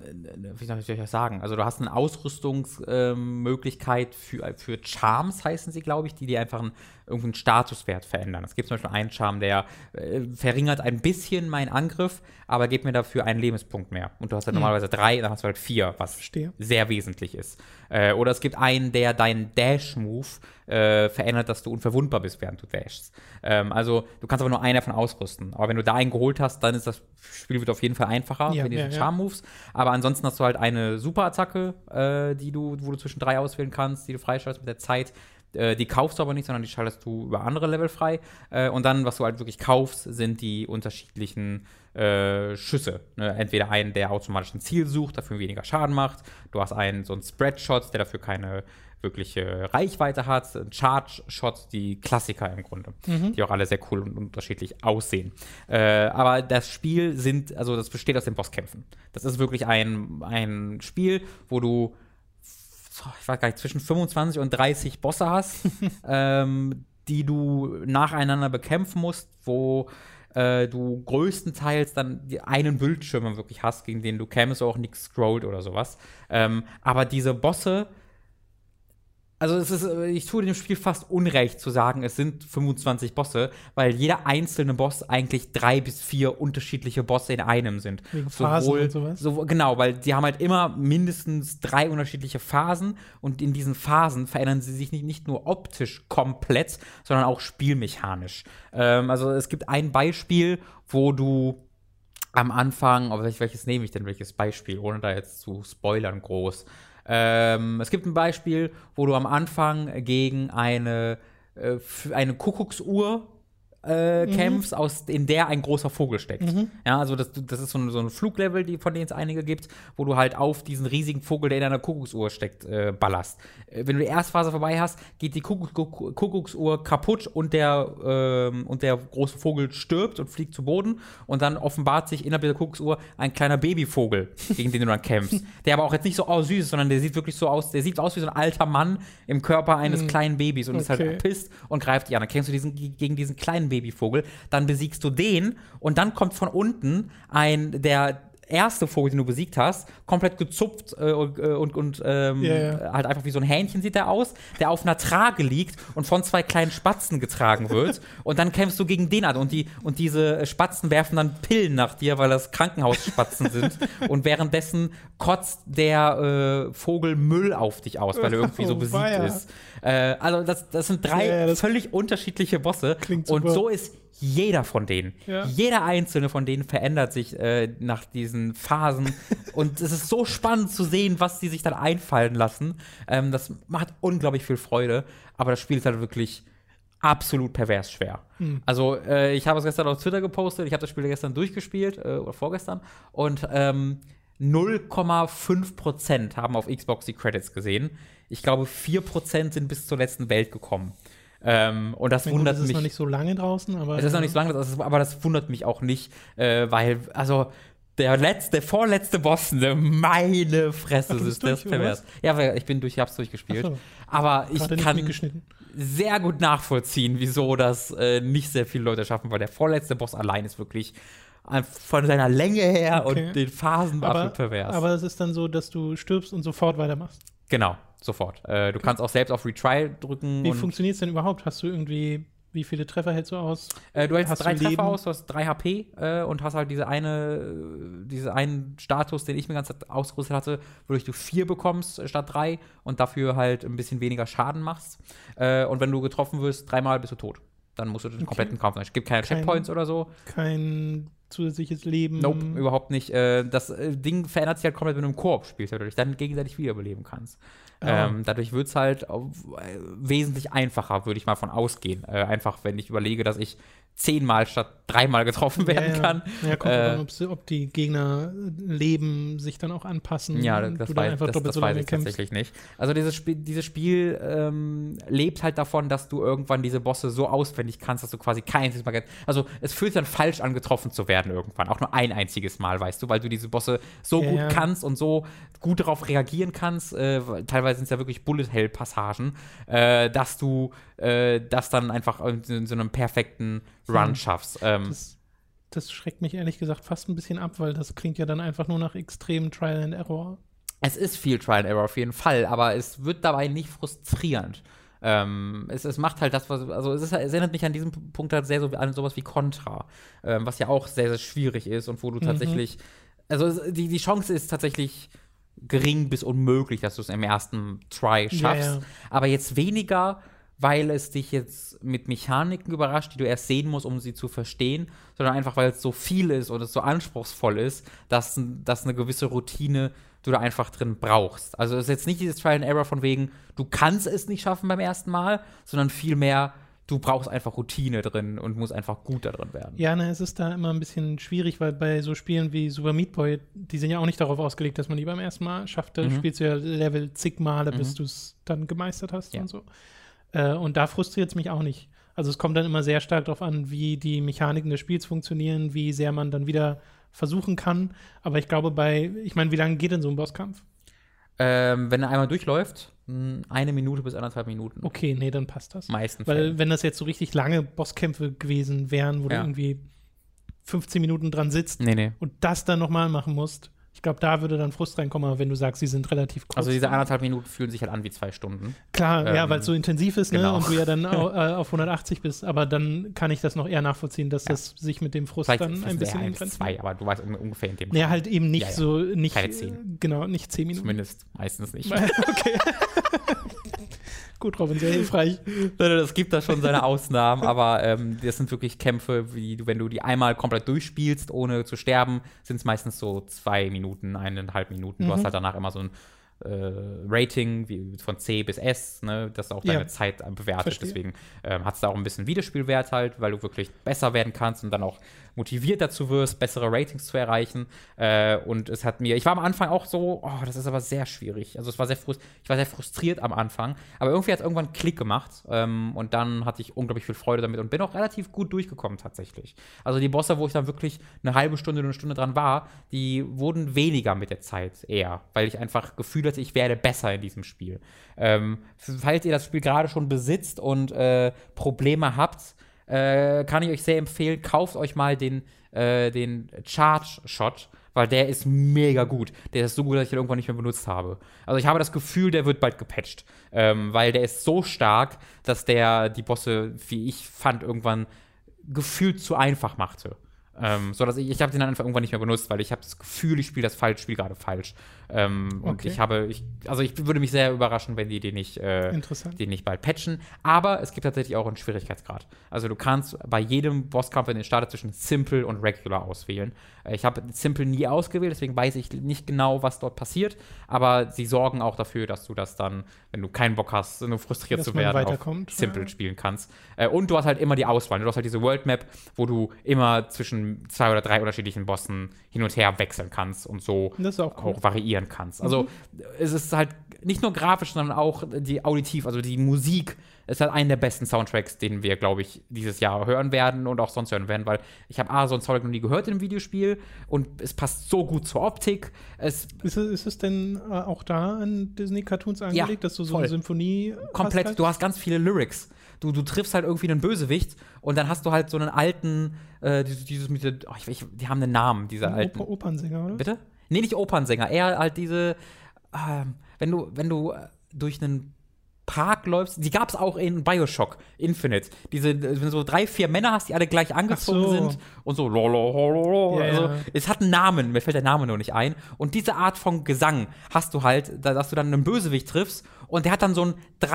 äh, wie soll ich das sagen? Also du hast eine Ausrüstungsmöglichkeit ähm, für, für Charms, heißen sie, glaube ich, die dir einfach einen, irgendeinen Statuswert verändern. Es gibt zum Beispiel einen Charme, der äh, verringert ein bisschen meinen Angriff, aber gibt mir dafür einen Lebenspunkt mehr. Und du hast halt normalerweise drei, dann hast du halt vier, was Verstehe. sehr wesentlich ist. Äh, oder es gibt einen, der deinen Dash-Move äh, verändert, dass du unverwundbar bist, während du dashst. Ähm, also du kannst aber nur einen davon ausrüsten. Aber wenn du da einen geholt hast, dann ist das Spiel wird auf jeden Fall einfacher Ja, für diese ja, ja. Charm-Moves. Aber ansonsten hast du halt eine Superattacke, äh, die du, wo du zwischen drei auswählen kannst, die du freischaltest mit der Zeit. Äh, die kaufst du aber nicht, sondern die schaltest du über andere Level frei. Äh, und dann, was du halt wirklich kaufst, sind die unterschiedlichen äh, Schüsse. Ne? Entweder einen, der automatisch ein Ziel sucht, dafür weniger Schaden macht. Du hast einen, so einen Spread-Shot, der dafür keine wirkliche Reichweite hat. Ein Charge-Shot, die Klassiker im Grunde, die auch alle sehr cool und unterschiedlich aussehen. Äh, aber das Spiel sind, also das besteht aus den Bosskämpfen. Das ist wirklich ein, ein Spiel, wo du ich weiß gar nicht, zwischen 25 und 30 Bosse hast, ähm, die du nacheinander bekämpfen musst, wo äh, du größtenteils dann einen Bildschirm wirklich hast, gegen den du kämst, auch nichts scrollt oder sowas. Ähm, aber diese Bosse, also es ist, äh, ich tue dem Spiel fast Unrecht zu sagen, es sind 25 Bosse, weil jeder einzelne Boss eigentlich drei bis vier unterschiedliche Bosse in einem sind. Wegen Phasen und sowas? So, genau, weil die haben halt immer mindestens drei unterschiedliche Phasen und in diesen Phasen verändern sie sich nicht, nicht nur optisch komplett, sondern auch spielmechanisch. Ähm, also es gibt ein Beispiel, wo du am Anfang, aber welch- welches nehme ich denn, welches Beispiel, ohne da jetzt zu spoilern groß. Ähm, es gibt ein Beispiel, wo du am Anfang gegen eine, äh, eine Kuckucksuhr äh, kämpfst, aus, in der ein großer Vogel steckt. Ja, also das, das ist so ein, so ein Fluglevel, die, von denen es einige gibt, wo du halt auf diesen riesigen Vogel, der in einer Kuckucksuhr steckt, äh, ballerst. Äh, wenn du die erste Phase vorbei hast, geht die Kuckuck, Kuckuck- Kuckucksuhr kaputt und der, ähm, und der große Vogel stirbt und fliegt zu Boden und dann offenbart sich innerhalb der Kuckucksuhr ein kleiner Babyvogel, gegen den du dann kämpfst. Der aber auch jetzt nicht so oh, süß ist, sondern der sieht wirklich so aus, der sieht aus wie so ein alter Mann im Körper eines kleinen Babys und ist Okay. halt pisst und greift dich an. Dann kämpfst du diesen, gegen diesen kleinen Babyvogel, dann besiegst du den und dann kommt von unten ein, der erste Vogel, den du besiegt hast, komplett gezupft äh, und, äh, und, und ähm, Ja, ja. halt einfach wie so ein Hähnchen sieht er aus, der auf einer Trage liegt und von zwei kleinen Spatzen getragen wird. und dann kämpfst du gegen den an und, die, und diese Spatzen werfen dann Pillen nach dir, weil das Krankenhausspatzen sind. Und währenddessen kotzt der äh, Vogel Müll auf dich aus, weil er irgendwie so Oh, besiegt weia. ist. Äh, also das, das sind drei ja, das völlig unterschiedliche Bosse. klingt und so ist jeder von denen, Ja. jeder einzelne von denen verändert sich äh, nach diesen Phasen. und es ist so spannend zu sehen, was die sich dann einfallen lassen. Ähm, das macht unglaublich viel Freude, aber das Spiel ist halt wirklich absolut pervers schwer. Also, äh, ich habe es gestern auf Twitter gepostet, ich habe das Spiel gestern durchgespielt, äh, oder vorgestern, und ähm, 0,5% haben auf Xbox die Credits gesehen. Ich glaube, 4% sind bis zur letzten Welt gekommen. Ähm, und das meine, gut, wundert es ist mich. noch nicht so lange draußen, aber. Es ist noch nicht so lange, ist, aber das wundert mich auch nicht, äh, weil, also, der letzte, der vorletzte Boss, ne, meine Fresse, Ach, ist das pervers. Ja, weil ich bin durch, ich hab's durchgespielt. So. Aber ich Gerade kann sehr gut nachvollziehen, wieso das äh, nicht sehr viele Leute schaffen, weil der vorletzte Boss allein ist wirklich äh, von seiner Länge her Okay. und den Phasen Aber, absolut pervers. aber es ist dann so, dass du stirbst und sofort weitermachst. genau, sofort. Äh, du kannst auch selbst auf Retry drücken. Wie funktioniert es denn überhaupt? Hast du irgendwie, wie viele Treffer hältst du aus? Äh, du hältst Hast drei du Treffer aus, du hast drei HP äh, und hast halt diese eine, diese einen Status, den ich mir ganz ausgerüstet hatte, wodurch du vier bekommst statt drei und dafür halt ein bisschen weniger Schaden machst. Äh, und wenn du getroffen wirst, dreimal bist du tot. Dann musst du den kompletten Kampf. Es gibt keine Kein- Checkpoints oder so. Kein zusätzliches Leben. Nope, überhaupt nicht. Äh, das äh, Ding verändert sich halt komplett, wenn du im Koop spielst, weil du dich dann gegenseitig wiederbeleben kannst. Ähm, dadurch wird es halt wesentlich einfacher, würde ich mal von ausgehen. Äh, einfach, wenn ich überlege, dass ich zehnmal statt dreimal getroffen werden ja, ja. kann. Ja, kommt Äh, an, ob, sie- ob die Gegner Leben sich dann auch anpassen. Ja, das, du weiß, einfach das, das so weiß ich kämpfst. tatsächlich nicht. Also dieses Spiel, dieses Spiel ähm, lebt halt davon, dass du irgendwann diese Bosse so auswendig kannst, dass du quasi kein einziges Mal. Also es fühlt sich dann falsch an, getroffen zu werden irgendwann. Auch nur ein einziges Mal, weißt du, weil du diese Bosse so Ja, gut kannst und so gut darauf reagieren kannst. Äh, teilweise sind es ja wirklich Bullet-Hell-Passagen, äh, dass du äh, das dann einfach in, in so einem perfekten Run Hm. schaffst. Ähm, Das, das schreckt mich ehrlich gesagt fast ein bisschen ab, weil das klingt ja dann einfach nur nach extremem Trial and Error. Es ist viel Trial and Error auf jeden Fall, aber es wird dabei nicht frustrierend. Ähm, es, es macht halt das, was, also es, ist, es erinnert mich an diesem Punkt halt sehr so an sowas wie Contra, ähm, was ja auch sehr, sehr schwierig ist und wo du tatsächlich, also es- die, die Chance ist tatsächlich gering bis unmöglich, dass du es im ersten Try schaffst. Ja, ja. Aber jetzt weniger, weil es dich jetzt mit Mechaniken überrascht, die du erst sehen musst, um sie zu verstehen, sondern einfach, weil es so viel ist und es so anspruchsvoll ist, dass, dass eine gewisse Routine du da einfach drin brauchst. Also es ist jetzt nicht dieses Trial and Error von wegen, du kannst es nicht schaffen beim ersten Mal, sondern vielmehr, du brauchst einfach Routine drin und musst einfach gut da drin werden. Ja, ne, es ist da immer ein bisschen schwierig, weil bei so Spielen wie Super Meat Boy, die sind ja auch nicht darauf ausgelegt, dass man die beim ersten Mal schafft. Da Mhm. spielst du ja Level zig Male, bis du es dann gemeistert hast Ja. und so. Äh, und da frustriert es mich auch nicht. Also es kommt dann immer sehr stark darauf an, wie die Mechaniken des Spiels funktionieren, wie sehr man dann wieder versuchen kann. Aber ich glaube bei, ich meine, wie lange geht denn so ein Bosskampf? Ähm, wenn er einmal durchläuft, mh, eine Minute bis anderthalb Minuten. Okay, nee, dann passt das. Meistens. Weil wenn das jetzt so richtig lange Bosskämpfe gewesen wären, wo du Ja. irgendwie 15 Minuten dran sitzt Nee, nee. und das dann nochmal machen musst, ich glaube, da würde dann Frust reinkommen, wenn du sagst, sie sind relativ kurz. Also diese anderthalb Minuten fühlen sich halt an wie zwei Stunden. Klar, ja, ähm, weil es so intensiv ist, ne? genau. Und du ja dann au, äh, auf 180 bist, aber dann kann ich das noch eher nachvollziehen, dass das sich mit dem Frust Vielleicht dann ein bisschen eingrenzt. zwei, aber du weißt un- ungefähr in dem Nee, halt eben nicht Ja, ja. so, nicht, Keine zehn. genau, nicht 10 Minuten. Zumindest meistens nicht. okay. Gut, Robin, sehr hilfreich. Es gibt da schon seine Ausnahmen, aber ähm, das sind wirklich Kämpfe, wie du, wenn du die einmal komplett durchspielst, ohne zu sterben, sind es meistens so zwei Minuten, eineinhalb Minuten. Du Mhm. hast halt danach immer so ein äh, Rating wie von C bis S, ne, das auch deine Ja. Zeit bewertet. Verstehe. Deswegen ähm, hat es da auch ein bisschen Wiederspielwert halt, weil du wirklich besser werden kannst und dann auch motiviert dazu wirst, bessere Ratings zu erreichen. Äh, und es hat mir, ich war am Anfang auch so, oh, das ist aber sehr schwierig. Also es war sehr ich war sehr frustriert am Anfang, aber irgendwie hat es irgendwann Klick gemacht ähm, und dann hatte ich unglaublich viel Freude damit und bin auch relativ gut durchgekommen tatsächlich. Also die Bosse, wo ich dann wirklich eine halbe Stunde eine Stunde dran war, die wurden weniger mit der Zeit eher, weil ich einfach Gefühl hatte, ich werde besser in diesem Spiel. Ähm, falls ihr das Spiel gerade schon besitzt und äh, Probleme habt, äh, kann ich euch sehr empfehlen, kauft euch mal den, äh, den Charge Shot, weil der ist mega gut. Der ist so gut, dass ich ihn irgendwann nicht mehr benutzt habe. Also ich habe das Gefühl, der wird bald gepatcht, ähm, weil der ist so stark, dass der die Bosse, wie ich fand, irgendwann gefühlt zu einfach machte. Ähm, so dass ich, ich habe den dann einfach irgendwann nicht mehr benutzt, weil ich habe das Gefühl, ich spiele das falsch, spiele gerade falsch. Ähm, Und Okay. ich habe, ich, also ich würde mich sehr überraschen, wenn die den nicht, äh, den nicht bald patchen. Aber es gibt tatsächlich auch einen Schwierigkeitsgrad. Also du kannst bei jedem Bosskampf, wenn du startet, zwischen Simple und Regular auswählen. Äh, Ich habe Simple nie ausgewählt, deswegen weiß ich nicht genau, was dort passiert. Aber sie sorgen auch dafür, dass du das dann, wenn du keinen Bock hast, nur frustriert Dass zu werden, auf Simple ja. spielen kannst. Äh, Und du hast halt immer die Auswahl. Du hast halt diese World Map, wo du immer zwischen zwei oder drei unterschiedlichen Bossen hin und her wechseln kannst und so Das auch cool. auch variieren kannst. Also es ist halt nicht nur grafisch, sondern auch die auditiv, also die Musik ist halt einer der besten Soundtracks, den wir, glaube ich, dieses Jahr hören werden und auch sonst hören werden, weil ich habe A, so ein Soundtrack noch nie gehört im Videospiel und es passt so gut zur Optik. Es Ist es, ist es denn äh, auch da an Disney-Cartoons angelegt, dass du so voll. eine Symphonie komplett, hast halt? du hast ganz viele Lyrics. Du, du triffst halt irgendwie einen Bösewicht und dann hast du halt so einen alten, äh, dieses, dieses mit oh, ich, ich, die haben einen Namen, diese Ein alten. Oper Opernsänger, oder? Bitte? Nee, nicht Opernsänger, eher halt diese, ähm, wenn du, wenn du äh, durch einen Park läufst, die gab es auch in Bioshock Infinite. Diese, wenn du so drei, vier Männer hast, die alle gleich angezogen so. sind und so lolo, lolo, Ja, also, es hat einen Namen, mir fällt der Name nur nicht ein. Und diese Art von Gesang hast du halt, da- dass du dann einen Bösewicht triffst und der hat dann so einen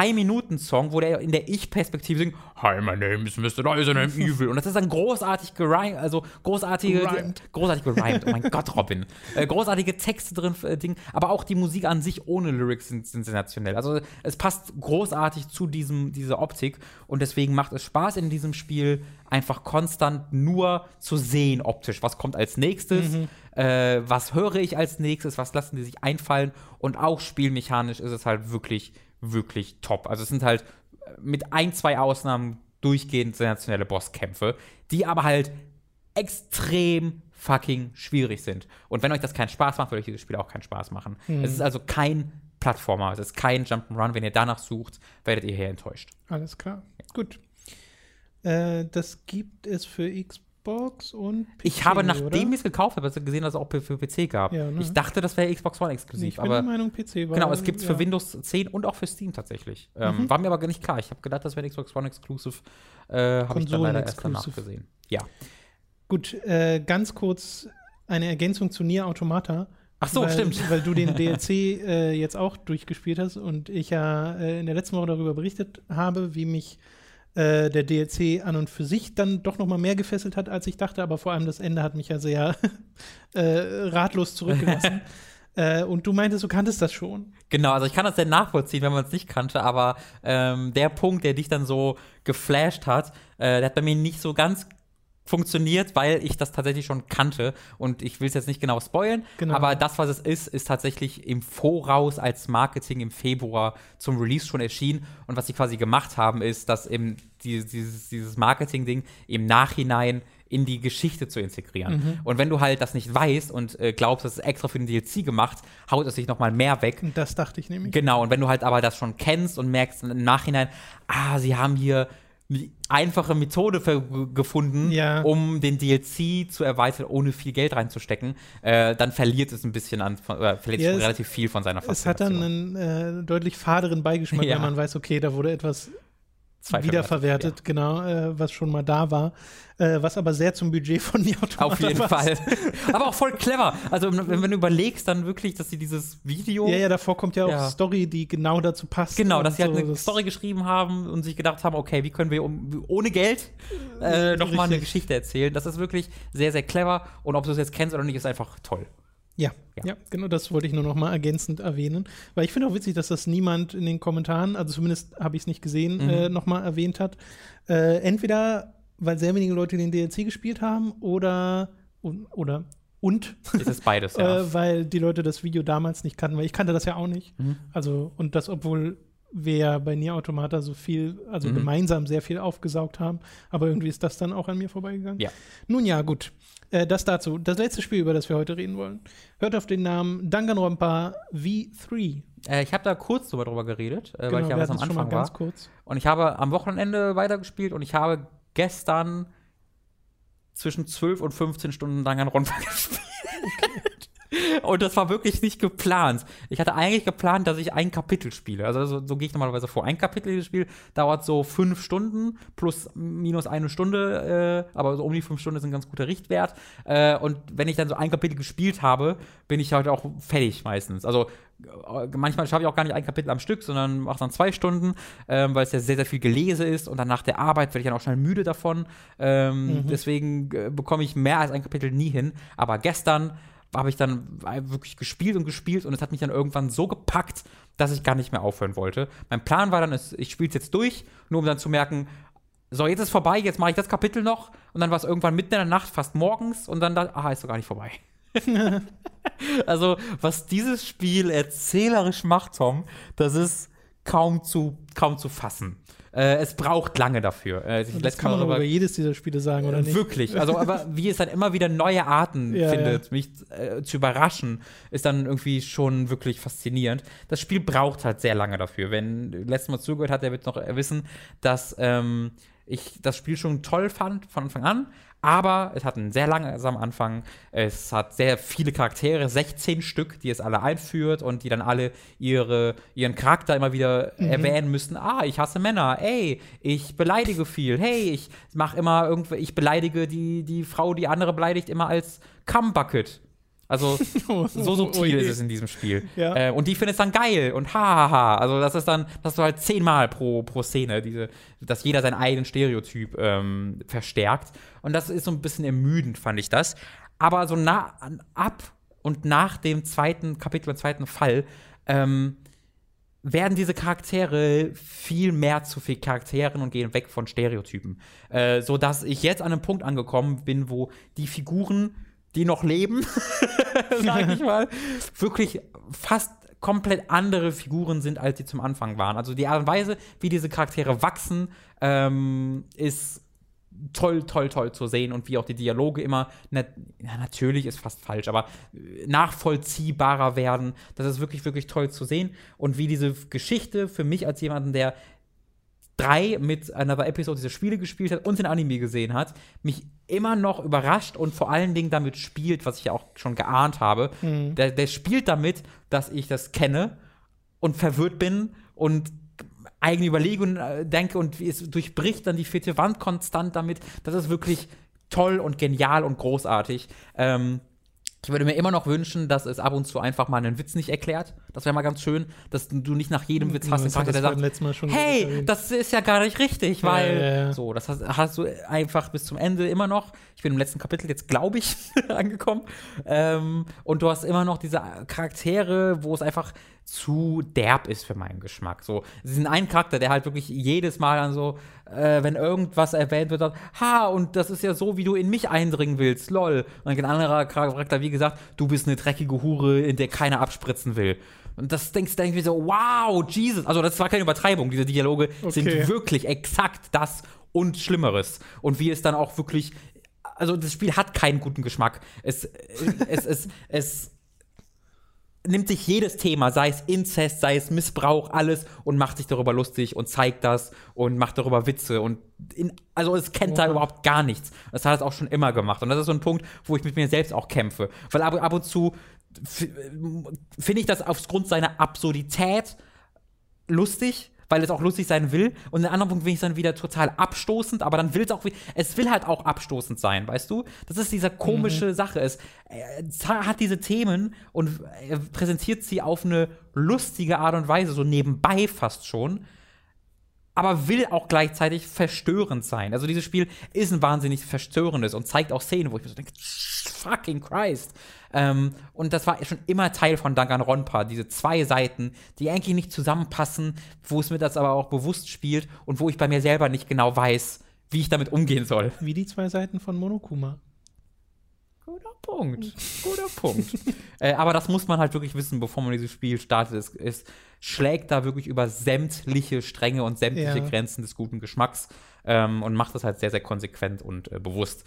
Drei-Minuten-Song, wo der in der Ich-Perspektive singt, Hi, my name is Mr. Resident Evil. Und das ist dann großartig gerimt, also großartige, Gerimt. großartig gerimt. Oh mein Gott, Robin. Äh, großartige Texte drin, äh, Ding, aber auch die Musik an sich ohne Lyrics sind sind sensationell. Also es passt großartig zu diesem, dieser Optik. Und deswegen macht es Spaß in diesem Spiel, einfach konstant nur zu sehen optisch, was kommt als nächstes, äh, was höre ich als nächstes, was lassen die sich einfallen? Und auch spielmechanisch ist es halt wirklich, wirklich top. Also es sind halt äh, mit ein, zwei Ausnahmen durchgehend sensationelle Bosskämpfe, die aber halt extrem fucking schwierig sind. Und wenn euch das keinen Spaß macht, wird euch dieses Spiel auch keinen Spaß machen. Es ist also kein Plattformer, es ist kein Jump'n'Run. Wenn ihr danach sucht, werdet ihr hier enttäuscht. Alles klar. Gut. Äh, das gibt es für Xbox und PC, Ich habe, nachdem ich es gekauft habe, gesehen, dass es auch für PC gab. Ja, ne? Ich dachte, das wäre Xbox One Ich exklusiv, bin aber der Meinung PC war. genau, es gibt es für ja. Windows 10 und auch für Steam tatsächlich. Ähm, Mhm. War mir aber gar nicht klar. Ich habe gedacht, das wäre Xbox One Exclusive. Äh, habe ich dann leider erst danach gesehen. Ja. Gut, äh, ganz kurz eine Ergänzung zu Nier Automata. Ach so, weil, stimmt. Weil du den DLC äh, jetzt auch durchgespielt hast und ich ja äh, in der letzten Woche darüber berichtet habe, wie mich äh, der DLC an und für sich dann doch noch mal mehr gefesselt hat, als ich dachte, aber vor allem das Ende hat mich ja sehr äh, ratlos zurückgelassen. äh, und du meintest, du kanntest das schon. Genau, also ich kann das sehr nachvollziehen, wenn man es nicht kannte, aber ähm, der Punkt, der dich dann so geflasht hat, äh, der hat bei mir nicht so ganz funktioniert, weil ich das tatsächlich schon kannte und ich will es jetzt nicht genau spoilen, Genau. aber das, was es ist, ist tatsächlich im Voraus als Marketing im Februar zum Release schon erschienen und was sie quasi gemacht haben, ist, dass eben dieses, dieses, dieses Marketing-Ding im Nachhinein in die Geschichte zu integrieren. Und wenn du halt das nicht weißt und äh, glaubst, das ist extra für den DLC gemacht, haut es sich noch mal mehr weg Und das dachte ich nämlich. Genau, und wenn du halt aber das schon kennst und merkst im Nachhinein, ah, sie haben hier einfache Methode gefunden, Ja. um den DLC zu erweitern, ohne viel Geld reinzustecken, äh, dann verliert es ein bisschen an, äh, verliert Ja, relativ viel von seiner Es hat dann einen äh, deutlich faderen Beigeschmack, Ja. wenn man weiß, okay, da wurde etwas Wiederverwertet, genau, äh, was schon mal da war, äh, was aber sehr zum Budget von Nier Automata Auf jeden passt. Fall. aber auch voll clever. Also, wenn, wenn du überlegst, dann wirklich, dass sie dieses Video. Ja, ja, davor kommt ja auch Ja. Story, die genau dazu passt. Genau, dass sie halt so, eine Story geschrieben haben und sich gedacht haben, okay, wie können wir um, ohne Geld äh, nochmal eine. Geschichte erzählen. Das ist wirklich sehr, sehr clever und ob du es jetzt kennst oder nicht, ist einfach toll. Ja, Ja. ja, genau, das wollte ich nur noch mal ergänzend erwähnen. Weil ich finde auch witzig, dass das niemand in den Kommentaren, also zumindest habe ich es nicht gesehen, Mhm. äh, noch mal erwähnt hat. Äh, entweder, weil sehr wenige Leute den DLC gespielt haben oder, und, oder und, Es ist beides, ja. äh, weil die Leute das Video damals nicht kannten, weil ich kannte das ja auch nicht. Mhm. Also, und das, obwohl wir ja bei Nier Automata so viel, also Mhm. gemeinsam sehr viel aufgesaugt haben, aber irgendwie ist das dann auch an mir vorbeigegangen. Ja. Nun ja, gut. Äh, das dazu. Das letzte Spiel, über das wir heute reden wollen, hört auf den Namen Danganronpa V3. Äh, ich habe da kurz drüber, drüber geredet, äh, weil ich ja was am Anfang ganz war. kurz. Und ich habe am Wochenende weitergespielt und ich habe gestern zwischen 12 und 15 Stunden Danganronpa gespielt. Und das war wirklich nicht geplant. Ich hatte eigentlich geplant, dass ich ein Kapitel spiele. Also so, so gehe ich normalerweise vor. Ein Kapitel dieses Spiel dauert so fünf Stunden plus minus eine Stunde, äh, aber so um die fünf Stunden ist ein ganz guter Richtwert. Äh, und wenn ich dann so ein Kapitel gespielt habe, bin ich halt auch fertig meistens. Also äh, manchmal schaffe ich auch gar nicht ein Kapitel am Stück, sondern mache dann zwei Stunden, ähm, weil es ja sehr, sehr viel gelese ist und dann nach der Arbeit werde ich dann auch schnell müde davon. Ähm, mhm. Deswegen äh, bekomme ich mehr als ein Kapitel nie hin. Aber gestern habe ich dann wirklich gespielt und gespielt und es hat mich dann irgendwann so gepackt, dass ich gar nicht mehr aufhören wollte. Mein Plan war dann, ich spiele es jetzt durch, nur um dann zu merken, so, jetzt ist vorbei, jetzt mache ich das Kapitel noch und dann war es irgendwann mitten in der Nacht, fast morgens und dann da, aha, ist doch gar nicht vorbei. also, was dieses Spiel erzählerisch macht, Tom, das ist kaum zu, kaum zu fassen. Äh, es braucht lange dafür. Äh, das kann man über jedes dieser Spiele sagen, oder nicht? Wirklich. Also, aber wie es dann immer wieder neue Arten ja, findet, ja. mich äh, zu überraschen, ist dann irgendwie schon wirklich faszinierend. Das Spiel braucht halt sehr lange dafür. Wenn letztes Mal zugehört hat, der wird noch wissen, dass ähm, ich das Spiel schon toll fand von Anfang an, aber es hat einen sehr langsamen Anfang. Es hat sehr viele Charaktere, 16 Stück, die es alle einführt und die dann alle ihre, ihren Charakter immer wieder mhm. erwähnen müssen. Ah, ich hasse Männer. Ey, ich beleidige viel. Hey, ich mache immer irgendwie, ich beleidige die, die Frau, die andere beleidigt, immer als Cumbucket. Also so subtil oh ist es in diesem Spiel. Ja. Äh, und die findet es dann geil und hahaha. Ha, ha. Also das ist dann, das ist halt zehnmal pro, pro Szene, diese, dass jeder seinen eigenen Stereotyp ähm, verstärkt. Und das ist so ein bisschen ermüdend, fand ich das. Aber so nah, ab und nach dem zweiten Kapitel und zweiten Fall ähm, werden diese Charaktere viel mehr zu viel Charakteren und gehen weg von Stereotypen. Äh, so dass ich jetzt an einem Punkt angekommen bin, wo die Figuren die noch leben, sag ich mal, wirklich fast komplett andere Figuren sind, als sie zum Anfang waren. Also die Art und Weise, wie diese Charaktere wachsen, ähm, ist toll, toll, toll zu sehen und wie auch die Dialoge immer, na, ja, natürlich ist fast falsch, aber nachvollziehbarer werden. Das ist wirklich, wirklich toll zu sehen und wie diese Geschichte für mich als jemanden, der drei mit einer Episode dieser Spiele gespielt hat und den Anime gesehen hat, mich immer noch überrascht und vor allen Dingen damit spielt, was ich ja auch schon geahnt habe. Mhm. Der, der spielt damit, dass ich das kenne und verwirrt bin und eigene Überlegungen äh, denke und es durchbricht dann die vierte Wand konstant damit. Das ist wirklich toll und genial und großartig. Ähm, ich würde mir immer noch wünschen, dass es ab und zu einfach mal einen Witz nicht erklärt. Das wäre mal ganz schön, dass du nicht nach jedem Witz hast, ja, der sagt, hey, das ist ja gar nicht richtig, weil ja, ja, so, das hast, hast, du einfach bis zum Ende immer noch. Ich bin im letzten Kapitel jetzt, glaube ich, angekommen. Ähm, und du hast immer noch diese Charaktere, wo es einfach zu derb ist für meinen Geschmack. So, es ist ein Charakter, der halt wirklich jedes Mal dann so, äh, wenn irgendwas erwähnt wird, sagt, ha, und das ist ja so, wie du in mich eindringen willst, lol. Und dann ein anderer Charakter, wie gesagt, du bist eine dreckige Hure, in der keiner abspritzen will. Und das denkst du irgendwie so, wow, Jesus. Also, das war keine Übertreibung. Diese Dialoge okay. sind wirklich exakt das und Schlimmeres. Und wie es dann auch wirklich. Also, das Spiel hat keinen guten Geschmack. Es, es, es, es nimmt sich jedes Thema, sei es Inzest, sei es Missbrauch, alles und macht sich darüber lustig und zeigt das und macht darüber Witze und in, also es kennt da überhaupt gar nichts. Das hat es auch schon immer gemacht. Und das ist so ein Punkt, wo ich mit mir selbst auch kämpfe, weil ab, ab und zu finde ich das aufgrund seiner Absurdität lustig, weil es auch lustig sein will. Und in einem anderen Punkt finde ich es dann wieder total abstoßend, aber dann will es auch, es will halt auch abstoßend sein, weißt du? Das ist diese komische mhm. Sache. Es, es, hat diese Themen und präsentiert sie auf eine lustige Art und Weise, so nebenbei fast schon. Aber will auch gleichzeitig verstörend sein. Also dieses Spiel ist ein wahnsinnig verstörendes und zeigt auch Szenen, wo ich mir so denke, fucking Christ. Ähm, und das war schon immer Teil von Danganronpa, diese zwei Seiten, die eigentlich nicht zusammenpassen, wo es mir das aber auch bewusst spielt und wo ich bei mir selber nicht genau weiß, wie ich damit umgehen soll. Wie die zwei Seiten von Monokuma. Guter Punkt. Guter Punkt. Äh, aber das muss man halt wirklich wissen, bevor man dieses Spiel startet. Es, es schlägt da wirklich über sämtliche Stränge und sämtliche ja. Grenzen des guten Geschmacks ähm, und macht das halt sehr, sehr konsequent und äh, bewusst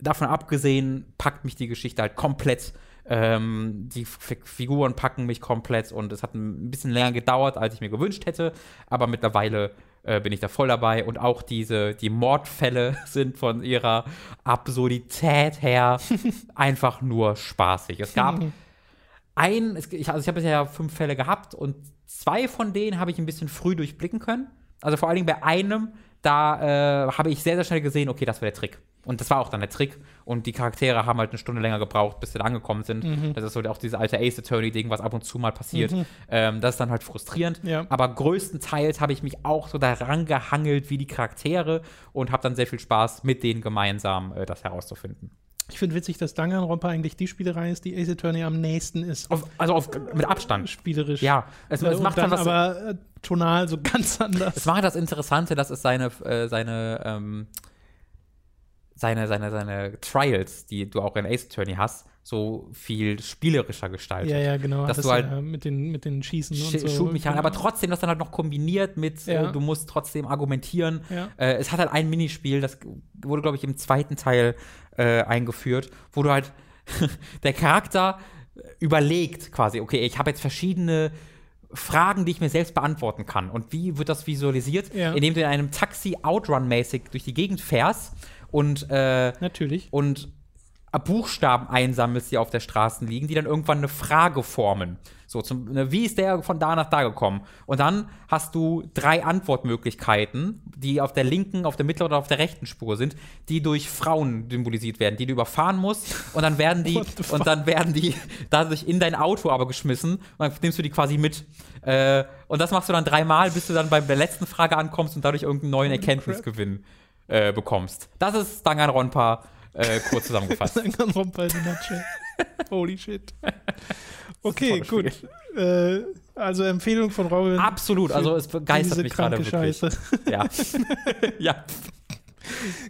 davon abgesehen, packt mich die Geschichte halt komplett Ähm, die F Figuren packen mich komplett und es hat ein bisschen länger gedauert, als ich mir gewünscht hätte, aber mittlerweile äh, bin ich da voll dabei und auch diese, die Mordfälle sind von ihrer Absurdität her einfach nur spaßig. Es gab ein, es, ich, also ich habe bisher fünf Fälle gehabt und zwei von denen habe ich ein bisschen früh durchblicken können. Also vor allen Dingen bei einem, da äh, habe ich sehr, sehr schnell gesehen, okay, das war der Trick. Und das war auch dann der Trick. Und die Charaktere haben halt eine Stunde länger gebraucht, bis sie da angekommen sind. Mhm. Das ist so auch dieses alte Ace Attorney-Ding, was ab und zu mal passiert. Mhm. Ähm, das ist dann halt frustrierend. Ja. Aber größtenteils habe ich mich auch so daran gehangelt wie die Charaktere und habe dann sehr viel Spaß, mit denen gemeinsam äh, das herauszufinden. Ich finde witzig, dass Danganronpa eigentlich die Spielerei ist, die Ace Attorney am nächsten ist. Auf, also auf, mit Abstand. Spielerisch. Ja, es, es macht dann dann was. aber äh, tonal so ganz anders. Es war das Interessante, dass es seine, äh, seine, ähm, seine, seine, seine Trials, die du auch in Ace Attorney hast, so viel spielerischer gestaltet. Ja, ja, genau. Dass Das du halt ja mit den, mit den Schießen und Sch so. Schubmechanik, aber Genau. trotzdem das dann halt noch kombiniert mit, Ja. äh, du musst trotzdem argumentieren. Ja. Äh, es hat halt ein Minispiel, das wurde, glaube ich, im zweiten Teil äh, eingeführt, wo du halt der Charakter überlegt quasi, okay, ich habe jetzt verschiedene Fragen, die ich mir selbst beantworten kann. Und wie wird das visualisiert? Ja. Indem du in einem Taxi Outrun-mäßig durch die Gegend fährst und äh, Natürlich. und Buchstaben einsammelst, die auf der Straße liegen, die dann irgendwann eine Frage formen. So, zum, ne, wie ist der von da nach da gekommen? Und dann hast du drei Antwortmöglichkeiten, die auf der linken, auf der mittleren oder auf der rechten Spur sind, die durch Frauen symbolisiert werden, die du überfahren musst. Und dann werden die, und dann werden die dadurch in dein Auto aber geschmissen. Und dann nimmst du die quasi mit. Äh, und das machst du dann dreimal, bis du dann bei der letzten Frage ankommst und dadurch irgendeinen neuen Erkenntnisgewinn äh, bekommst. Das ist Danganronpa äh, kurz zusammengefasst. Danganronpa in nutshell. Holy shit. Okay, gut. Äh, also Empfehlung von Robin. Absolut, also es begeistert diese mich gerade wirklich. Scheiße. Ja. ja.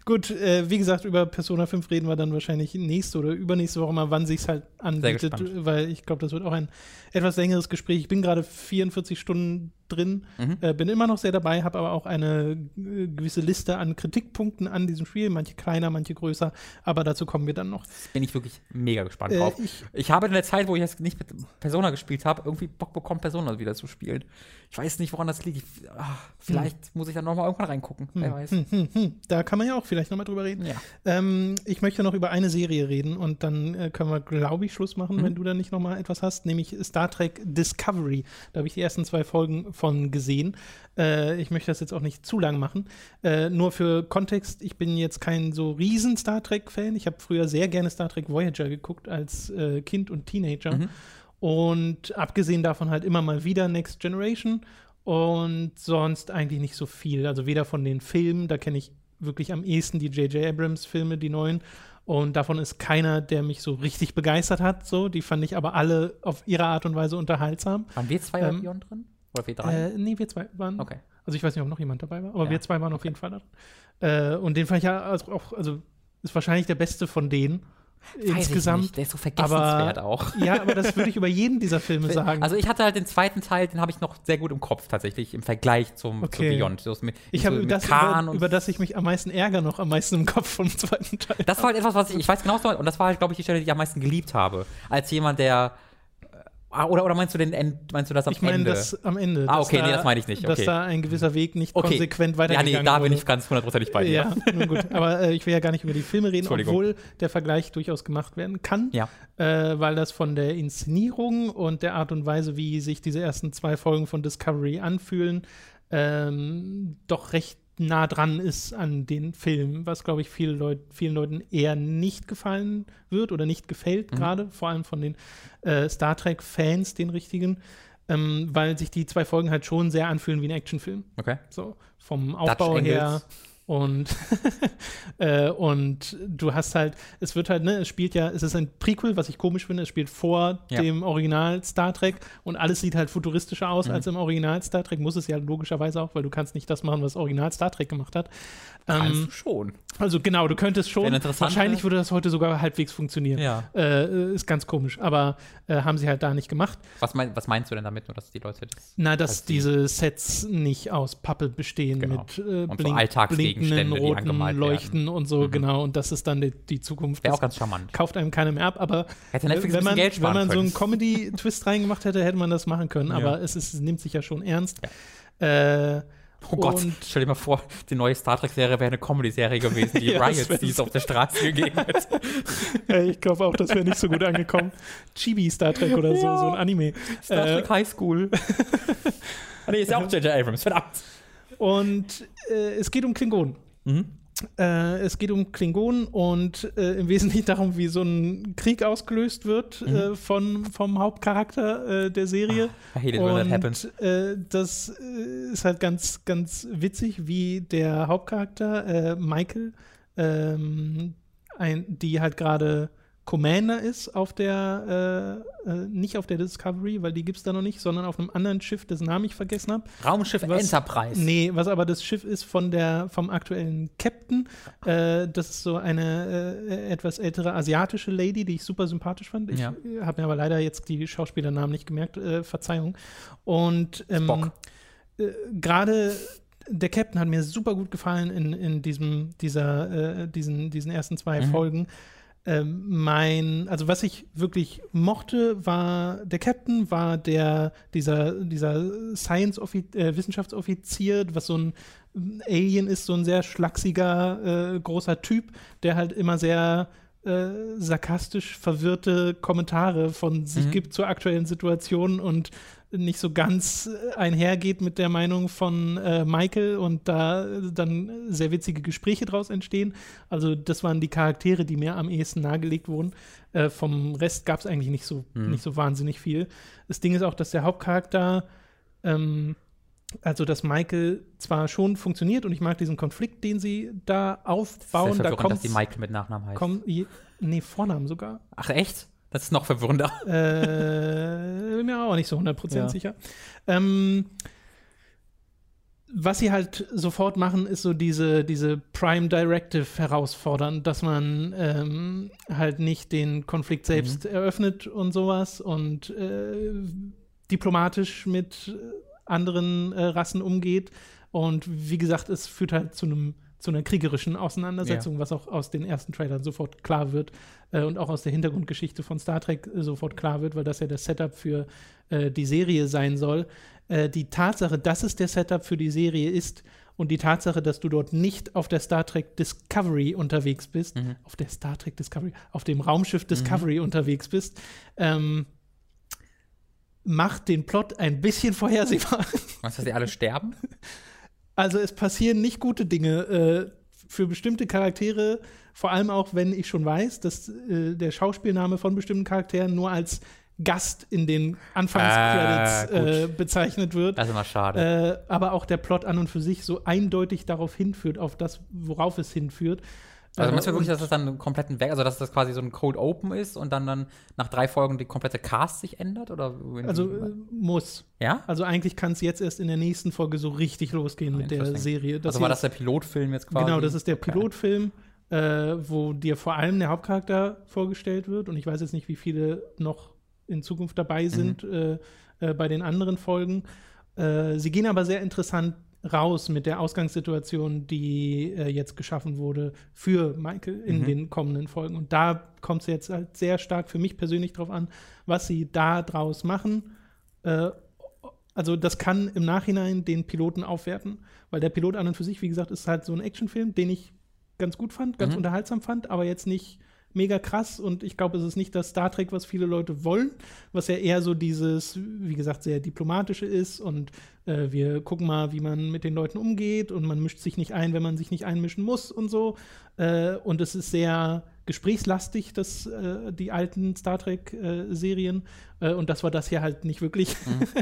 Gut, äh, wie gesagt, über Persona 5 reden wir dann wahrscheinlich nächste oder übernächste Woche mal, wann sich halt anbietet, weil ich glaube, das wird auch ein etwas längeres Gespräch. Ich bin gerade 44 Stunden drin, Mhm. äh, bin immer noch sehr dabei, habe aber auch eine äh, gewisse Liste an Kritikpunkten an diesem Spiel, manche kleiner, manche größer, aber dazu kommen wir dann noch. Bin ich wirklich mega gespannt Äh, drauf. ich- Ich, habe in der Zeit, wo ich jetzt nicht mit Persona gespielt habe, irgendwie Bock bekommen, Persona wieder zu spielen. Ich weiß nicht, woran das liegt. Ich, ah, vielleicht muss ich dann noch mal irgendwann reingucken. Wer weiß. Hm, hm, hm. Da kann man ja auch vielleicht nochmal drüber reden. Ja. Ähm, ich möchte noch über eine Serie reden und dann äh, können wir, glaube ich, Schluss machen, Mhm. wenn du da nicht nochmal etwas hast, nämlich Star Trek Discovery. Da habe ich die ersten zwei Folgen von gesehen. Äh, ich möchte das jetzt auch nicht zu lang machen. Äh, nur für Kontext, ich bin jetzt kein so riesen Star Trek-Fan. Ich habe früher sehr gerne Star Trek Voyager geguckt als äh, Kind und Teenager. Mhm. Und abgesehen davon halt immer mal wieder Next Generation und sonst eigentlich nicht so viel. Also weder von den Filmen, da kenne ich wirklich am ehesten die J.J. Abrams-Filme, die neuen. Und davon ist keiner, der mich so richtig begeistert hat. So, die fand ich aber alle auf ihre Art und Weise unterhaltsam. Waren wir zwei Ähm, ähm, Ion drin? Oder wir drei? Äh, nee, wir zwei waren. okay. Also ich weiß nicht, ob noch jemand dabei war, aber Ja. wir zwei waren auf jeden Fall da. Äh, und den fand ich ja auch, also ist wahrscheinlich der beste von denen Weiß ich insgesamt. nicht. Der ist so vergessenswert auch. Ja, aber das würde ich über jeden dieser Filme sagen. Also ich hatte halt den zweiten Teil, den habe ich noch sehr gut im Kopf tatsächlich im Vergleich zum Okay. zu Beyond. So mit, ich so habe mit das, über, über das ich mich am meisten ärgere, noch am meisten im Kopf vom zweiten Teil. Das war halt etwas, was ich, ich weiß genau, und das war halt, glaube ich, die Stelle, die ich am meisten geliebt habe. Als jemand, der. Äh, Oder, oder meinst du den End, meinst du das am Ich meine Ende? das am Ende. Ah, dass okay, da, nee, das meine ich nicht, Dass okay. da ein gewisser Weg nicht Okay. konsequent ja, weitergegangen nee, da bin wurde. ich ganz hundertprozentig bei dir. Ja, nun gut. Aber äh, ich will ja gar nicht über die Filme reden, obwohl der Vergleich durchaus gemacht werden kann. Ja. Äh, weil das von der Inszenierung und der Art und Weise, wie sich diese ersten zwei Folgen von Discovery anfühlen, ähm, doch recht nah dran ist an den Film, was, glaube ich, viele Leut vielen Leuten eher nicht gefallen wird oder nicht gefällt, Mhm. gerade vor allem von den äh, Star Trek-Fans, den richtigen, ähm, weil sich die zwei Folgen halt schon sehr anfühlen wie ein Actionfilm. Okay. So, vom Aufbau her. Und, äh, und du hast halt, es wird halt, ne, es spielt ja, es ist ein Prequel, was ich komisch finde, es spielt vor Ja. dem Original Star Trek und alles sieht halt futuristischer aus Mhm. als im Original Star Trek, muss es ja logischerweise auch, weil du kannst nicht das machen, was Original Star Trek gemacht hat. Ähm, du schon. also genau, du könntest schon, wahrscheinlich ne? würde das heute sogar halbwegs funktionieren. Ja. Äh, ist ganz komisch, aber äh, haben sie halt da nicht gemacht. Was, mein, was meinst du denn damit, nur dass die Leute das. Na, dass diese Sets nicht aus Pappe bestehen Genau. mit äh, Und so blink, Die roten Leuchten und so, Mhm. genau. Und das ist dann die, die Zukunft. Wäre auch ganz charmant. kauft einem keiner mehr ab, aber wenn man, wenn man so können. einen Comedy-Twist reingemacht hätte, hätte man das machen können. Ja. Aber es, ist, es nimmt sich ja schon ernst. Äh, Oh Gott, und- stell dir mal vor, die neue Star Trek-Serie wäre eine Comedy-Serie gewesen, die Ja, Riots, die es auf der Straße gegeben hätte. äh, ich glaube auch, das wäre nicht so gut angekommen. Chibi Star Trek oder so, Ja. so ein Anime. Star Äh, Trek High School. ah, nee, ist ja auch J.J. Abrams, verdammt. Und äh, es geht um Klingonen. Mhm. Äh, es geht um Klingonen und äh, im Wesentlichen darum, wie so ein Krieg ausgelöst wird Mhm. äh, von, vom Hauptcharakter äh, der Serie. I hate it when that und happens. äh, das äh, ist halt ganz, ganz witzig, wie der Hauptcharakter, äh, Michael, ähm, ein, die halt gerade Commander ist auf der, äh, äh, nicht auf der Discovery, weil die gibt es da noch nicht, sondern auf einem anderen Schiff, dessen Namen ich vergessen habe. Raumschiff Was- Enterprise. Nee, was aber das Schiff ist von der, vom aktuellen Captain. Äh, das ist so eine äh, etwas ältere asiatische Lady, die ich super sympathisch fand. Ich Ja. habe mir aber leider jetzt die Schauspielernamen nicht gemerkt. Äh, Verzeihung. Und ähm, äh, gerade der Captain hat mir super gut gefallen in, in diesem, dieser, diesen, diesen ersten zwei Mhm. Folgen. Ähm, mein, also was ich wirklich mochte, war der Captain, war der, dieser, dieser Science äh, Wissenschaftsoffizier, was so ein Alien ist, so ein sehr schlachsiger, äh, großer Typ, der halt immer sehr äh, sarkastisch verwirrte Kommentare von sich Mhm. gibt zur aktuellen Situation und nicht so ganz äh, einhergeht mit der Meinung von äh, Michael und da dann sehr witzige Gespräche draus entstehen. Also das waren die Charaktere, die mir am ehesten nahegelegt wurden. Äh, vom Rest gab es eigentlich nicht so, Mhm. nicht so wahnsinnig viel. Das Ding ist auch, dass der Hauptcharakter ähm, also dass Michael zwar schon funktioniert und ich mag diesen Konflikt, den sie da aufbauen. Da verwirrend, kommt dass die Michael mit Nachnamen heißt. komm, je- nee, Vornamen sogar. Ach, echt? Das ist noch verwirrender. Äh, bin mir auch nicht so 100% Ja. sicher. Ähm, was sie halt sofort machen, ist so diese, diese Prime Directive herausfordern, dass man ähm, halt nicht den Konflikt selbst eröffnet und sowas und äh, diplomatisch mit anderen äh, Rassen umgeht. Und wie gesagt, es führt halt zu einem zu einer kriegerischen Auseinandersetzung, was auch aus den ersten Trailern sofort klar wird äh, und auch aus der Hintergrundgeschichte von Star Trek äh, sofort klar wird, weil das ja das Setup für äh, die Serie sein soll. Äh, die Tatsache, dass es der Setup für die Serie ist und die Tatsache, dass du dort nicht auf der Star Trek Discovery unterwegs bist, Mhm. auf der Star Trek Discovery, auf dem Raumschiff Discovery unterwegs bist, ähm, macht den Plot ein bisschen vorhersehbar. Was, dass die alle sterben? Also es passieren nicht gute Dinge äh, für bestimmte Charaktere, vor allem auch, wenn ich schon weiß, dass äh, der Schauspielname von bestimmten Charakteren nur als Gast in den Anfangscredits Ah, äh, bezeichnet wird. Das ist immer schade. Äh, aber auch der Plot an und für sich so eindeutig darauf hinführt, auf das, worauf es hinführt. Also meinst du wirklich, dass das dann einen kompletten Weg, also dass das quasi so ein Code Open ist und dann, dann nach drei Folgen die komplette Cast sich ändert? Oder Also äh, muss. ja? Also eigentlich kann es jetzt erst in der nächsten Folge so richtig losgehen mit der. Serie. Das also war das der Pilotfilm jetzt quasi? Genau, das ist der Okay. Pilotfilm, äh, wo dir vor allem der Hauptcharakter vorgestellt wird. Und ich weiß jetzt nicht, wie viele noch in Zukunft dabei sind äh, äh, bei den anderen Folgen. Äh, sie gehen aber sehr interessant raus mit der Ausgangssituation, die äh, jetzt geschaffen wurde für Michael in Mhm. den kommenden Folgen. Und da kommt es jetzt halt sehr stark für mich persönlich drauf an, was sie da draus machen. Äh, also das kann im Nachhinein den Piloten aufwerten, weil der Pilot an und für sich, wie gesagt, ist halt so ein Actionfilm, den ich ganz gut fand, ganz Mhm. unterhaltsam fand, aber jetzt nicht mega krass und ich glaube, es ist nicht das Star Trek, was viele Leute wollen, was ja eher so dieses, wie gesagt, sehr diplomatische ist und äh, wir gucken mal, wie man mit den Leuten umgeht und man mischt sich nicht ein, wenn man sich nicht einmischen muss und so. Äh, und es ist sehr gesprächslastig, das, äh, die alten Star Trek-Serien. Äh, und das war das hier halt nicht wirklich.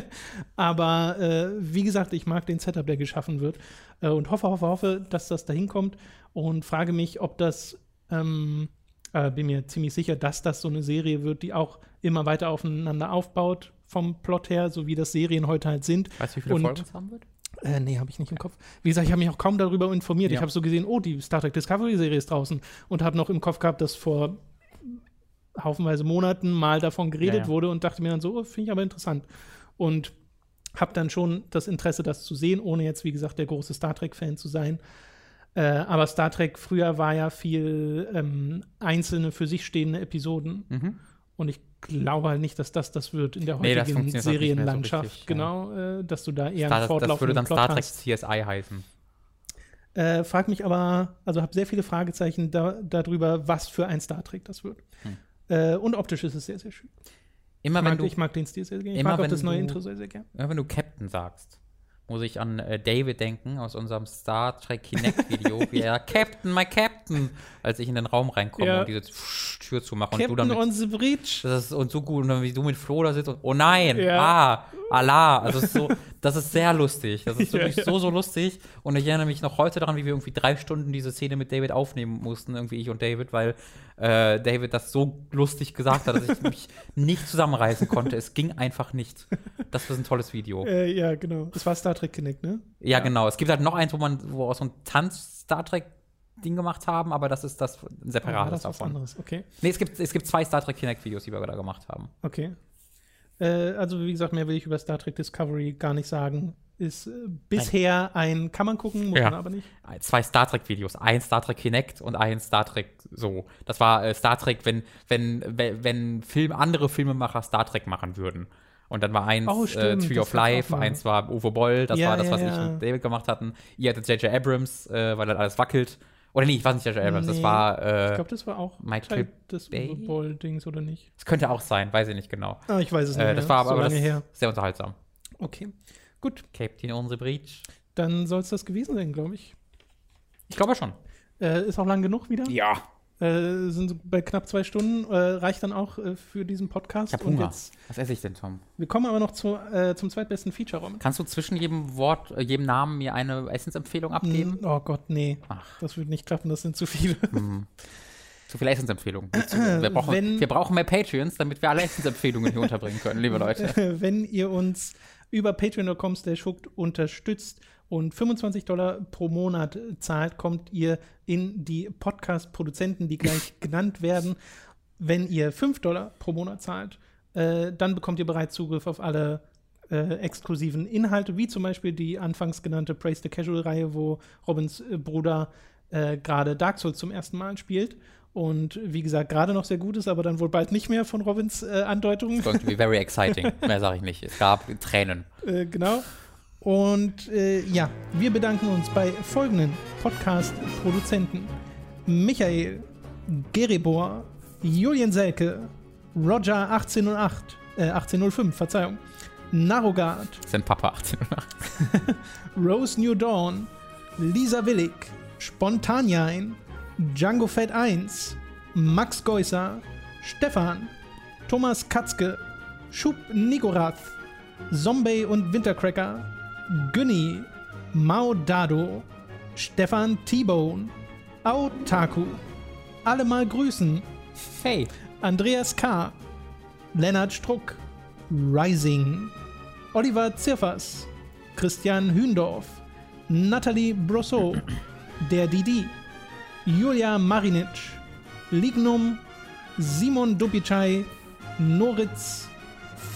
Aber äh, wie gesagt, ich mag den Setup, der geschaffen wird. Äh, und hoffe, hoffe, hoffe, dass das dahin kommt. Und frage mich, ob das, ähm, äh, bin mir ziemlich sicher, dass das so eine Serie wird, die auch immer weiter aufeinander aufbaut vom Plot her, so wie das Serien heute halt sind. Weißt du, wie viele Und- Folgen es haben wird? Äh, nee, habe ich nicht im Kopf. Wie gesagt, ich habe mich auch kaum darüber informiert. Ich Ja. habe so gesehen, oh, die Star Trek Discovery-Serie ist draußen und habe noch im Kopf gehabt, dass vor haufenweise Monaten mal davon geredet Ja, ja. wurde und dachte mir dann so, oh, finde ich aber interessant. Und habe dann schon das Interesse, das zu sehen, ohne jetzt, wie gesagt, der große Star Trek-Fan zu sein. Äh, aber Star Trek früher war ja viel ähm, einzelne für sich stehende Episoden. Mhm. Und ich glaube halt nicht, dass das das wird in der Nee, das heutigen so Serienlandschaft. ja. genau, äh, dass du da eher Star, einen das fortlaufenden würde dann Plot Star Trek hast. CSI heißen. Äh, frag mich aber, also habe sehr viele Fragezeichen da, darüber, was für ein Star Trek das wird. Hm. Äh, und optisch ist es sehr, sehr schön. Immer Ich wenn mag, du, ich mag den Stil sehr gerne. Ich mag auch wenn das neue du- Intro sehr, sehr gerne. immer wenn du Captain sagst, muss ich an äh, David denken aus unserem Star Trek Kinect Video, wie er Captain, my Captain, als ich in den Raum reinkomme Ja. und diese Tür zumache und du dann mit, on the Bridge. das ist und so gut und dann wie du mit Flo da sitzt und oh nein, Ja. ah, Allah, also so, das ist sehr lustig, das ist wirklich ja. so so lustig und ich erinnere mich noch heute daran, wie wir irgendwie drei Stunden diese Szene mit David aufnehmen mussten, irgendwie ich und David, weil äh, David das so lustig gesagt hat, dass ich mich nicht zusammenreißen konnte. Es ging einfach nicht. Das ist ein tolles Video. Äh, ja, genau. Das war Star Trek Connect, ne? Ja, genau. Es gibt halt noch eins, wo man, wo auch so ein Tanz-Star Trek-Ding gemacht haben, aber das ist das ein separates das was davon. anderes. Okay. Nee, es gibt, es gibt zwei Star Trek Kinect-Videos, die wir da gemacht haben. Okay. Äh, also, wie gesagt, mehr will ich über Star Trek Discovery gar nicht sagen. Ist äh, bisher ein, kann man gucken, muss Ja. man aber nicht. Zwei Star Trek-Videos. Ein Star Trek Kinect und ein Star Trek so. Das war äh, Star Trek, wenn, wenn, wenn, Film, andere Filmemacher Star Trek machen würden. Und dann war eins Oh, äh, Tree das of Life, eins war Uwe Boll, das Ja, war das, was ja. ich und David gemacht hatten. Ihr hattet J.J. Abrams, äh, weil dann alles wackelt. Oder nee, ich weiß nicht J.J. Abrams, das Nee, war, Ich äh, glaube, das war auch Michael Teil des Boll-Dings, oder nicht? es könnte auch sein, weiß ich nicht genau. Ah, ich weiß es nicht. Äh, mehr. das war aber so aber das sehr unterhaltsam. Okay. Gut, Captain on the Breach. dann soll es das gewesen sein, glaube ich. Ich glaube schon. Äh, ist auch lang genug wieder. Ja. Äh, sind so bei knapp zwei Stunden. Äh, reicht dann auch äh, für diesen Podcast. Ich Und Hunger. jetzt, Was esse ich denn, Tom? wir kommen aber noch zu, äh, zum zweitbesten Feature-Raum. Kannst du zwischen jedem Wort, äh, jedem Namen mir eine Essensempfehlung abgeben? Mm, Oh Gott, nee. Ach. Das wird nicht klappen, das sind zu viele. Zu viele Essensempfehlungen. Wir brauchen, Wenn- wir brauchen mehr Patreons, damit wir alle Essensempfehlungen hier unterbringen können, liebe Leute. Wenn ihr uns über patreon.com slash unterstützt und 25 Dollar pro Monat zahlt, kommt ihr in die Podcast-Produzenten, die gleich genannt werden. Wenn ihr 5 Dollar pro Monat zahlt, äh, dann bekommt ihr bereits Zugriff auf alle äh, exklusiven Inhalte, wie zum Beispiel die anfangs genannte Praise the Casual-Reihe, wo Robins äh, Bruder äh, gerade Dark Souls zum ersten Mal spielt. Und wie gesagt, gerade noch sehr gut ist, aber dann wohl bald nicht mehr von Robins äh, Andeutungen. Going to be very exciting. Mehr sage ich nicht. Es gab Tränen. Äh, genau. Und äh, ja, wir bedanken uns bei folgenden Podcast-Produzenten: Michael, Geribor, Julian Selke, Roger 1808, äh, 1805, Verzeihung, Narogard, Sind Papa 1808. Rose New Dawn, Lisa Willig, Spontanjain, Django Fett 1, Max Geusser, Stefan, Thomas Katzke, Schub Nigorath, Zombie und Wintercracker, Günni, Mao Dado, Stefan T-Bone, Autaku, alle mal grüßen, Hey. Andreas K., Lennart Struck, Rising, Oliver Zirfers, Christian Hündorf, Nathalie Brosseau, der Didi, Julia Marinic, Lignum, Simon Dubicai, Noritz,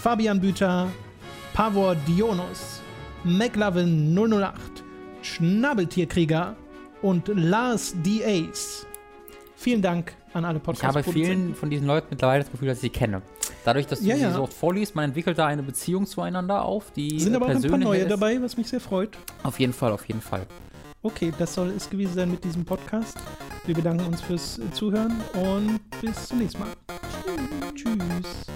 Fabian Büter, Pavor Dionus, McLovin 008, Schnabeltierkrieger und Lars D. Ace. Vielen Dank an alle Ich habe vielen von diesen Leuten mittlerweile das Gefühl, dass ich sie kenne. Dadurch, dass du Ja, sie ja. so oft vorliest, man entwickelt da eine Beziehung zueinander auf, die Sind aber auch ein paar neue ist. dabei, was mich sehr freut. Auf jeden Fall, auf jeden Fall. Okay, das soll es gewesen sein mit diesem Podcast. Wir bedanken uns fürs Zuhören und bis zum nächsten Mal. Tschüss.